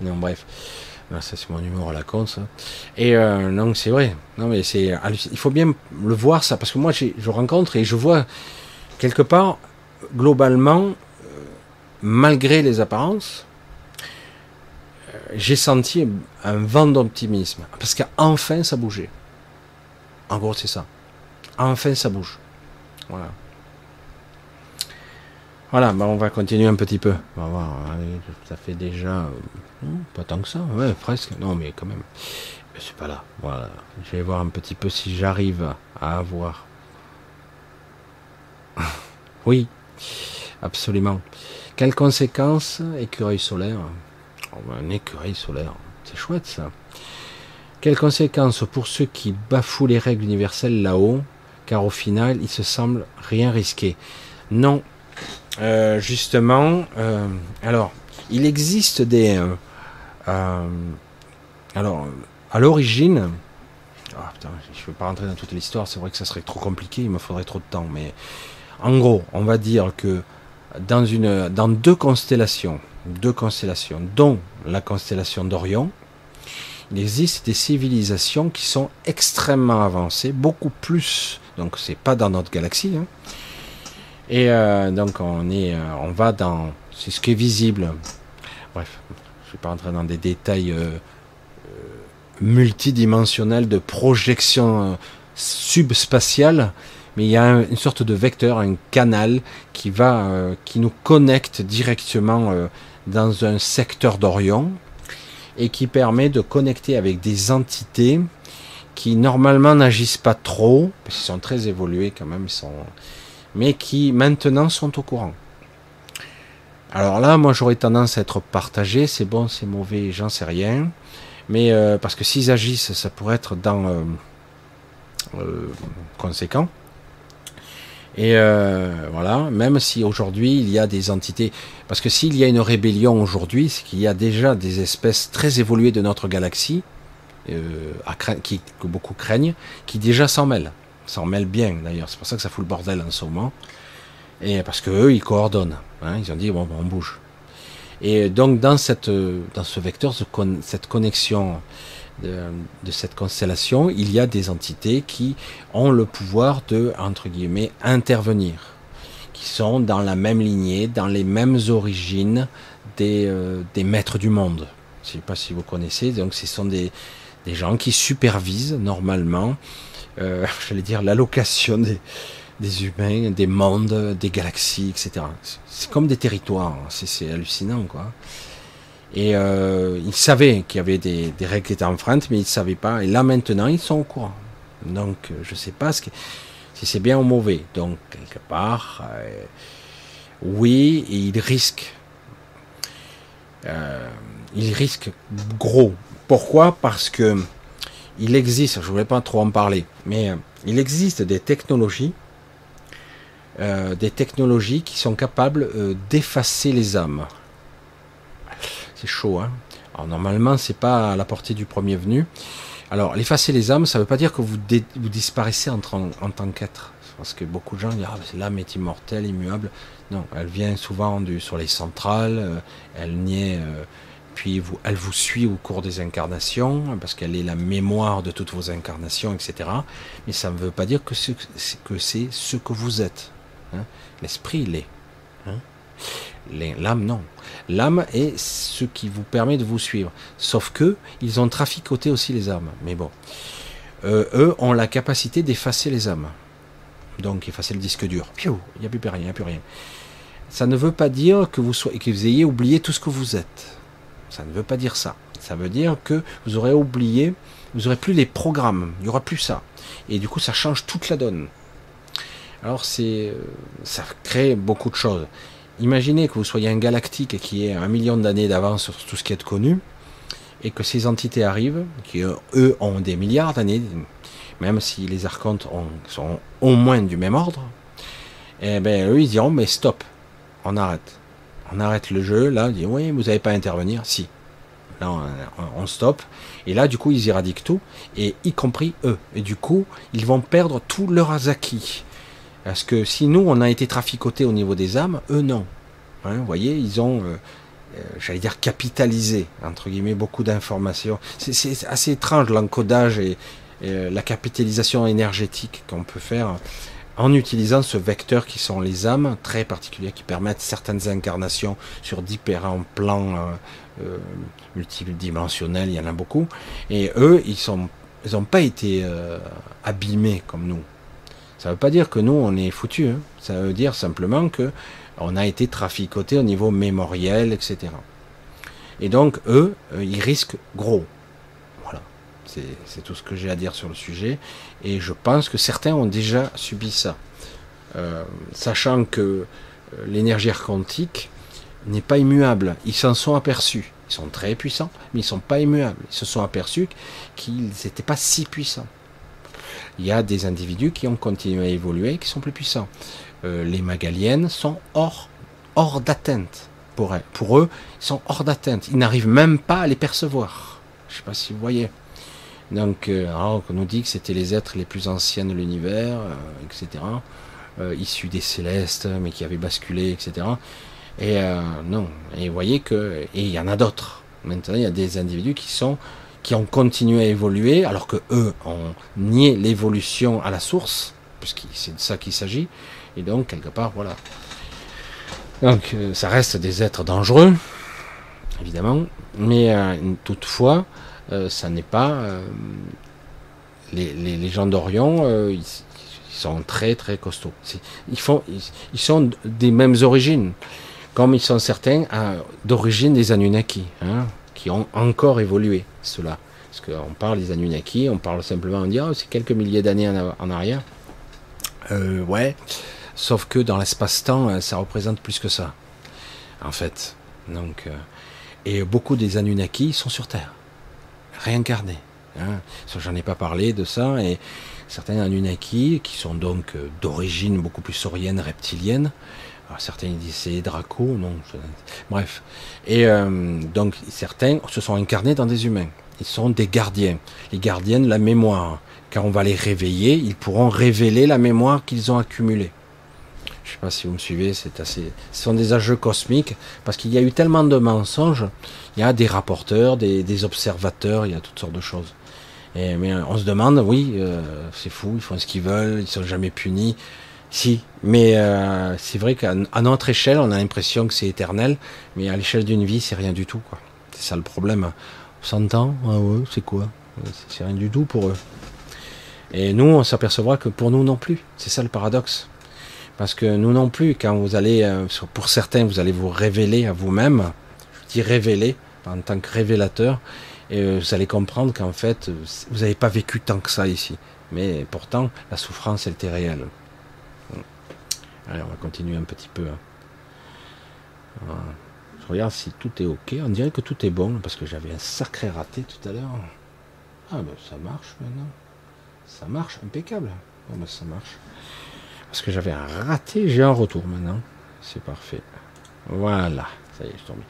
Non, bref, ça c'est mon humour à la con, ça. Et euh, non, c'est vrai, non mais c'est, il faut bien le voir ça, parce que moi je rencontre et je vois quelque part, globalement, euh, malgré les apparences, euh, j'ai senti un vent d'optimisme, parce qu'enfin ça bougeait. En gros, c'est ça. Enfin, ça bouge. Voilà. Voilà, bah on va continuer un petit peu. On va voir, ça fait déjà euh, hmm, pas tant que ça, ouais, presque. Non, mais quand même. Je suis pas là. Voilà, je vais voir un petit peu si j'arrive à avoir. (laughs) oui, absolument. Quelles conséquences écureuil solaire? Un écureuil solaire, c'est chouette ça. Quelles conséquences pour ceux qui bafouent les règles universelles là-haut, car au final, il se semble rien risquer? Non, euh, justement, euh, alors, il existe des. Euh, alors, à l'origine. Ah, je ne veux pas rentrer dans toute l'histoire, c'est vrai que ça serait trop compliqué, il me faudrait trop de temps, mais en gros, on va dire que dans deux constellations, deux constellations, dont la constellation d'Orion, il existe des civilisations qui sont extrêmement avancées, beaucoup plus, donc c'est pas dans notre galaxie, hein, et euh, donc on est, euh, on va dans, c'est ce qui est visible. Bref, je vais pas rentrer dans des détails euh, multidimensionnels de projection subspatiale, mais il y a une sorte de vecteur, un canal qui va, qui nous connecte directement dans un secteur d'Orion et qui permet de connecter avec des entités qui normalement n'agissent pas trop, parce qu'ils sont très évolués quand même, ils sont, mais qui maintenant sont au courant. Alors là, moi j'aurais tendance à être partagé, c'est bon, c'est mauvais, j'en sais rien. Mais euh, parce que s'ils agissent, ça pourrait être dans euh, euh, conséquent. Et voilà, même si aujourd'hui il y a des entités, parce que s'il y a une rébellion aujourd'hui, c'est qu'il y a déjà des espèces très évoluées de notre galaxie, qui, que beaucoup craignent, qui déjà s'en mêlent, s'en mêlent bien d'ailleurs. C'est pour ça que ça fout le bordel en ce moment. Et parce que eux, ils coordonnent. Hein, ils ont dit bon, on bouge. Et donc dans cette dans ce vecteur, cette connexion de, cette constellation, il y a des entités qui ont le pouvoir de entre guillemets intervenir, qui sont dans la même lignée, dans les mêmes origines des, euh, des maîtres du monde. Je ne sais pas si vous connaissez. Donc ce sont des, des gens qui supervisent normalement, euh, (laughs) j'allais dire l'allocation des des humains, des mondes, des galaxies, etc. C'est comme des territoires, hein. c'est hallucinant, quoi. Et euh, ils savaient qu'il y avait des, règles qui étaient enfreintes, mais ils ne savaient pas. Et là maintenant, ils sont au courant. Donc, euh, je ne sais pas ce si c'est bien ou mauvais. Donc, quelque part, euh, oui, ils risquent. Ils risquent gros. Pourquoi? Parce que il existe, je ne voulais pas trop en parler, mais il existe des technologies des technologies qui sont capables d'effacer les âmes. C'est chaud, hein Alors normalement, c'est pas à la portée du premier venu. Alors, l'effacer les âmes, ça ne veut pas dire que vous, vous disparaissez en, tant qu'être. Parce que beaucoup de gens disent ah, l'âme est immortelle, immuable. Non, elle vient souvent du, sur les centrales, euh, elle niait, puis vous, elle vous suit au cours des incarnations, parce qu'elle est la mémoire de toutes vos incarnations, etc. Mais ça ne veut pas dire que c'est ce que vous êtes. Hein. L'esprit l'est. Hein. L'âme, non. L'âme est ce qui vous permet de vous suivre. Sauf que ils ont traficoté aussi les âmes. Mais bon, euh, eux ont la capacité d'effacer les âmes. Donc effacer le disque dur. il n'y a plus rien, il n'y a plus rien. Ça ne veut pas dire que vous, soyez, que vous ayez oublié tout ce que vous êtes. Ça ne veut pas dire ça. Ça veut dire que vous aurez oublié, vous n'aurez plus les programmes, il n'y aura plus ça. Et du coup, ça change toute la donne. Alors c'est, euh, ça crée beaucoup de choses. Imaginez que vous soyez un galactique qui ait un million d'années d'avance sur tout ce qui est connu, et que ces entités arrivent, qui eux ont des milliards d'années, même si les archontes sont au moins du même ordre, et eh ben eux ils diront mais stop, on arrête. On arrête le jeu, là, ils disent oui, vous n'avez pas à intervenir, si. Là on, on stop. Et là du coup ils éradiquent tout, et y compris eux. Et du coup, ils vont perdre tous leurs acquis. Parce que si nous, on a été traficotés au niveau des âmes, eux, non. Hein, vous voyez, ils ont, euh, euh, j'allais dire, capitalisé, entre guillemets, beaucoup d'informations. C'est assez étrange l'encodage et, euh, la capitalisation énergétique qu'on peut faire en utilisant ce vecteur qui sont les âmes, très particuliers, qui permettent certaines incarnations sur différents plans multidimensionnels, il y en a beaucoup. Et eux, ils n'ont ils pas été abîmés comme nous. Ça ne veut pas dire que nous, on est foutus. Hein. Ça veut dire simplement que on a été traficoté au niveau mémoriel, etc. Et donc, eux, euh, ils risquent gros. Voilà. C'est tout ce que j'ai à dire sur le sujet. Et je pense que certains ont déjà subi ça. Euh, sachant que euh, l'énergie quantique n'est pas immuable. Ils s'en sont aperçus. Ils sont très puissants, mais ils ne sont pas immuables. Ils se sont aperçus qu'ils n'étaient pas si puissants il y a des individus qui ont continué à évoluer, qui sont plus puissants. Euh, les magaliennes sont hors, hors d'atteinte pour, eux. Ils sont hors d'atteinte. Ils n'arrivent même pas à les percevoir. Je ne sais pas si vous voyez. Donc, euh, on nous dit que c'était les êtres les plus anciens de l'univers, euh, etc. issus des célestes, mais qui avaient basculé, etc. Et non. Et vous voyez que, et il y en a d'autres. Maintenant, il y a des individus qui sont qui ont continué à évoluer, alors que eux ont nié l'évolution à la source, puisque c'est de ça qu'il s'agit. Et donc, quelque part, voilà. Donc, euh, ça reste des êtres dangereux, évidemment, mais euh, toutefois, euh, ça n'est pas. Les, les, gens d'Orion, ils, Ils sont très très costauds. Ils, font, ils, sont des mêmes origines, comme ils sont certains d'origine des Anunnaki, hein, qui ont encore évolué, cela. Parce qu'on parle des Anunnaki, on parle simplement, on dit, oh, c'est quelques milliers d'années en, arrière. Euh, ouais, sauf que dans l'espace-temps, euh, ça représente plus que ça, en fait. Donc, euh, et beaucoup des Anunnaki sont sur Terre, réincarnés. Hein. J'en ai pas parlé de ça, et certains Anunnaki, qui sont donc d'origine beaucoup plus saurienne, reptilienne, alors certains disent c'est Draco, non, bref. Et euh, donc certains se sont incarnés dans des humains. Ils sont des gardiens, les gardiens de la mémoire. Quand on va les réveiller, ils pourront révéler la mémoire qu'ils ont accumulée. Je ne sais pas si vous me suivez, c'est assez. Ce sont des âges cosmiques parce qu'il y a eu tellement de mensonges. Il y a des rapporteurs, des observateurs, il y a toutes sortes de choses mais on se demande, oui, euh, c'est fou, ils font ce qu'ils veulent, ils sont jamais punis. Si, mais euh, c'est vrai qu'à notre échelle, on a l'impression que c'est éternel, mais à l'échelle d'une vie, c'est rien du tout. C'est ça le problème. 100 ans, ah ouais, c'est quoi? C'est rien du tout pour eux. Et nous, on s'apercevra que pour nous non plus. C'est ça le paradoxe. Parce que nous non plus, quand vous allez, euh, pour certains, vous allez vous révéler à vous-même, je dis révéler en tant que révélateur, et euh, vous allez comprendre qu'en fait, vous n'avez pas vécu tant que ça ici. Mais pourtant, la souffrance, elle était réelle. Allez, on va continuer un petit peu. Hein. Je regarde si tout est ok. On dirait que tout est bon, parce que j'avais un sacré raté tout à l'heure. Ah ben ça marche maintenant. Ça marche, impeccable. Bon ben ça marche. Parce que j'avais un raté, j'ai un retour maintenant. C'est parfait. Voilà, ça y est, je tombé.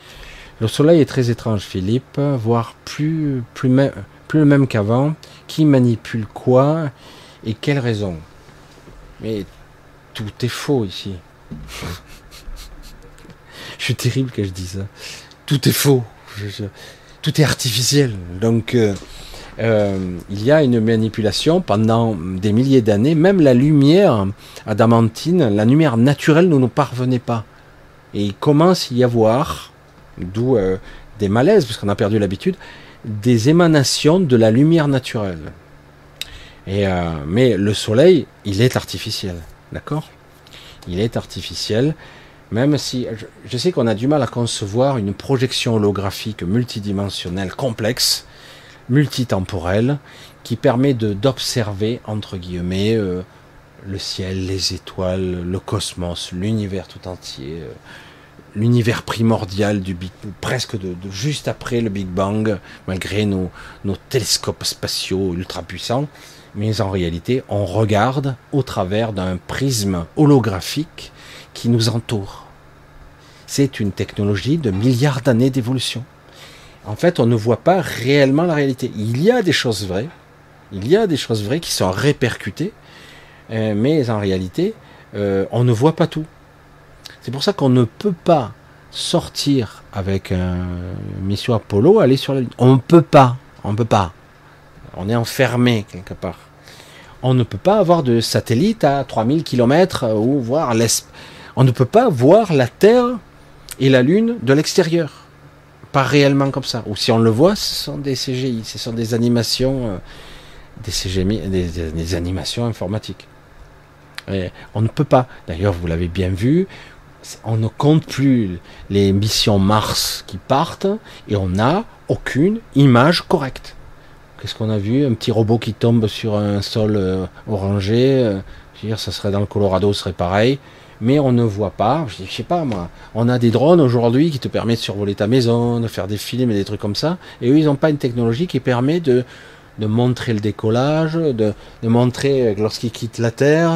Le soleil est très étrange, Philippe, voire plus, plus, plus le même qu'avant. Qui manipule quoi et quelle raison? Mais tout est faux ici. je suis terrible que je dise ça. Tout est faux. tout est artificiel. Donc, euh, euh, il y a une manipulation pendant des milliers d'années. Même la lumière adamantine, la lumière naturelle ne nous parvenait pas. Et il commence à y avoir d'où euh, des malaises, parce qu'on a perdu l'habitude, des émanations de la lumière naturelle. Et, mais le soleil, il est artificiel, d'accord Il est artificiel, même si je, sais qu'on a du mal à concevoir une projection holographique multidimensionnelle complexe, multitemporelle, qui permet d'observer, entre guillemets, euh, le ciel, les étoiles, le cosmos, l'univers tout entier, l'univers primordial du Big, presque de, juste après le Big Bang, malgré nos, nos télescopes spatiaux ultra puissants. Mais en réalité, on regarde au travers d'un prisme holographique qui nous entoure. C'est une technologie de milliards d'années d'évolution. En fait, on ne voit pas réellement la réalité. Il y a des choses vraies, il y a des choses vraies qui sont répercutées, euh, mais en réalité, euh, on ne voit pas tout. C'est pour ça qu'on ne peut pas sortir avec un mission Apollo, aller sur la Lune. On ne peut pas. On ne peut pas. On est enfermé quelque part. On ne peut pas avoir de satellite à 3000 km ou voir l'est. On ne peut pas voir la Terre et la Lune de l'extérieur. Pas réellement comme ça. Ou si on le voit, ce sont des CGI, ce sont des animations, euh, des CGI, des, animations informatiques. on ne peut pas. D'ailleurs, vous l'avez bien vu, on ne compte plus les missions Mars qui partent et on n'a aucune image correcte. Qu'est-ce qu'on a vu? Un petit robot qui tombe sur un sol euh, orangé. Euh, je veux dire, ça serait dans le Colorado, ce serait pareil. Mais on ne voit pas. Je, sais pas moi. On a des drones aujourd'hui qui te permettent de survoler ta maison, de faire des films et des trucs comme ça. Et eux, ils n'ont pas une technologie qui permet de montrer le décollage, de, de montrer euh, lorsqu'il quitte la Terre,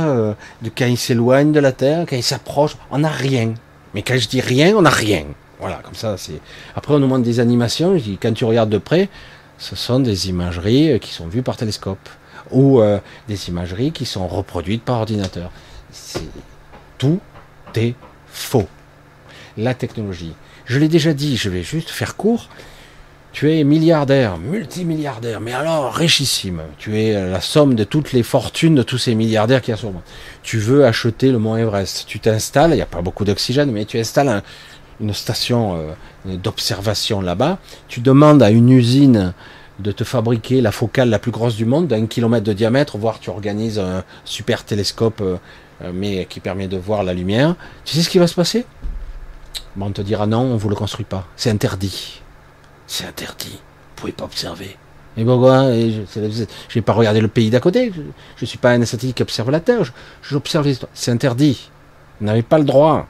de quand il s'éloigne de la Terre, quand il s'approche, on n'a rien. Mais quand je dis rien, on n'a rien. Voilà, comme ça, c'est. Après, on nous montre des animations. Je dis, quand tu regardes de près, ce sont des imageries euh, qui sont vues par télescope ou des imageries qui sont reproduites par ordinateur. Tout est faux. La technologie. Je l'ai déjà dit, je vais juste faire court. Tu es milliardaire, multimilliardaire, mais alors richissime. Tu es la somme de toutes les fortunes de tous ces milliardaires qui y a sur monde. Tu veux acheter le mont Everest. Tu t'installes, il n'y a pas beaucoup d'oxygène, mais tu installes une station euh, d'observation là-bas. Tu demandes à une usine de te fabriquer la focale la plus grosse du monde, d'un kilomètre de diamètre, voire tu organises un super télescope, euh, euh, mais qui permet de voir la lumière. Tu sais ce qui va se passer? Bon, On te dira non, on vous le construit pas. C'est interdit. C'est interdit. Vous pouvez pas observer. Et pourquoi Je n'ai pas regardé le pays d'à côté. Je ne suis pas un statistique qui observe la Terre. J'observe l'histoire. C'est interdit. Vous n'avez pas le droit.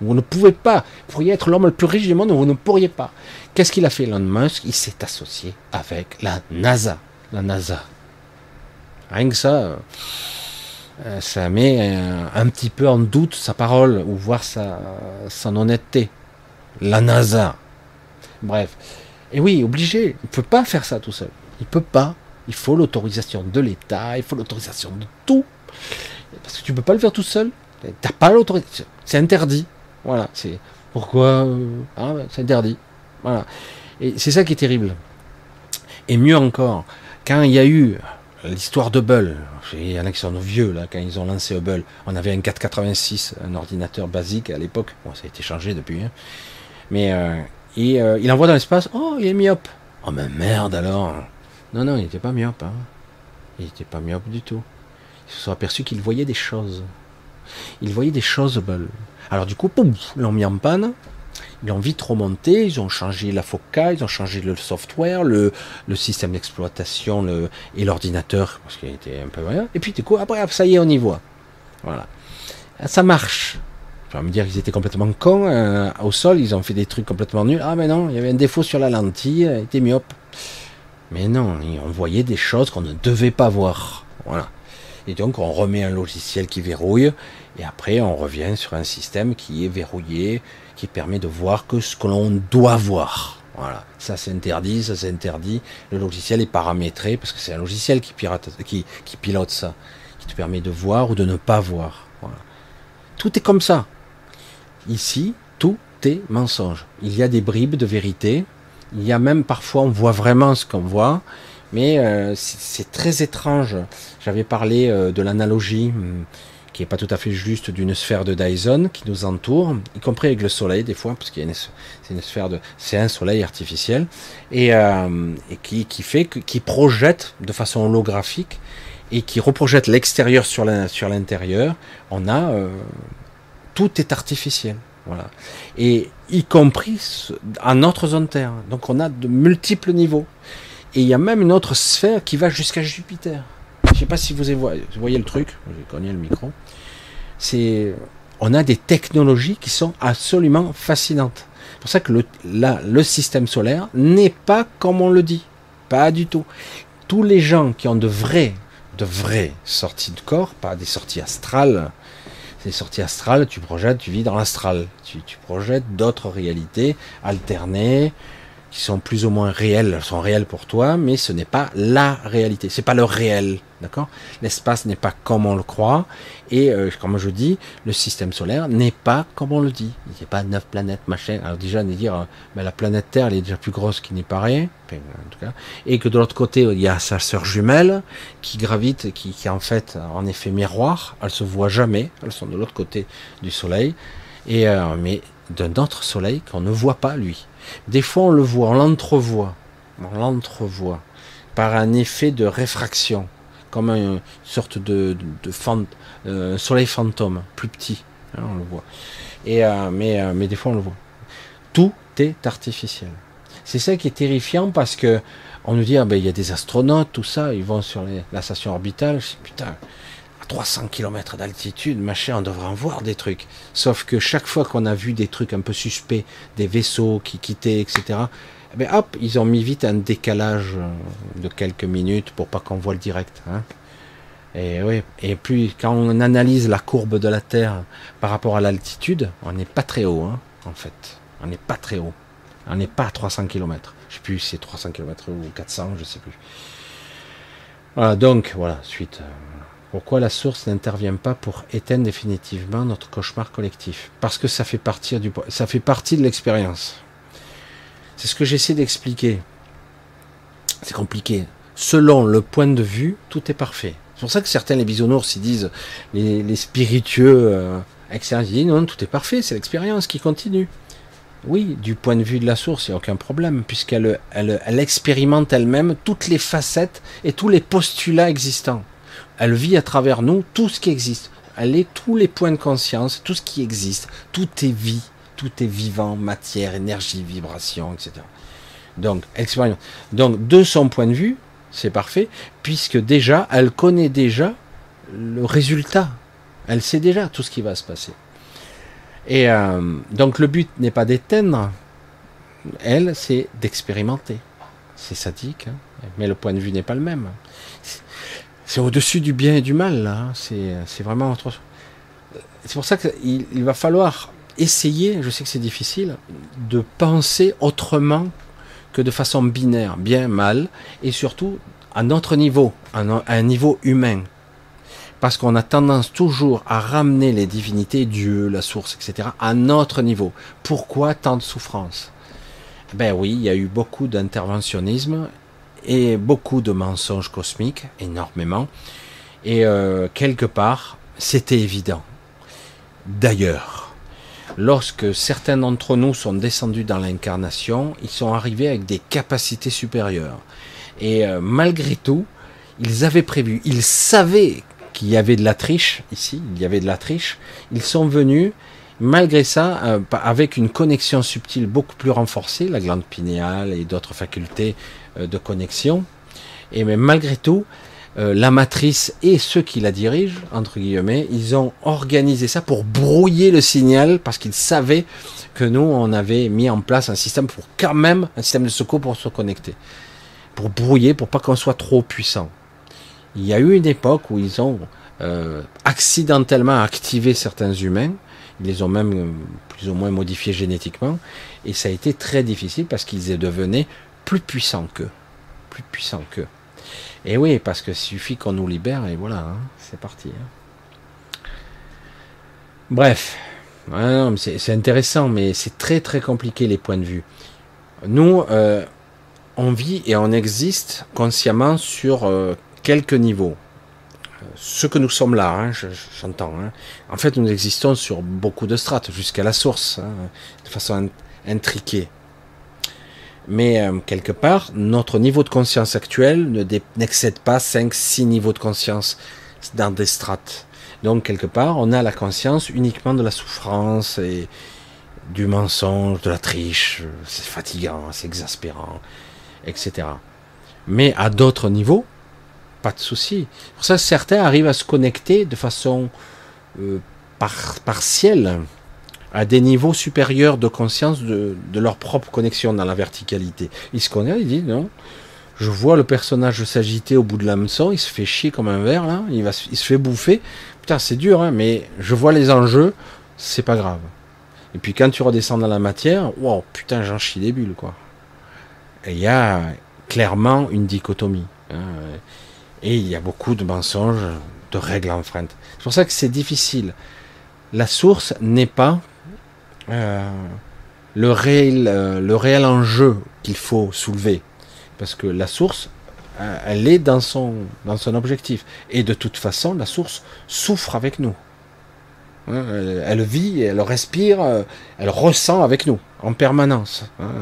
Vous ne pouvez pas. Vous pourriez être l'homme le plus riche du monde, vous ne pourriez pas. Qu'est-ce qu'il a fait Elon Musk? Il s'est associé avec la NASA. La NASA. Rien que ça, euh, ça met euh, un, petit peu en doute sa parole ou voir sa, son honnêteté. La NASA. Bref. Et oui, obligé. Il ne peut pas faire ça tout seul. Il ne peut pas. Il faut l'autorisation de l'État, il faut l'autorisation de tout. Parce que tu ne peux pas le faire tout seul. Tu n'as pas l'autorisation. C'est interdit. Voilà, c'est pourquoi euh, ah, c'est interdit. Voilà. Et c'est ça qui est terrible. Et mieux encore, quand il y a eu l'histoire de Hubble, il y en a qui sont vieux là, quand ils ont lancé Hubble, on avait un 486, un ordinateur basique à l'époque, bon, ça a été changé depuis, hein. mais euh, euh, il envoie dans l'espace, oh il est myope. Oh mais merde alors. Non non, il n'était pas myope, hein. il n'était pas myope du tout. Ils se sont aperçus qu'il voyait des choses. Il voyait des choses Hubble. Alors du coup, poum, ils l'ont mis en panne. Ils ont vite remonté, ils ont changé la focale, ils ont changé le software, le, système d'exploitation et l'ordinateur, parce qu'il était un peu rien. Et puis du coup, après, ça y est, on y voit. Voilà. Ça marche. Je vais me dire qu'ils étaient complètement cons. Euh, au sol, ils ont fait des trucs complètement nuls. Ah mais non, il y avait un défaut sur la lentille, elle était myope. Mais non, on voyait des choses qu'on ne devait pas voir. Voilà. Et donc on remet un logiciel qui verrouille, et après on revient sur un système qui est verrouillé, qui permet de voir que ce que l'on doit voir. Voilà, ça c'est interdit, ça c'est interdit. Le logiciel est paramétré parce que c'est un logiciel qui, pilote ça, qui te permet de voir ou de ne pas voir. Tout est comme ça. Ici, tout est mensonge. Il y a des bribes de vérité. Il y a même parfois on voit vraiment ce qu'on voit, mais euh, c'est très étrange. J'avais parlé euh, de l'analogie hum, qui n'est pas tout à fait juste d'une sphère de Dyson qui nous entoure, y compris avec le soleil des fois, parce a c'est une sphère de, c'est un soleil artificiel et, euh, qui, fait que, qui projette de façon holographique et qui reprojette l'extérieur sur l'intérieur. On a tout est artificiel, voilà, et y compris à notre zone Terre. Donc on a de multiples niveaux. Et il y a même une autre sphère qui va jusqu'à Jupiter. Je ne sais pas si vous voyez le truc, j'ai connu le micro. C'est, on a des technologies qui sont absolument fascinantes. C'est pour ça que le, système solaire n'est pas comme on le dit. Pas du tout. Tous les gens qui ont de vraies, de sorties de corps, pas des sorties astrales, des sorties astrales, tu projettes, tu vis dans l'astral. Tu, tu projettes d'autres réalités alternées, qui sont plus ou moins réelles, sont réelles pour toi, mais ce n'est pas la réalité, c'est pas le réel, d'accord? L'espace n'est pas comme on le croit, et euh, comme je dis, le système solaire n'est pas comme on le dit. Il n'y a pas neuf planètes, machin. Alors déjà, on dire, euh, ben, la planète Terre, elle est déjà plus grosse qu'il n'y paraît, en tout cas, et que de l'autre côté, il y a sa sœur jumelle qui gravite, qui, qui en fait, en effet miroir, elles se voient jamais, elles sont de l'autre côté du Soleil, et euh, mais d'un autre Soleil qu'on ne voit pas lui. Des fois, on le voit, on l'entrevoit, on l'entrevoit par un effet de réfraction, comme une sorte de, euh, soleil fantôme, plus petit, hein, on le voit. Et euh, mais, euh, mais des fois, on le voit. Tout est artificiel. C'est ça qui est terrifiant parce que on nous dit, ah ben, il y a des astronautes, tout ça, ils vont sur la station orbitale. Je putain, 300 km d'altitude, machin, on devrait en voir des trucs. Sauf que chaque fois qu'on a vu des trucs un peu suspects, des vaisseaux qui quittaient, etc., eh ben hop, ils ont mis vite un décalage euh, de quelques minutes pour pas qu'on voit le direct. Hein. Et oui, et puis quand on analyse la courbe de la Terre par rapport à l'altitude, on n'est pas très haut, hein, en fait. On n'est pas très haut. On n'est pas à 300 km. Je sais plus si c'est 300 km ou 400, je sais plus. Voilà, donc voilà, suite. Pourquoi la source n'intervient pas pour éteindre définitivement notre cauchemar collectif? Parce que ça fait partie du, ça fait partie de l'expérience. C'est ce que j'essaie d'expliquer. C'est compliqué. Selon le point de vue, tout est parfait. C'est pour ça que certains, les bisounours, ils disent, les, spiritueux, euh, ils disent non, tout est parfait, c'est l'expérience qui continue. Oui, du point de vue de la source, il n'y a aucun problème, puisqu'elle elle, elle expérimente elle-même toutes les facettes et tous les postulats existants. Elle vit à travers nous tout ce qui existe. Elle est tous les points de conscience, tout ce qui existe. Tout est vie, tout est vivant, matière, énergie, vibration, etc. Donc, expérience. Donc, de son point de vue, c'est parfait, puisque déjà, elle connaît déjà le résultat. Elle sait déjà tout ce qui va se passer. Et euh, donc, le but n'est pas d'éteindre, elle, c'est d'expérimenter. C'est sadique, hein. mais le point de vue n'est pas le même. C'est au-dessus du bien et du mal, là. Hein. C'est vraiment. C'est pour ça qu'il il va falloir essayer, je sais que c'est difficile, de penser autrement que de façon binaire, bien, mal, et surtout à notre niveau, à un niveau humain. Parce qu'on a tendance toujours à ramener les divinités, Dieu, la source, etc., à notre niveau. Pourquoi tant de souffrance Ben oui, il y a eu beaucoup d'interventionnisme et beaucoup de mensonges cosmiques, énormément. Et euh, quelque part, c'était évident. D'ailleurs, lorsque certains d'entre nous sont descendus dans l'incarnation, ils sont arrivés avec des capacités supérieures. Et euh, malgré tout, ils avaient prévu, ils savaient qu'il y avait de la triche ici, il y avait de la triche. Ils sont venus, malgré ça, euh, avec une connexion subtile beaucoup plus renforcée, la glande pinéale et d'autres facultés euh, de connexion. Et mais malgré tout, euh, la matrice et ceux qui la dirigent, entre guillemets, ils ont organisé ça pour brouiller le signal parce qu'ils savaient que nous, on avait mis en place un système pour quand même, un système de secours pour se connecter. Pour brouiller, pour pas qu'on soit trop puissant. Il y a eu une époque où ils ont accidentellement activé certains humains, ils les ont même euh, plus ou moins modifiés génétiquement, et ça a été très difficile parce qu'ils devenaient plus puissants qu'eux. Plus puissants qu'eux. Et oui, parce que suffit qu'on nous libère et voilà, hein, c'est parti. Hein. Bref, c'est intéressant, mais c'est très très compliqué les points de vue. Nous, euh, on vit et on existe consciemment sur euh, quelques niveaux. Ce que nous sommes là, hein, j'entends. En fait, nous existons sur beaucoup de strates, jusqu'à la source, de façon intriquée. Mais euh, quelque part, notre niveau de conscience actuel n'excède pas 5-6 niveaux de conscience dans des strates. Donc quelque part, on a la conscience uniquement de la souffrance et du mensonge, de la triche. C'est fatigant, c'est exaspérant, etc. Mais à d'autres niveaux, pas de souci. Pour ça, certains arrivent à se connecter de façon euh, partielle à des niveaux supérieurs de conscience de, leur propre connexion dans la verticalité. Il se connaît, il dit non. Je vois le personnage s'agiter au bout de l'hameçon, il se fait chier comme un verre là, il, va, il se fait bouffer. Putain, c'est dur, hein, mais je vois les enjeux, c'est pas grave. Et puis quand tu redescends dans la matière, wow, putain, j'en chie des bulles quoi. Et il y a clairement une dichotomie. Hein, et il y a beaucoup de mensonges, de règles enfreintes. C'est pour ça que c'est difficile. La source n'est pas euh, le, réel, euh, le réel enjeu qu'il faut soulever. Parce que la source, euh, elle est dans son, dans son objectif. Et de toute façon, la source souffre avec nous. Hein, elle, vit, elle respire, elle ressent avec nous en permanence. Hein.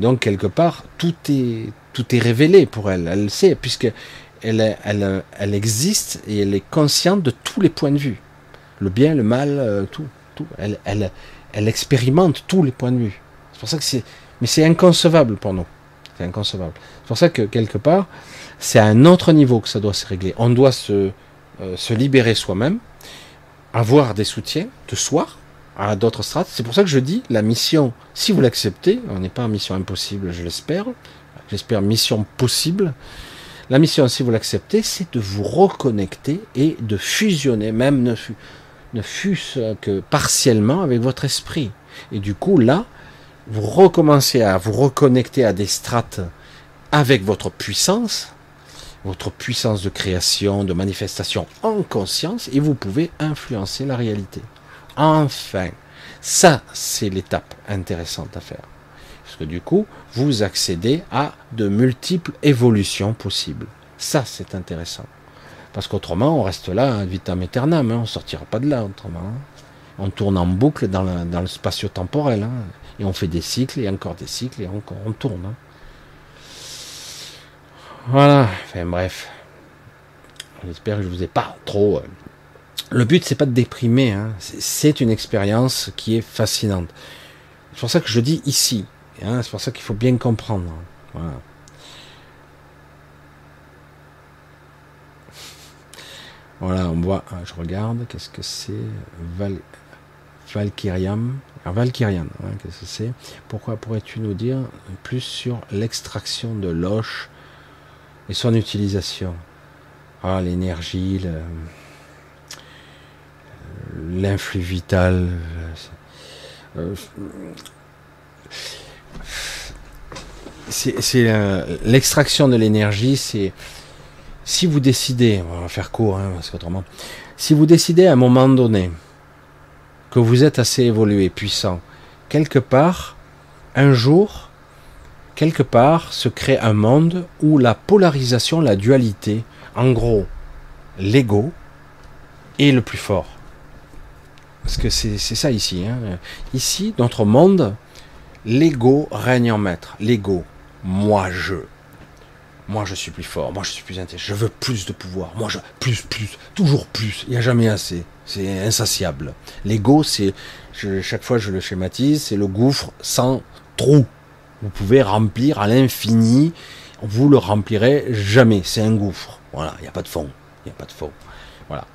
Donc quelque part, tout est, tout est révélé pour elle. Elle le sait, puisque elle, existe et elle est consciente de tous les points de vue. Le bien, le mal, tout. tout. Elle, elle, elle expérimente tous les points de vue. C'est pour ça que c'est, mais c'est inconcevable pour nous. C'est inconcevable. C'est pour ça que quelque part, c'est à un autre niveau que ça doit se régler. On doit se, euh, se libérer soi-même, avoir des soutiens de soi à d'autres strates. C'est pour ça que je dis la mission, si vous l'acceptez, on n'est pas en mission impossible, je l'espère. J'espère mission possible. La mission, si vous l'acceptez, c'est de vous reconnecter et de fusionner, même ne fût ne fût-ce que partiellement avec votre esprit. Et du coup, là, vous recommencez à vous reconnecter à des strates avec votre puissance, votre puissance de création, de manifestation en conscience, et vous pouvez influencer la réalité. Enfin, ça, c'est l'étape intéressante à faire. Parce que du coup, vous accédez à de multiples évolutions possibles. Ça, c'est intéressant. Parce qu'autrement, on reste là, vitam aeternam, hein, on ne sortira pas de là autrement. Hein. On tourne en boucle dans, le spatio-temporel. Hein. Et on fait des cycles et encore des cycles et encore on tourne. Hein. Voilà. Enfin bref. J'espère que je vous ai pas trop. Euh, le but c'est pas de déprimer. Hein. C'est une expérience qui est fascinante. C'est pour ça que je dis ici. Hein. C'est pour ça qu'il faut bien comprendre. Voilà. On voit, ah, je regarde, qu'est-ce que c'est Val, Valkyriam. Valkyrian, hein, qu'est-ce que c'est? Pourquoi pourrais-tu nous dire plus sur l'extraction de l'oche et son utilisation? Ah, l'énergie, l'influx vital. Euh, c'est euh, l'extraction de l'énergie, c'est si vous décidez, on va faire court, hein, parce qu'autrement, si vous décidez à un moment donné que vous êtes assez évolué, puissant, quelque part, un jour, quelque part, se crée un monde où la polarisation, la dualité, en gros, l'ego est le plus fort. Parce que c'est ça ici. Hein. Ici, notre monde, l'ego règne en maître. L'ego, moi je. Moi, je suis plus fort. Moi, je suis plus intelligent. Je veux plus de pouvoir. Moi, je plus, plus, toujours plus. Il n'y a jamais assez. C'est insatiable. L'ego, c'est chaque fois je le schématise, c'est le gouffre sans trou. Vous pouvez remplir à l'infini. Vous le remplirez jamais. C'est un gouffre. Voilà. Il n'y a pas de fond. Il n'y a pas de fond. Voilà.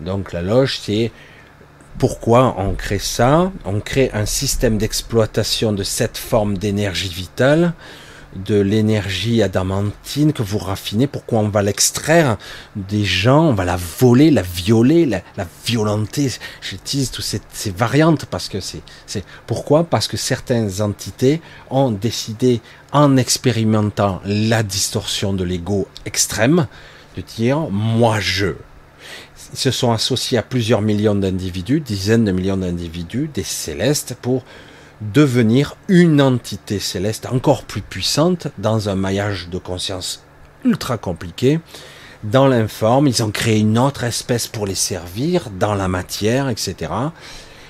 Donc la loge, c'est pourquoi on crée ça? On crée un système d'exploitation de cette forme d'énergie vitale de l'énergie adamantine que vous raffinez, pourquoi on va l'extraire des gens, on va la voler, la violer, la, violenter. J'utilise toutes ces, variantes parce que c'est, c'est pourquoi? Parce que certaines entités ont décidé, en expérimentant la distorsion de l'ego extrême, de dire moi je. Ils se sont associés à plusieurs millions d'individus, dizaines de millions d'individus, des célestes, pour devenir une entité céleste encore plus puissante dans un maillage de conscience ultra compliqué. Dans l'informe, ils ont créé une autre espèce pour les servir, dans la matière, etc.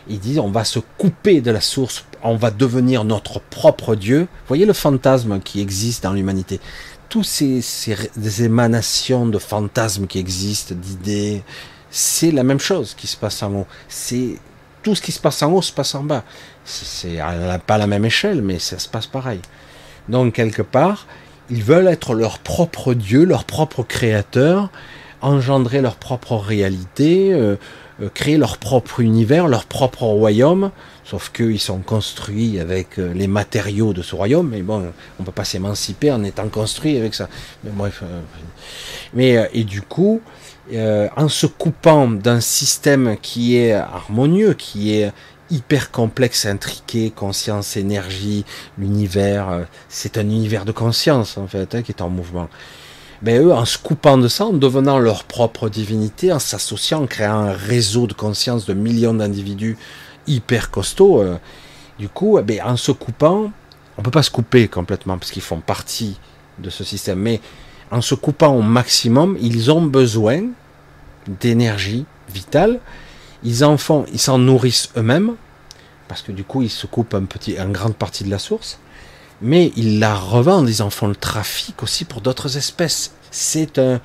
Ils disent on va se couper de la source, on va devenir notre propre Dieu. Vous voyez le fantasme qui existe dans l'humanité. Tous ces, ces émanations de fantasmes qui existent, d'idées, c'est la même chose qui se passe en haut. C'est tout ce qui se passe en haut se passe en bas. C'est pas la même échelle, mais ça se passe pareil. Donc quelque part, ils veulent être leur propre Dieu, leur propre créateur, engendrer leur propre réalité, euh, euh, créer leur propre univers, leur propre royaume. Sauf qu'ils sont construits avec euh, les matériaux de ce royaume. Mais bon, on peut pas s'émanciper en étant construit avec ça. Mais bref. mais et du coup, en se coupant d'un système qui est harmonieux, qui est hyper complexe, intriqué, conscience, énergie, l'univers. Euh, c'est un univers de conscience en fait hein, qui est en mouvement. Mais eux, en se coupant de ça, en devenant leur propre divinité, en s'associant, en créant un réseau de conscience de millions d'individus hyper costauds, euh, du coup, eh ben, en se coupant, on peut pas se couper complètement parce qu'ils font partie de ce système, mais en se coupant au maximum, ils ont besoin d'énergie vitale ils en font, ils s'en nourrissent eux-mêmes, parce que du coup, ils se coupent un petit, grande partie de la source, mais ils la revendent, ils en font le trafic aussi pour d'autres espèces. C'est un,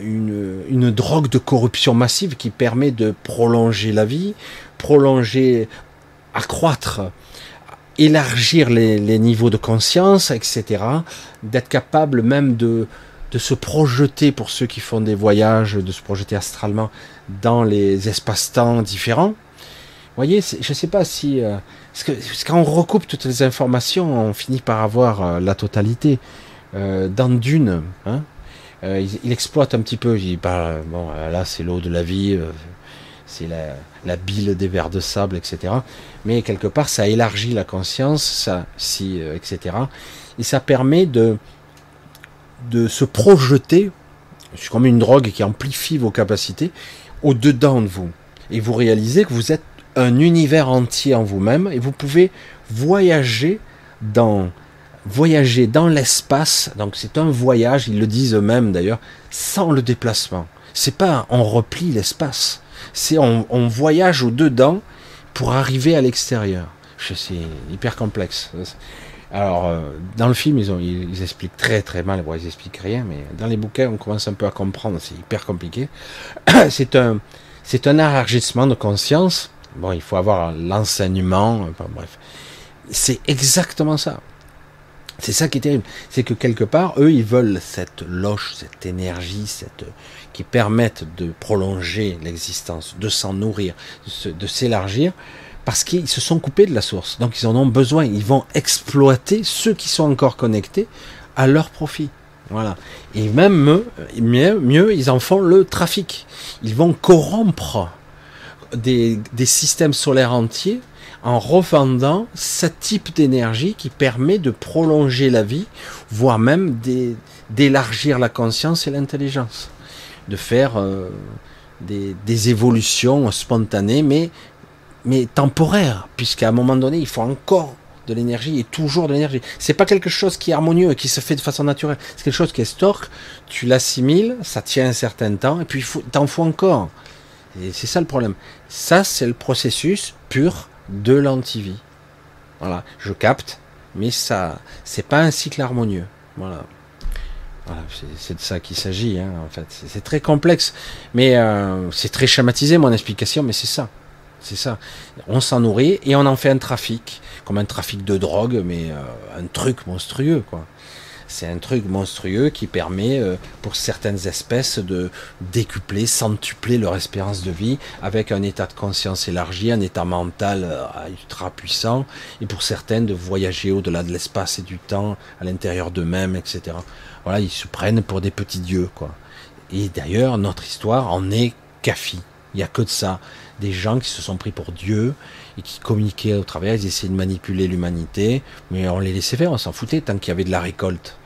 une, une, drogue de corruption massive qui permet de prolonger la vie, prolonger, accroître, élargir les, niveaux de conscience, etc. D'être capable même de, de se projeter pour ceux qui font des voyages, de se projeter astralement dans les espaces-temps différents. Vous voyez, je ne sais pas si... Euh, parce, que, quand on recoupe toutes les informations, on finit par avoir euh, la totalité. Euh, dans Dune, hein, il, exploite un petit peu, il parle, bon, là c'est l'eau de la vie, c'est la, bile des vers de sable, etc. Mais quelque part, ça élargit la conscience, ça, si, etc. Et ça permet de, de se projeter, c'est comme une drogue qui amplifie vos capacités, au-dedans de vous. Et vous réalisez que vous êtes un univers entier en vous-même et vous pouvez voyager dans voyager dans l'espace. Donc c'est un voyage, ils le disent eux-mêmes d'ailleurs, sans le déplacement. C'est pas on replie l'espace, c'est on, voyage au dedans pour arriver à l'extérieur. C'est hyper complexe. Alors, euh, dans le film, ils, expliquent très très mal, bon, ils expliquent rien, mais dans les bouquins, on commence un peu à comprendre, c'est hyper compliqué. (coughs) c'est un, c'est un élargissement de conscience. Bon, il faut avoir l'enseignement, bref. C'est exactement ça. C'est ça qui est terrible. C'est que quelque part, eux, ils veulent cette loche, cette énergie, cette, qui permettent de prolonger l'existence, de s'en nourrir, de s'élargir, parce qu'ils se sont coupés de la source. Donc ils en ont besoin. Ils vont exploiter ceux qui sont encore connectés à leur profit. Voilà. Et même mieux, mieux, ils en font le trafic. Ils vont corrompre des, des systèmes solaires entiers en revendant ce type d'énergie qui permet de prolonger la vie, voire même d'élargir la conscience et l'intelligence, de faire euh, des, évolutions spontanées, mais, mais temporaires, puisqu'à un moment donné, il faut encore de l'énergie et toujours de l'énergie. C'est pas quelque chose qui est harmonieux et qui se fait de façon naturelle. C'est quelque chose qui est stock, tu l'assimiles, ça tient un certain temps, et puis t'en faut encore. Et c'est ça le problème. Ça, c'est le processus pur de l'antivie. Voilà, je capte, mais ça, c'est pas un cycle harmonieux. Voilà. c'est de ça qu'il s'agit, hein, en fait. C'est très complexe, mais euh, c'est très schématisé mon explication, mais c'est ça. C'est ça. On s'en nourrit et on en fait un trafic, comme un trafic de drogue, mais euh, un truc monstrueux, quoi. C'est un truc monstrueux qui permet euh, pour certaines espèces de décupler, centupler leur espérance de vie avec un état de conscience élargi, un état mental euh, ultra puissant, et pour certaines de voyager au-delà de l'espace et du temps, à l'intérieur d'eux-mêmes, etc. Voilà, ils se prennent pour des petits dieux, quoi. Et d'ailleurs, notre histoire en est café. Il n'y a que de ça. Des gens qui se sont pris pour Dieu et qui communiquaient au travers, ils essayaient de manipuler l'humanité, mais on les laissait faire, on s'en foutait tant qu'il y avait de la récolte.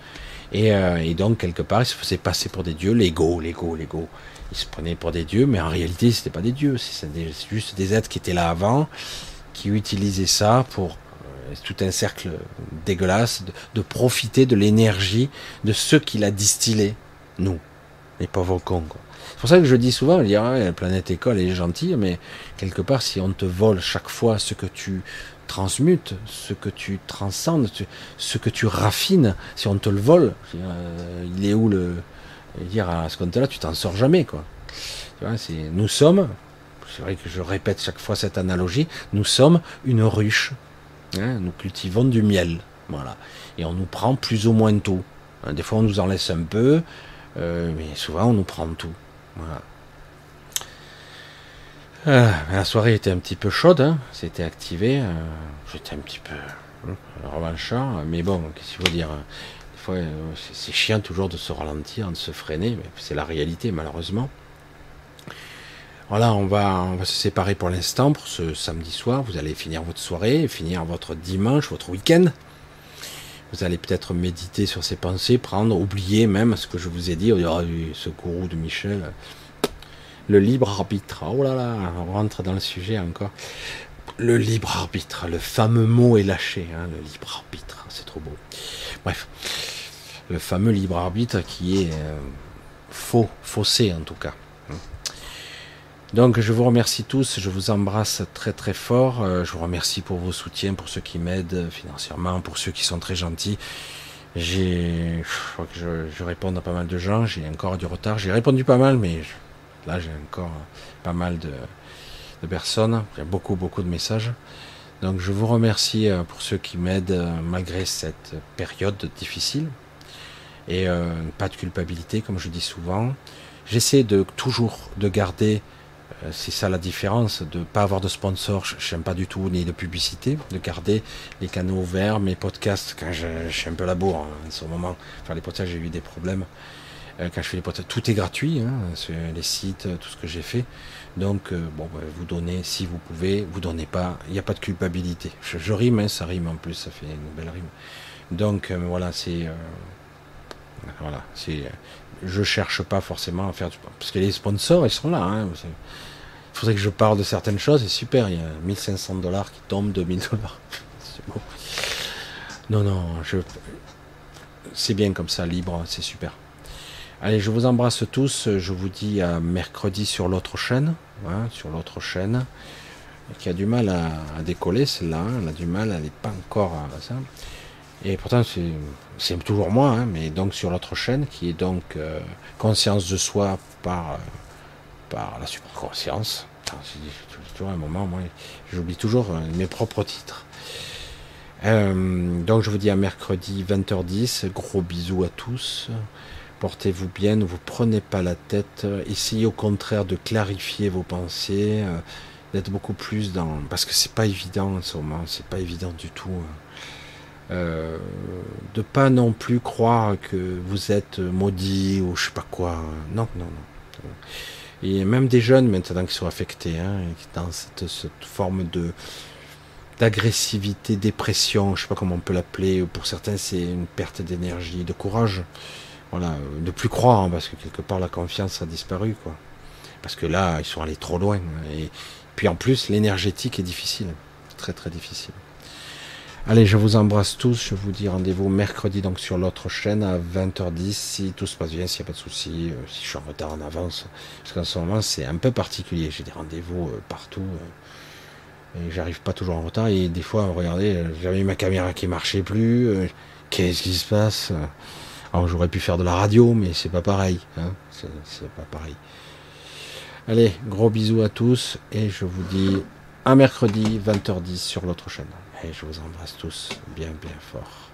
Euh, et, donc, quelque part, ils se faisaient passer pour des dieux, l'ego, l'ego, l'ego. Ils se prenaient pour des dieux, mais en réalité, c'était pas des dieux, c'est juste des êtres qui étaient là avant, qui utilisaient ça pour euh, tout un cercle dégueulasse, de, profiter de l'énergie de ceux qui la distillaient, nous, les pauvres cons. C'est pour ça que je dis souvent, je dis, ah, la planète école est gentille, mais quelque part, si on te vole chaque fois ce que tu transmutes, ce que tu transcendes, ce que tu raffines, si on te le vole, euh, il est où le. Dire à ce compte-là, tu t'en sors jamais, quoi. nous sommes, c'est vrai que je répète chaque fois cette analogie, nous sommes une ruche. Hein, nous cultivons du miel, voilà. Et on nous prend plus ou moins tout. Hein, des fois, on nous en laisse un peu, euh, mais souvent, on nous prend tout. Voilà. Euh, la soirée était un petit peu chaude, hein. c'était activé. Euh, j'étais un petit peu euh, revanchard, mais bon, qu'est-ce qu'il faut dire Des fois, c'est chiant toujours de se ralentir, de se freiner, mais c'est la réalité, malheureusement. Voilà, on va, on va se séparer pour l'instant pour ce samedi soir. Vous allez finir votre soirée, finir votre dimanche, votre week-end. Vous allez peut-être méditer sur ces pensées, prendre, oublier même ce que je vous ai dit. Eu ce gourou de Michel le libre arbitre. Oh là là, on rentre dans le sujet encore. Le libre arbitre, le fameux mot est lâché, hein, le libre arbitre, c'est trop beau. Bref, le fameux libre arbitre qui est euh, faux, faussé en tout cas. Donc je vous remercie tous, je vous embrasse très très fort, euh, je vous remercie pour vos soutiens, pour ceux qui m'aident financièrement, pour ceux qui sont très gentils. J'ai, je crois que je, je réponds à pas mal de gens, j'ai encore du retard, j'ai répondu pas mal, mais Là, j'ai encore pas mal de, personnes. Il y a beaucoup, beaucoup de messages. Donc, je vous remercie euh, pour ceux qui m'aident euh, malgré cette période difficile. Et euh, pas de culpabilité, comme je dis souvent. J'essaie de toujours de garder, c'est ça la différence, de ne pas avoir de sponsor, j'aime pas du tout, ni de publicité, de garder les canaux ouverts, mes podcasts, quand je, suis un peu la bourre hein, en ce moment, faire les podcasts, j'ai eu des problèmes. Euh, quand je fais les podcasts, tout est gratuit, hein, les sites, tout ce que j'ai fait. Donc, euh, bon, bah, vous donnez, si vous pouvez, vous donnez pas, il n'y a pas de culpabilité. Je, rime, hein, ça rime en plus, ça fait une belle rime. Donc, euh, voilà, c'est. voilà, c'est. je cherche pas forcément à faire du. Parce que les sponsors, ils sont là. Hein, il faudrait que je parle de certaines choses, c'est super, il y a 1500 dollars qui tombent, 2000 dollars. (laughs) c'est bon. Non, non, je. C'est bien comme ça, libre, c'est super. Allez, je vous embrasse tous. Je vous dis à mercredi sur l'autre chaîne. Hein, sur l'autre chaîne. qui a du mal à, décoller, celle-là. Elle a du mal, elle n'est pas encore à ça. Et pourtant, c'est toujours moi, hein, mais donc sur l'autre chaîne, qui est donc euh, conscience de soi par, euh, par la superconscience. toujours un moment, moi, j'oublie toujours euh, mes propres titres. donc je vous dis à mercredi 20h10, gros bisous à tous. Portez-vous bien, ne vous prenez pas la tête. Essayez au contraire de clarifier vos pensées, d'être beaucoup plus dans. Parce que c'est pas évident en ce moment, c'est pas évident du tout. Hein. Euh, de pas non plus croire que vous êtes maudit ou je sais pas quoi. Non, non, non. Et même des jeunes maintenant qui sont affectés, hein, dans cette, cette, forme de d'agressivité, dépression, je sais pas comment on peut l'appeler. Pour certains, c'est une perte d'énergie, de courage. Voilà, de plus croire, hein, parce que quelque part la confiance a disparu, quoi. Parce que là, ils sont allés trop loin. Et puis en plus, l'énergétique est difficile, très très difficile. Allez, je vous embrasse tous. Je vous dis rendez-vous mercredi donc sur l'autre chaîne à 20h10 si tout se passe bien, s'il n'y a pas de souci, euh, si je suis en retard en avance. Parce qu'en ce moment c'est un peu particulier. J'ai des rendez-vous euh, partout euh, et j'arrive pas toujours en retard. Et des fois, regardez, j'avais ma caméra qui marchait plus. Qu'est-ce qui se passe Alors j'aurais pu faire de la radio, mais c'est pas pareil. Hein c'est pas pareil. Allez, gros bisous à tous et je vous dis à mercredi 20h10 sur l'autre chaîne. Et je vous embrasse tous bien bien fort.